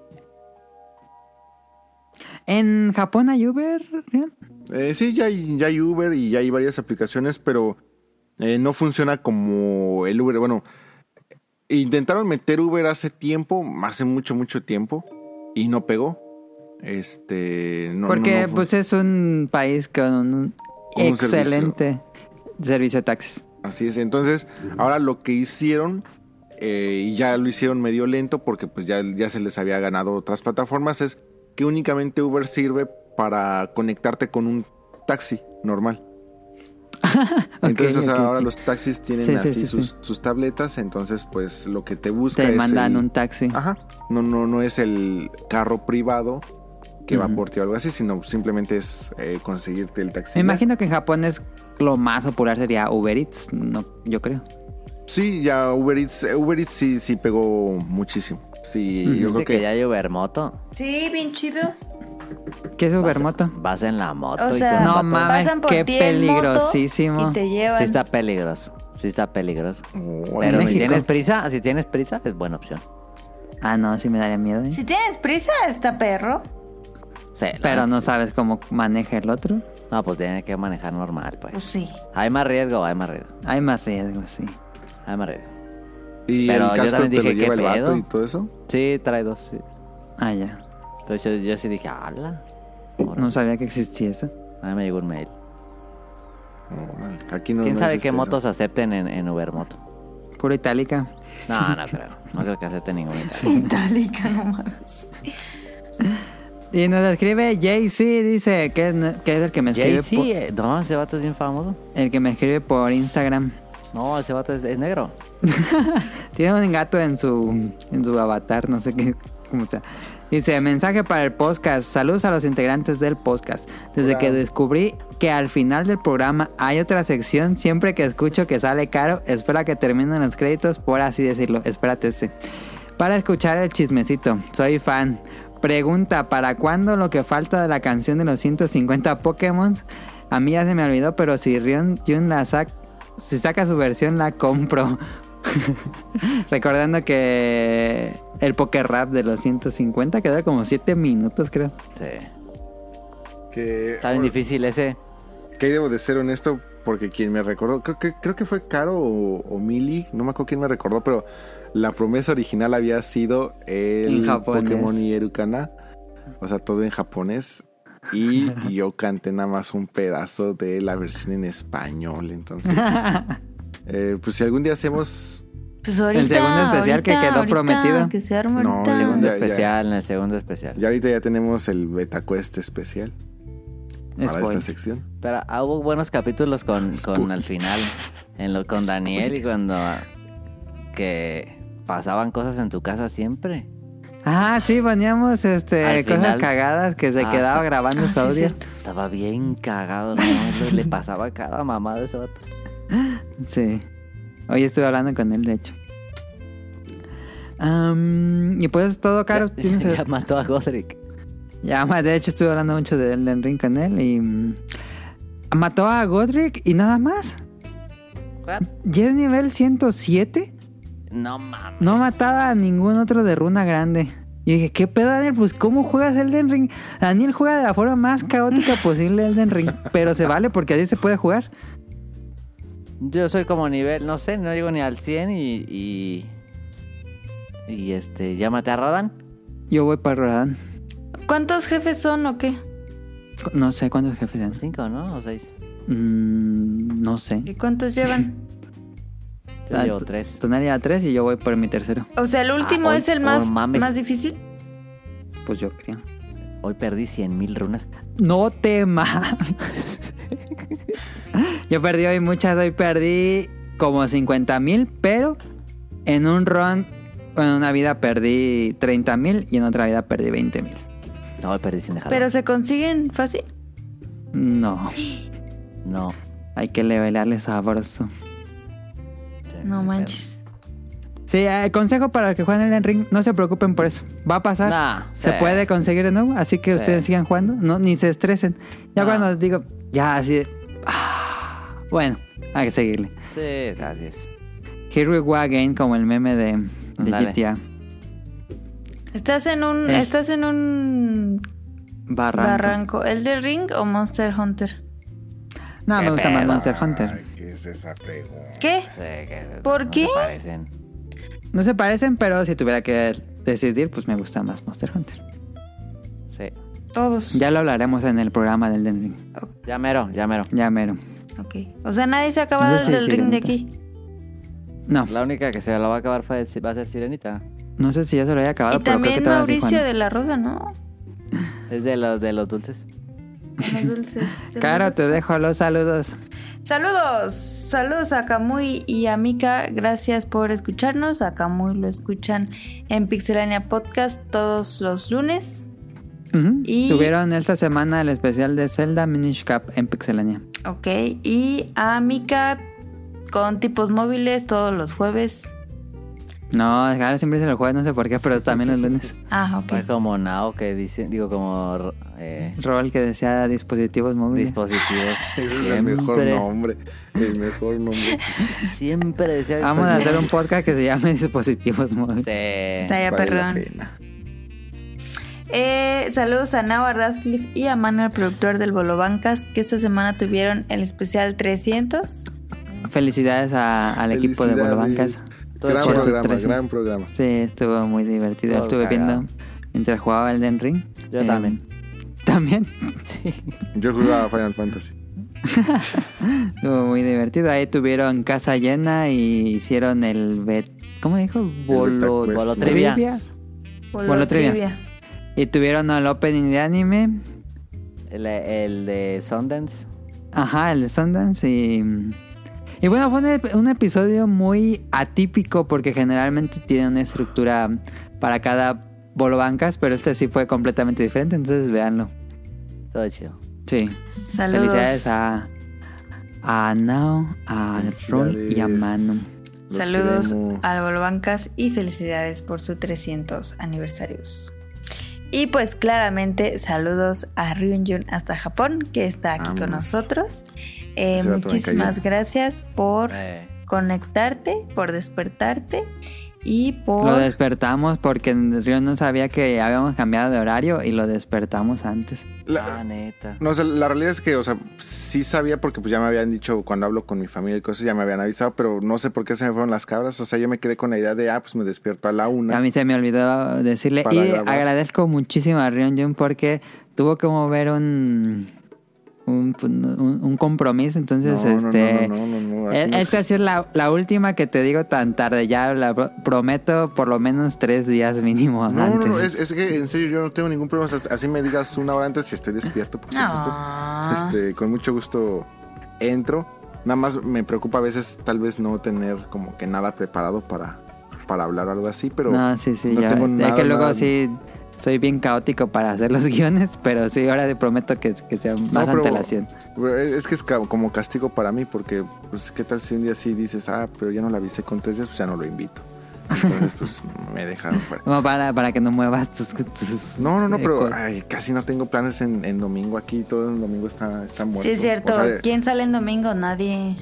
C: ¿En Japón hay Uber?
B: Eh, sí, ya hay, ya hay Uber y ya hay varias aplicaciones, pero eh, no funciona como el Uber. Bueno, Intentaron meter Uber hace tiempo, hace mucho, mucho tiempo, y no pegó. Este. No,
C: Porque
B: no- no
C: pues es un país con un
B: Con
C: excelente servicio. de taxis.
B: Así es. Entonces, ahora lo que hicieron, eh, y ya lo hicieron medio lento porque pues ya, ya se les había ganado otras plataformas, es que únicamente Uber sirve para conectarte con un taxi normal. Entonces, o sea, ahora los taxis tienen
C: Sí, sí,
B: así
C: sí,
B: sus,
C: sí.
B: sus tabletas, entonces pues lo que te busca
C: Te
B: es
C: mandan
B: el-
C: un taxi.
B: Ajá. No, no, no es el carro privado que va por ti o algo así, sino simplemente es eh, conseguirte el taxi.
C: Me imagino que en Japón es lo más popular sería Uber Eats, no, yo creo.
B: Sí, ya Uber Eats, eh, Uber Eats sí, sí pegó muchísimo. Sí, yo
G: ¿Viste
B: creo
G: que,
B: que,
G: ya hay Ubermoto?
A: Sí, bien chido.
C: ¿Qué es Ubermoto?
G: Vas en la moto
A: O
G: y
A: sea,
C: No mames,
A: pasan por
C: qué
A: ti
C: peligrosísimo.
A: y te llevan.
G: Sí está peligroso. Sí está peligroso.
B: Oh,
G: Pero si tienes prisa, si tienes prisa, es buena opción.
C: Ah, no, sí me daría miedo. ¿eh?
A: Si tienes prisa, está perro.
G: Sí,
C: Pero no
G: sí.
C: sabes cómo maneja el otro.
G: No, pues tiene que manejar normal, pues.
A: Pues sí.
G: Hay más riesgo, hay más riesgo.
C: Hay más riesgo, sí.
G: Hay más riesgo.
B: y
G: pero
B: el
G: yo
B: casco
G: también
B: te lo
G: dije,
B: lleva
G: ¿qué
B: el vato
G: pedo?
B: y todo eso.
G: Sí, trae dos, sí.
C: Ah, ya.
G: Pero yo, yo sí dije, ala.
C: No sabía que existía eso.
G: A mí me llegó un mail.
B: Órale, Aquí no
G: ¿Quién
B: no
G: sabe
B: existe
G: qué
B: eso.
G: motos acepten en, en Ubermoto?
C: Pura itálica.
G: No, no creo. No creo que acepten ninguna.
A: Itálica nomás.
C: Y nos escribe JC, dice que es, que es el que me escribe
G: Jay-Z,
C: por-
G: eh, no, ese vato es bien famoso.
C: el que me escribe por Instagram.
G: No, ese vato es, es negro.
C: Tiene un gato en su en su avatar, no sé qué cómo sea. Dice, mensaje para el podcast. Saludos a los integrantes del podcast. Desde
B: Hola.
C: que descubrí que al final del programa hay otra sección, siempre que escucho que sale caro, espera que terminen los créditos, por así decirlo. Espérate este. Para escuchar el chismecito. Soy fan. Pregunta, ¿para cuándo lo que falta de la canción de los 150 Pokémon? A mí ya se me olvidó, pero si Rion Jun la saca, si saca su versión la compro. Recordando que el Poker Rap de los 150 queda como 7 minutos, creo.
G: Sí.
B: Que,
G: Está bien difícil ese.
B: que ahí debo de ser honesto porque quien me recordó, creo que, creo que fue Caro o, o Mili, no me acuerdo quién me recordó, pero la promesa original había sido el. Pokémon y Erukana, o sea, todo en japonés. Y yo canté nada más un pedazo de la versión en español, entonces... eh, pues si algún día hacemos...
A: Pues ahorita.
C: segundo especial que quedó
A: ahorita,
C: prometido.
A: Que se arma
B: No, el
G: Segundo
B: Ya, ya.
G: especial, en el segundo especial.
B: Ya ahorita ya tenemos el Beta Quest especial para
C: Spoiler.
B: esta sección.
G: Pero ah, hubo buenos capítulos con, con al final, en lo, con Daniel y cuando que pasaban cosas en tu casa siempre.
C: Ah, sí, poníamos este, cosas cagadas que se
G: Ah,
C: quedaba grabando
A: Ah,
C: su audio.
G: Estaba bien cagado, ¿no? Le pasaba a cada mamá de ese vato.
C: Sí. Hoy estuve hablando con él, de hecho. Y pues todo, Caro.
G: Ya,
C: tienes
G: ya mató a Godric.
C: Ya, de hecho estuve hablando mucho de Elden Ring con él y... mm, Mató a Godric y nada más. ¿Ya es nivel 107?
G: No mames.
C: No mataba a ningún otro de runa grande. Y dije, ¿qué pedo, Daniel? Pues, ¿cómo juegas Elden Ring? Daniel juega de la forma más caótica posible Elden Ring. Pero se vale porque así se puede jugar.
G: Yo soy como nivel, no sé, no llego ni al 100 y... Y, y este, ya maté a Radan.
C: Yo voy para Rodan.
A: ¿Cuántos jefes son o qué?
C: No sé cuántos jefes sean.
G: Cinco, ¿no? O seis.
C: Mm, no sé.
A: ¿Y cuántos llevan?
G: Yo
C: Ah,
G: llevo
C: tú-
G: tres.
C: Tonali a tres y yo voy por mi tercero.
A: O sea, el último
G: hoy-
A: es el
G: oh,
A: más,
G: mames.
A: más difícil.
C: Pues yo creo.
G: Hoy perdí 100 mil runas.
C: No te mames. Yo perdí hoy muchas, hoy perdí como 50 mil, pero en un run, en una vida perdí 30 mil y en otra vida perdí 20 mil.
G: No, hoy perdí sin dejar.
A: Pero se consiguen fácil.
C: No,
G: No.
C: hay que levelearle sabroso.
A: No manches.
C: Sí, eh, consejo para los que juegan el ring, no se preocupen por eso. Va a pasar.
G: Nah,
C: se
G: sí.
C: puede conseguir de nuevo, así que
G: Sí.
C: ustedes sigan jugando, no, ni se estresen. Ya
G: No.
C: cuando digo, ya así de, ah, bueno, hay que seguirle.
G: Sí, así es.
C: Here we go again, como el meme de, de. GTA.
A: Estás en un,
C: Es-
A: estás en un
C: Barranco.
A: barranco. ¿El de Ring o Monster Hunter?
C: No, me gusta más? Monster Hunter.
B: ¿Qué es esa pregunta?
A: ¿Qué?
G: Sí, que
A: ¿Por
G: no
A: qué?
G: se parecen.
C: No se parecen, pero si tuviera que decidir, pues me gusta más Monster Hunter.
G: Sí.
A: Todos.
C: Ya lo hablaremos en el programa del Den Ring.
G: Ya mero, ya mero.
C: Ya mero.
A: Ok. O sea, nadie se ha acabado
C: No sé si
A: del ring de aquí.
C: No,
G: La única que se lo va a acabar fue, va a ser Sirenita.
C: no sé si ya se lo haya acabado,
A: Y
C: pero creo que
A: también
C: todavía
A: Mauricio de la Rosa, ¿no?
G: Es de los de los dulces.
A: Los dulces. de
C: Caro, te dejo los saludos.
A: Saludos, saludos a Kamui y a Mika, gracias por escucharnos. A Kamui lo escuchan en Pixelania Podcast todos los lunes. Y-
C: Tuvieron esta semana el especial de Zelda Minish Cap en Pixelania.
A: Ok, y a Mika con tipos móviles todos los jueves.
C: No, ahora siempre se lo juegan, no sé por qué, pero también los lunes.
A: Ah,
G: Fue
A: ok.
G: como Nao que dice, digo como eh,
C: Rol que decía dispositivos móviles.
G: dispositivos.
B: Ese es el mejor nombre. El mejor nombre.
G: Siempre decía
C: Vamos a hacer un podcast que se llame dispositivos móviles.
G: Sí.
A: Estaría
B: Vale
A: perrón. Eh, saludos a Nava Radcliffe y a Manuel, productor del Bolo Bancast, que esta semana tuvieron el especial 300.
C: Felicidades a- al equipo de
B: Felicidades.
C: Bolobancas.
G: Todo
B: Gran
C: chido.
B: programa,
C: Tres.
B: gran programa.
C: Sí, estuvo muy divertido.
G: Todo
C: Estuve
G: cagado.
C: viendo mientras jugaba el Den Ring.
G: Yo
C: Eh,
G: también.
C: También.
B: Yo jugaba Final Fantasy.
C: Estuvo muy divertido. Ahí tuvieron casa llena y hicieron el bet... ¿Cómo dijo? Bolo...
B: Quest.
G: Bolo trivia.
C: trivia.
A: Bolo
C: Bolo trivia.
A: Trivia.
C: Y tuvieron el opening de anime.
G: El, el de Sundance.
C: Ajá, el de Sundance y... Y bueno, fue un, ep- un episodio muy atípico porque generalmente tiene una estructura para cada bolo bancas, pero este sí fue completamente diferente, entonces véanlo.
G: Todo chido.
C: Sí.
A: Saludos.
C: Felicidades a, a Nao, a Ron y a. Manu.
B: Los
A: Saludos
B: queremos.
A: al Bolo Bancas y felicidades por su 300 aniversarios. Y pues claramente saludos a Ryunjun hasta Japón, que está aquí con nosotros. Eh, muchísimas gracias por
G: Eh,
A: conectarte, por despertarte y por...
C: Lo despertamos porque Río no sabía que habíamos cambiado de horario y lo despertamos antes.
B: La-
G: ah, neta.
B: No, o sea, la realidad es que, o sea, sí sabía porque pues ya me habían dicho cuando hablo con mi familia y cosas, ya me habían avisado, pero no sé por qué se me fueron las cabras. O sea, yo me quedé con la idea de, ah, pues me despierto a la una.
C: A mí se me olvidó decirle y
B: grabar.
C: agradezco muchísimo a Ryunjun porque tuvo que mover un un, un- un compromiso, entonces
B: no,
C: este
B: no, no, no, no, así no
C: Esta sí es la, la última que te digo tan tarde. Ya la prometo por lo menos tres días mínimo
B: No, no,
C: antes.
B: no, es, es que en serio yo no tengo ningún problema. O sea, así me digas una hora antes si estoy despierto, por supuesto.
A: No.
B: Este, con mucho gusto entro. Nada más me preocupa a veces tal vez no tener como que nada preparado para, para hablar o algo así, pero
C: no, sí, sí. ya.
B: tengo
C: es
B: nada,
C: que luego
B: nada-
C: sí soy bien caótico para hacer los guiones, pero sí, ahora te prometo que, que sea más
B: No, pero-
C: antelación.
B: Es que es como castigo para mí, porque, pues, ¿qué tal si un día sí dices, ah, pero ya no la avisé con tres días, pues ya no lo invito? Entonces, pues, me dejaron fuera.
C: Como para, para que no muevas tus... tus-
B: No, no, no, pero ay, casi no tengo planes en, en domingo aquí, todo el domingo está, está muerto.
A: Sí, es cierto.
B: O sea,
A: ¿Quién sale en domingo? Nadie.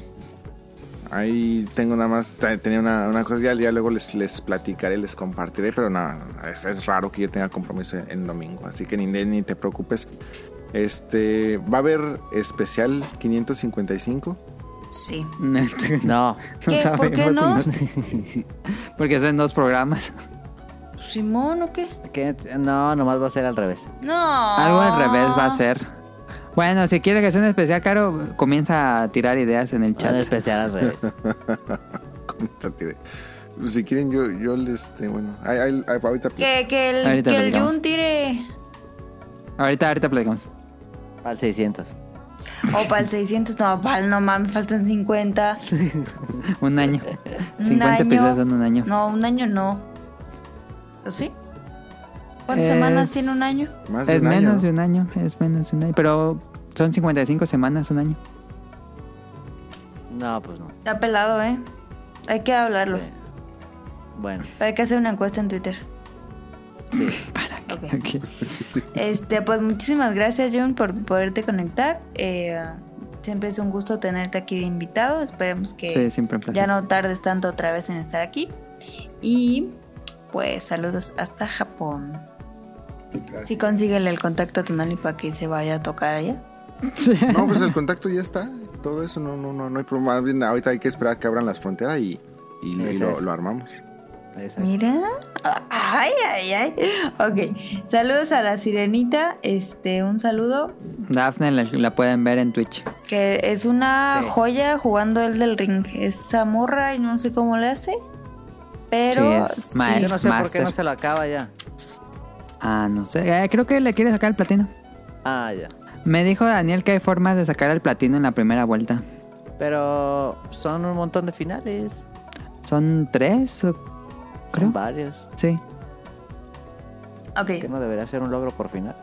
B: Ahí tengo nada más, tenía una, una cosa, ya, ya luego les, les platicaré, les compartiré, pero nada, es, es raro que yo tenga compromiso en, en domingo, así que ni, ni te preocupes. Este, va a haber especial 555.
A: Sí.
C: no
G: No.
A: ¿Qué? ¿Por qué no?
C: Porque son dos programas.
A: ¿Simón o qué?
G: ¿Qué? No, nomás va a ser al revés.
A: No.
C: Algo al revés va a ser. Bueno, si quieres que sea un especial, Caro, comienza a tirar ideas en el
G: Un
C: chat.
G: especial al revés.
B: Si quieren, yo, yo les, este, bueno, ahí- ahí- ahí- ahorita
A: Que, que el,
C: Ahorita
A: que el. Jun tire.
C: Ahorita, ahorita platicamos.
G: Al 600.
A: O para el 600. No, para el no mames, faltan 50.
C: Un año.
A: Un
C: 50
A: año.
C: episodios en un año.
A: No, un año no. ¿O sí? ¿Cuántas
C: Es-
A: semanas tiene un año?
B: más de
C: Es
B: un año,
C: menos
B: ¿no?
C: de un año, es menos de un año. Pero son 55 semanas, un año.
G: No, pues no.
A: Está pelado, ¿eh? Hay que hablarlo.
G: Sí. Bueno,
A: Hay que hacer una encuesta en Twitter.
G: sí.
A: Ok.
C: Ok.
A: Este, pues muchísimas gracias, Jun, por poderte conectar. Eh, siempre es un gusto tenerte aquí de invitado. Esperemos que
C: Sí,
A: ya no tardes tanto otra vez en estar aquí. Y pues saludos hasta Japón. Sí, consíguele el contacto a Tonali para que se vaya a tocar allá.
B: No, pues el contacto ya está. Todo eso no, no, no, no hay problema. Más bien, ahorita hay que esperar que abran las fronteras y, y, lo, armamos.
G: Esa es.
A: Mira. Ay, ay, ay. Ok. Saludos a la sirenita. Este, un saludo.
C: Daphne la, la pueden ver en Twitch.
A: Que es una
G: Sí.
A: joya jugando el del ring. Es zamorra y no sé cómo le hace. Pero
C: Sí, es
A: sí.
G: Yo no sé por qué no se lo acaba ya.
C: Ah, no sé. Eh, creo que le quiere sacar el platino.
G: Ah, ya.
C: Me dijo Daniel que hay formas de sacar el platino en la primera vuelta.
G: Pero son un montón de finales.
C: Son tres, o- creo.
G: Son varios.
C: Sí.
A: Ok.
G: Que no debería ser un logro por final.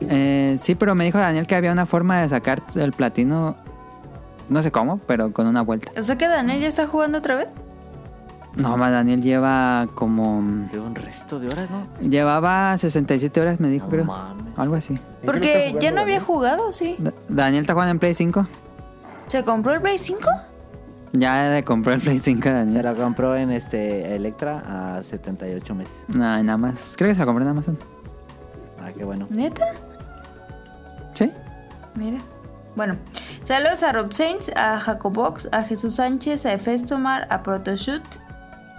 C: Eh, sí, pero me dijo Daniel que había una forma de sacar el platino. No sé cómo, pero con una vuelta.
A: O sea que Daniel ya está jugando otra vez.
C: No, ma, Daniel lleva como.
G: De un resto de horas, ¿no?
C: Llevaba 67 horas, me dijo,
G: No
C: creo.
G: mames.
C: Algo así.
A: Porque ya no había jugado, sí.
C: Da- Daniel está jugando en Play 5.
A: ¿Se compró el Play 5?
C: Ya le compró el Play 5 a
G: Se
C: Daniel.
G: la compró en este Electra a 78 meses.
C: No, nada más. Creo que se lo compró en Amazon.
G: Ah, qué bueno.
A: ¿Neta?
C: Sí.
A: Mira. Bueno, saludos a Rob Saints, a Jacobox, a Jesús Sánchez, a Efestomar, a Protoshoot,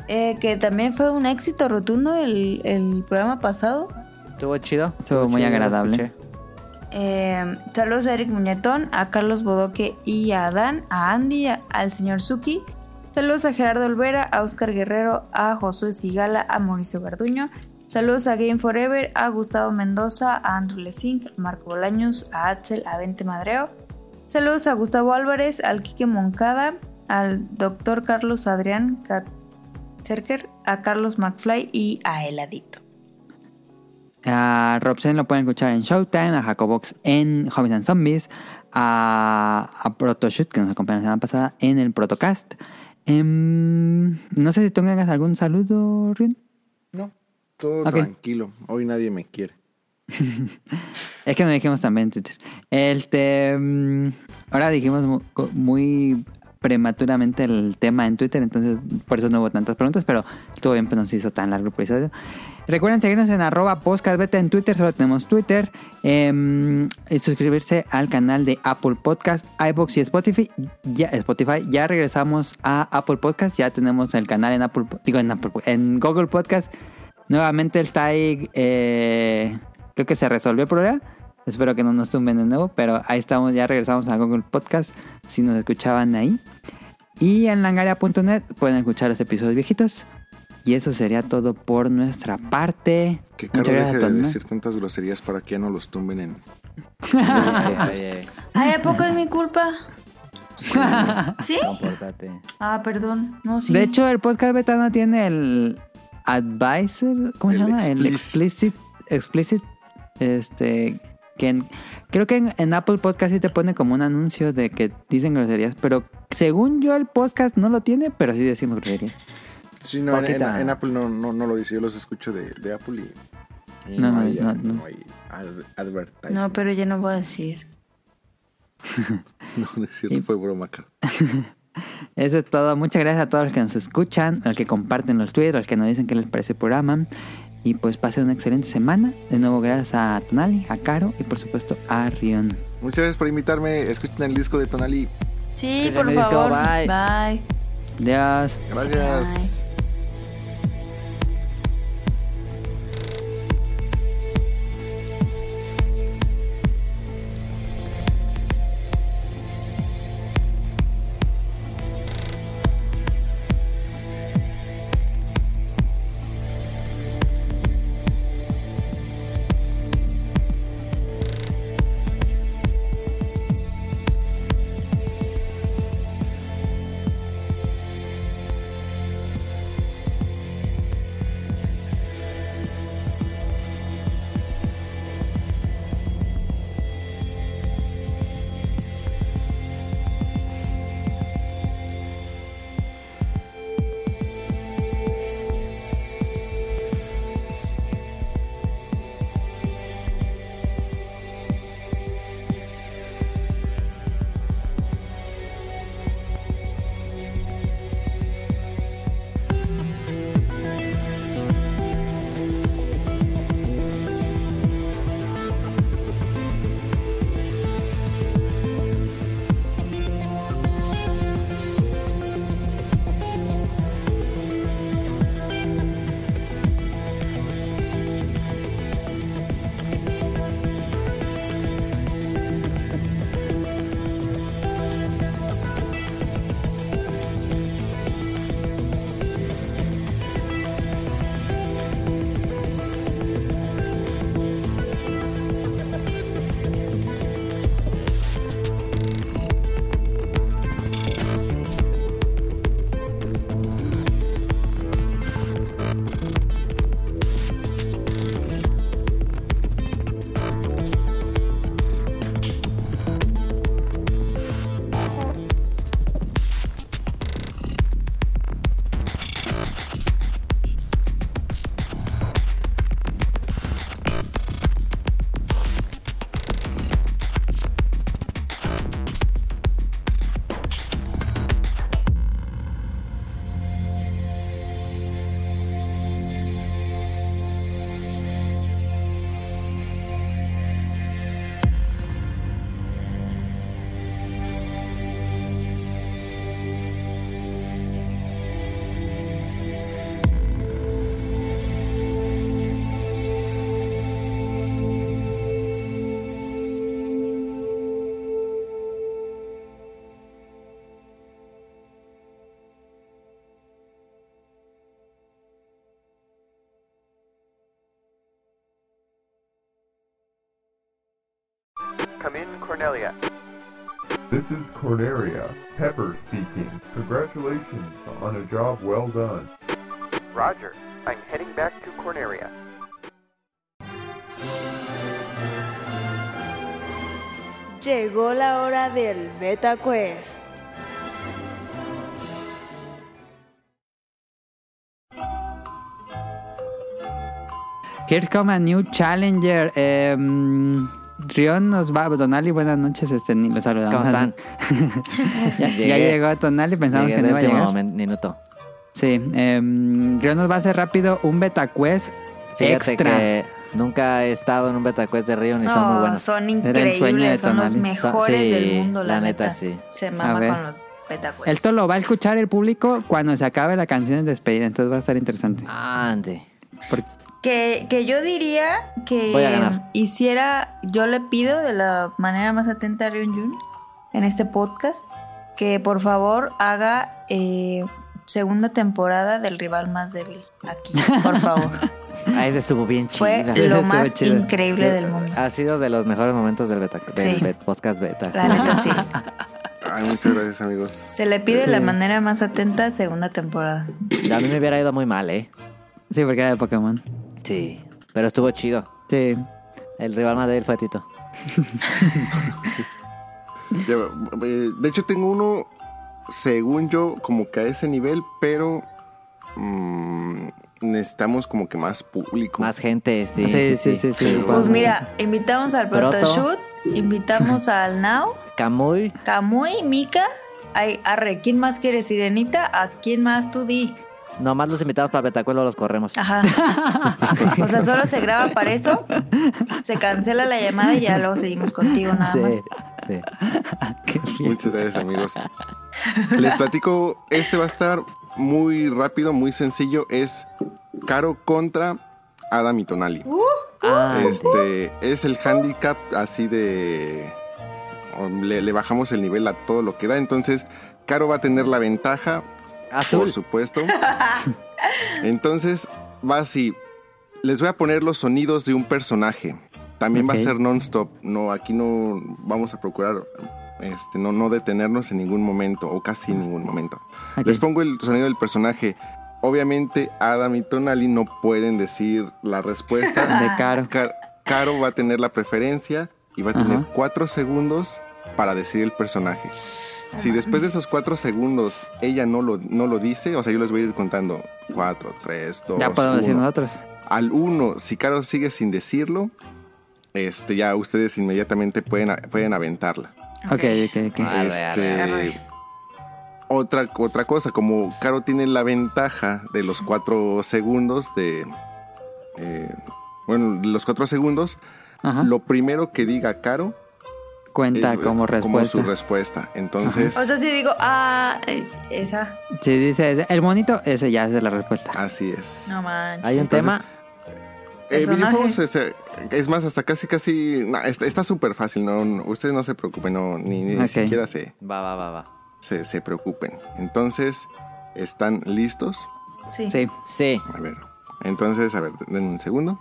A: eh, que también fue un éxito rotundo el, el programa pasado.
G: Estuvo chido.
C: Estuvo muy
G: chido,
C: agradable.
A: Eh, saludos a Eric Muñetón, a Carlos Bodoque y a Adán, a Andy, a- al señor Suki. Saludos a Gerardo Olvera, a Oscar Guerrero, a Josué Sigala, a Mauricio Garduño. Saludos a Game Forever, a Gustavo Mendoza, a Andrew Lesink, a Marco Bolaños, a Axel, a Vente Madreo. Saludos a Gustavo Álvarez, al Quique Moncada, al doctor Carlos Adrián A Carlos McFly y a Heladito.
C: A Robsen lo pueden escuchar en Showtime, a Jacobox en Hobbies and Zombies, a, a Protoshoot, que nos acompañó la semana pasada, en el Protocast. Em, no sé si tú tengas algún saludo, Rion.
B: No, todo tranquilo. Hoy nadie me quiere.
C: Es que nos dijimos también en Twitter. Este, mm, ahora dijimos muy prematuramente el tema en Twitter, entonces por eso no hubo tantas preguntas, pero estuvo bien, pues no hizo tan largo el episodio. Recuerden seguirnos en arroba podcastbeta en Twitter, solo tenemos Twitter. em, y suscribirse al canal de Apple Podcast, iBox y Spotify. Ya, Spotify. Ya regresamos a Apple Podcast, ya tenemos el canal en Apple, digo en Apple, en Google Podcast. Nuevamente está ahí, eh, creo que se resolvió el problema. Espero que no nos tumben de nuevo, pero ahí estamos, ya regresamos a Google Podcast si nos escuchaban ahí. Y en langaria.net pueden escuchar los episodios viejitos. Y eso sería todo por nuestra parte.
B: Que
C: gracias
B: deje de decir tantas groserías para que ya no los tumben en...
G: Ay,
A: ¿a poco es mi culpa? ¿Sí?
G: Compórtate.
A: Ah, perdón. No, sí.
C: De hecho, el podcast beta no tiene el advisor, ¿cómo se llama? El
B: explicit.
C: explicit, explicit, este, que en- creo que en, en Apple Podcast sí te pone como un anuncio de que dicen groserías, pero según yo el podcast no lo tiene, pero sí decimos groserías.
B: Sí, no, en, en-
G: Poquita.
B: en Apple no, no, no lo dice. Yo los escucho de, de Apple y, y
C: No, no,
B: hay,
C: no,
B: no
C: no.
B: hay ad- advertising.
A: No, pero ya no voy a decir.
B: No, es cierto, fue broma.
C: Eso es todo. Muchas gracias a todos los que nos escuchan, a los que comparten los tweets, a los que nos dicen qué les parece el programa. Y pues pasen una excelente semana. De nuevo, gracias a Tonali, a Caro y por supuesto a Rion.
B: Muchas gracias por invitarme. Escuchen el disco de Tonali.
A: Sí, por favor.
G: bye.
A: Bye.
C: Adiós.
B: Gracias.
I: Come in, Cornelia.
J: This is Corneria, Pepper speaking. Congratulations on a job well done.
I: Roger. I'm heading back to Corneria.
A: Llegó la hora del Beta Quest.
C: Here's come a new challenger. Eh, Rion nos va. Tonali, buenas noches. Este, ni lo saludamos.
G: ¿Cómo están?
C: ya, ya llegó Tonali, pensamos
G: Llegué
C: que no iba a llegar.
G: momen- minuto.
C: Sí. Eh, Rion nos va a hacer rápido un beta quest
G: Fíjate
C: extra.
G: que nunca he estado en un beta quest de Río ni son muy
A: No,
G: buenos.
A: son increíbles, son los mejores
G: Sí,
A: del mundo, la,
G: la neta, sí.
A: Se mama con los Beta Quest.
C: Esto lo va a escuchar el público cuando se acabe la canción de despedida, entonces va a estar interesante.
G: Ande.
C: Porque-
A: Que, que yo diría que
G: Voy a ganar.
A: hiciera, yo le pido de la manera más atenta a Ryun Jun en este podcast que por favor haga eh, segunda temporada del rival más débil aquí, por favor.
G: Ah, ese estuvo bien chido.
A: Fue
C: Sí,
A: lo más
C: chido.
A: increíble del mundo.
G: Ha sido de los mejores momentos del beta, del
A: Sí.
G: bet- podcast beta.
A: La neta sí.
B: Ay, muchas gracias, amigos.
A: Se le pide de la manera más atenta segunda temporada.
G: A mí me hubiera ido muy mal, ¿eh?
C: Sí, porque era de Pokémon.
G: Sí. Pero estuvo chido.
C: Sí.
G: El rival más débil fue Tito.
B: Eh, de hecho, tengo uno, según yo, como que a ese nivel, pero mm, necesitamos como que más público.
G: Más gente, sí.
C: Sí, sí, sí, sí.
A: Pues mira, invitamos al
G: Proto.
A: Protoshoot, invitamos al Now,
G: Camuy,
A: Kamui, Mika. Ay, arre, ¿quién más quiere Sirenita? ¿A quién más tú di?
G: Nomás los invitados para Betacuelo los corremos.
A: Ajá. O sea, solo se graba para eso, se cancela la llamada y ya luego seguimos contigo nada
G: Sí,
A: más.
G: sí.
C: Qué.
B: Muchas gracias, amigos. Les platico, este va a estar muy rápido, muy sencillo. Es Caro contra Adam y Tonali.
G: Ah,
B: Este es el handicap así de. Le, le bajamos el nivel a todo lo que da. Entonces, Caro va a tener la ventaja,
G: azul.
B: por supuesto. Entonces, va así. Les voy a poner los sonidos de un personaje. También va a ser non-stop. No, aquí no vamos a procurar este, no, no detenernos en ningún momento, o casi en ningún momento. Les pongo el sonido del personaje. Obviamente, Adam y Tonali no pueden decir la respuesta.
C: De caro.
B: Car- Caro va a tener la preferencia y va a tener
C: Ajá.
B: cuatro segundos para decir el personaje. Si después de esos cuatro segundos ella no lo, no lo dice, o sea, yo les voy a ir contando cuatro, tres, dos,
C: Ya podemos decir
B: uno.
C: nosotros.
B: Al uno, si Caro sigue sin decirlo, este, ya ustedes inmediatamente pueden, pueden aventarla.
C: Ok, ok, ok.
B: Este. Otra, otra cosa, como Caro tiene la ventaja de los cuatro segundos de... eh, bueno, los cuatro segundos,
C: Ajá.
B: lo primero que diga Caro
C: Cuenta
B: es,
C: como
B: eh,
C: respuesta.
B: su respuesta. Entonces,
A: O sea, si digo, ah, eh, esa.
C: Si dice el monito, ese ya es la respuesta.
B: así es.
A: No manches.
G: Hay un
B: Entonces,
G: tema.
B: Eh, videojuegos es, eh, es más, hasta casi, casi. nah, está súper fácil, no, no, ustedes no se preocupen, no, ni, ni
C: Ok.
B: siquiera se,
G: Va, va, va, va.
B: se, se preocupen. Entonces, ¿están listos?
A: Sí.
C: Sí.
G: Sí.
B: A ver, entonces, a ver, denme un segundo.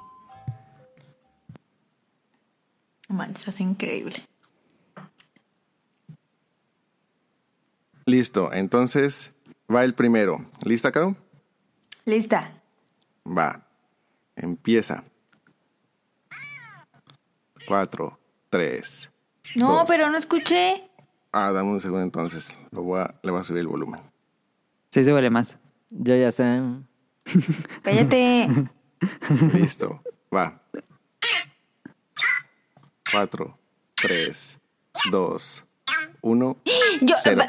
A: No manches, es increíble.
B: Listo, entonces va el primero. ¿Lista, Caro?
A: Lista.
B: Va. Empieza. Cuatro, tres.
A: No,
B: Dos.
A: pero no escuché.
B: Ah, dame un segundo entonces. Lo voy a, le voy a subir el volumen.
C: Sí, súbele más.
G: Yo ya sé.
A: Cállate.
B: Listo. Va. Cuatro, tres, dos, uno.
A: Yo.
B: Cero.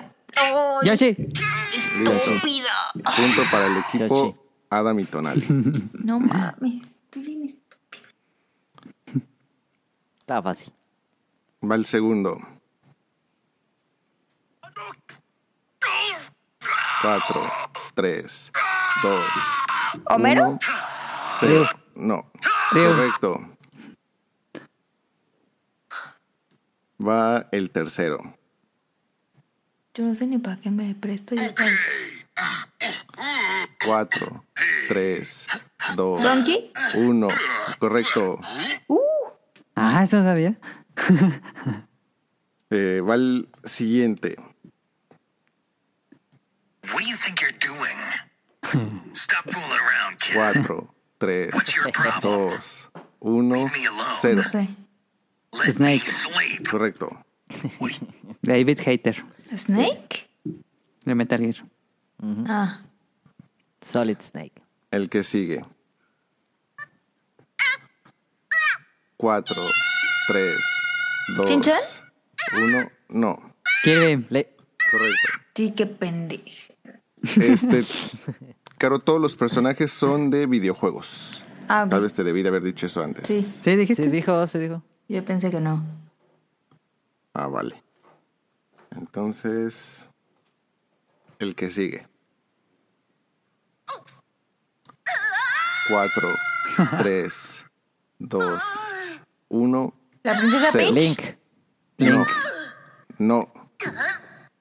A: Oh,
C: Yoshi.
B: Listo.
A: estúpido.
B: Punto para el equipo
G: Yoshi.
B: Adam y Tonali.
A: No mames, estoy bien estúpido.
G: Estaba fácil.
B: Va el segundo. Cuatro, tres, dos,
A: ¿Homero?
B: uno, cero. No.
C: Ryu.
B: Correcto. Va el tercero.
A: Yo no sé ni para qué me presto yo para...
B: Cuatro, tres, dos,
A: ¿Donkey?
B: uno. Correcto.
C: Ah, eso sabía.
B: Eh, va el siguiente.
K: What do you think you're doing? Stop fooling around, kid.
B: 4, 3,
K: What's your problem?
B: 2, 1,
K: Leave me alone.
B: 0.
A: No sé.
C: Snake.
K: me
C: David Hater,
A: ¿Snake?
C: de Metal Gear.
A: Ah,
G: Solid Snake.
B: El que sigue. 4, 3, 2,
A: ¿Chin-chan?
B: 1. No,
C: Kirby,
G: Le-
B: correcto.
A: sí, qué pendejo.
B: Este. Claro, todos los personajes son de videojuegos.
A: Ah.
B: Tal vez te debí de haber dicho eso antes.
A: Sí,
C: ¿sí dijiste?
G: Sí, dijo, sí dijo.
A: yo pensé que no.
B: Ah, vale. Entonces. El que sigue. 4, 3, 2, 1.
A: ¿La princesa. Peach?
G: Link.
B: No. No.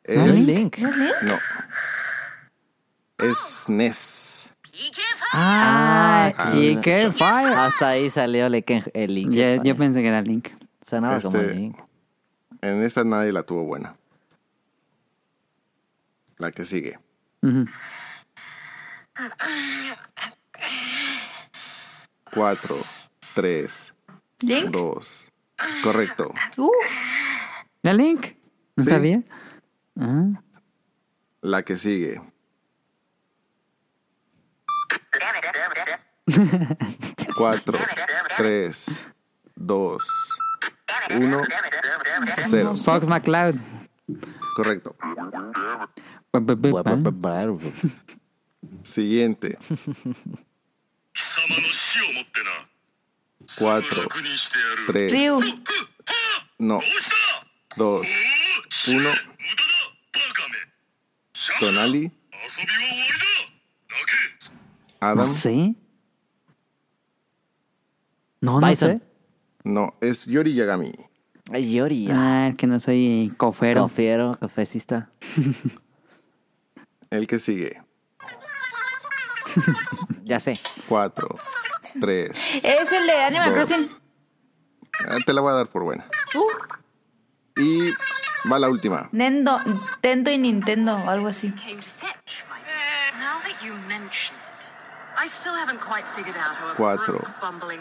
G: ¿No
B: Es.
G: es Link?
A: ¿No es Link?
B: No. Es Ness.
C: Ah,
B: Ah,
C: y qué fire.
G: Hasta ahí salió el Link.
C: Yo pensé que era Link.
G: Sonaba como
B: Este-
G: Link.
B: En esta nadie la tuvo buena. La que sigue.
C: Ujú.
B: 4, 3,
A: ¿Link?
B: 2. Correcto.
A: Uh,
C: ¿Era Link? ¿No
B: Sí.
C: sabía? Ah.
B: La que sigue. 4, 3, 2, 1 0.
C: Fox McLeod.
B: Correcto. Siguiente. 4 3 No. 2 1 Tonali.
K: Adam.
C: No sé. No, no sé.
B: No, es Yori Yagami.
G: Ay, Yori.
C: Ah, que no soy cofero.
G: Confiero, cafecista.
B: El que sigue.
G: Ya sé.
B: 4, 3.
A: Es el de Animal
B: Dos.
A: Crossing.
B: Ah, Te la voy a dar por buena.
A: Uh,
B: Y va la última.
A: Nendo, Nintendo y Nintendo o algo así.
B: Cuatro,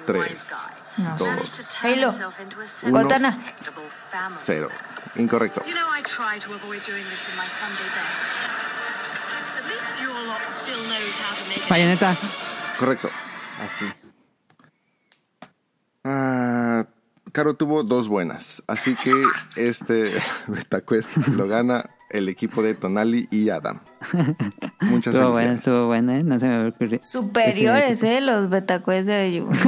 B: tres,
A: No.
E: managed to
B: dos,
E: turn
A: Halo. Cortana.
B: 0. Incorrecto.
C: Bayoneta.
B: Correcto.
G: Así.
B: Ah, Caro tuvo dos buenas. Así que este BetaQuest lo gana el equipo de Tonali y Adam. Muchas
C: Estuvo buena, estuvo buena, ¿eh? No se me había ocurrido.
A: Superiores, eh, los betacues de Yu.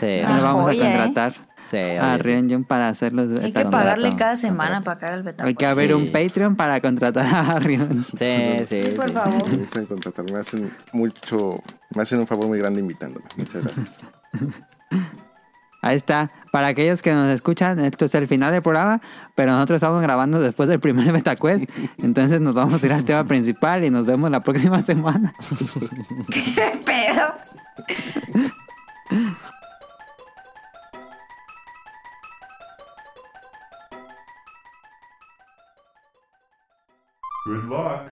G: Sí.
C: Lo vamos a
A: ¿eh?
C: contratar
G: Sí,
C: a. Ryunjun para hacer los
A: Hay que pagarle cada semana
G: contrato.
A: para que haga el betacues.
C: Hay que haber
G: Sí.
C: un Patreon para contratar a Ryun.
G: Sí, sí.
A: Por
G: sí.
A: favor.
B: Me gustan contratar, me hacen mucho, me hacen un favor muy grande invitándome. Muchas gracias.
C: Ahí está. Para aquellos que nos escuchan, esto es el final del programa, pero nosotros estamos grabando después del primer BetaQuest. Entonces nos vamos a ir al tema principal y nos vemos la próxima semana.
A: ¿Qué pedo?
J: Good luck.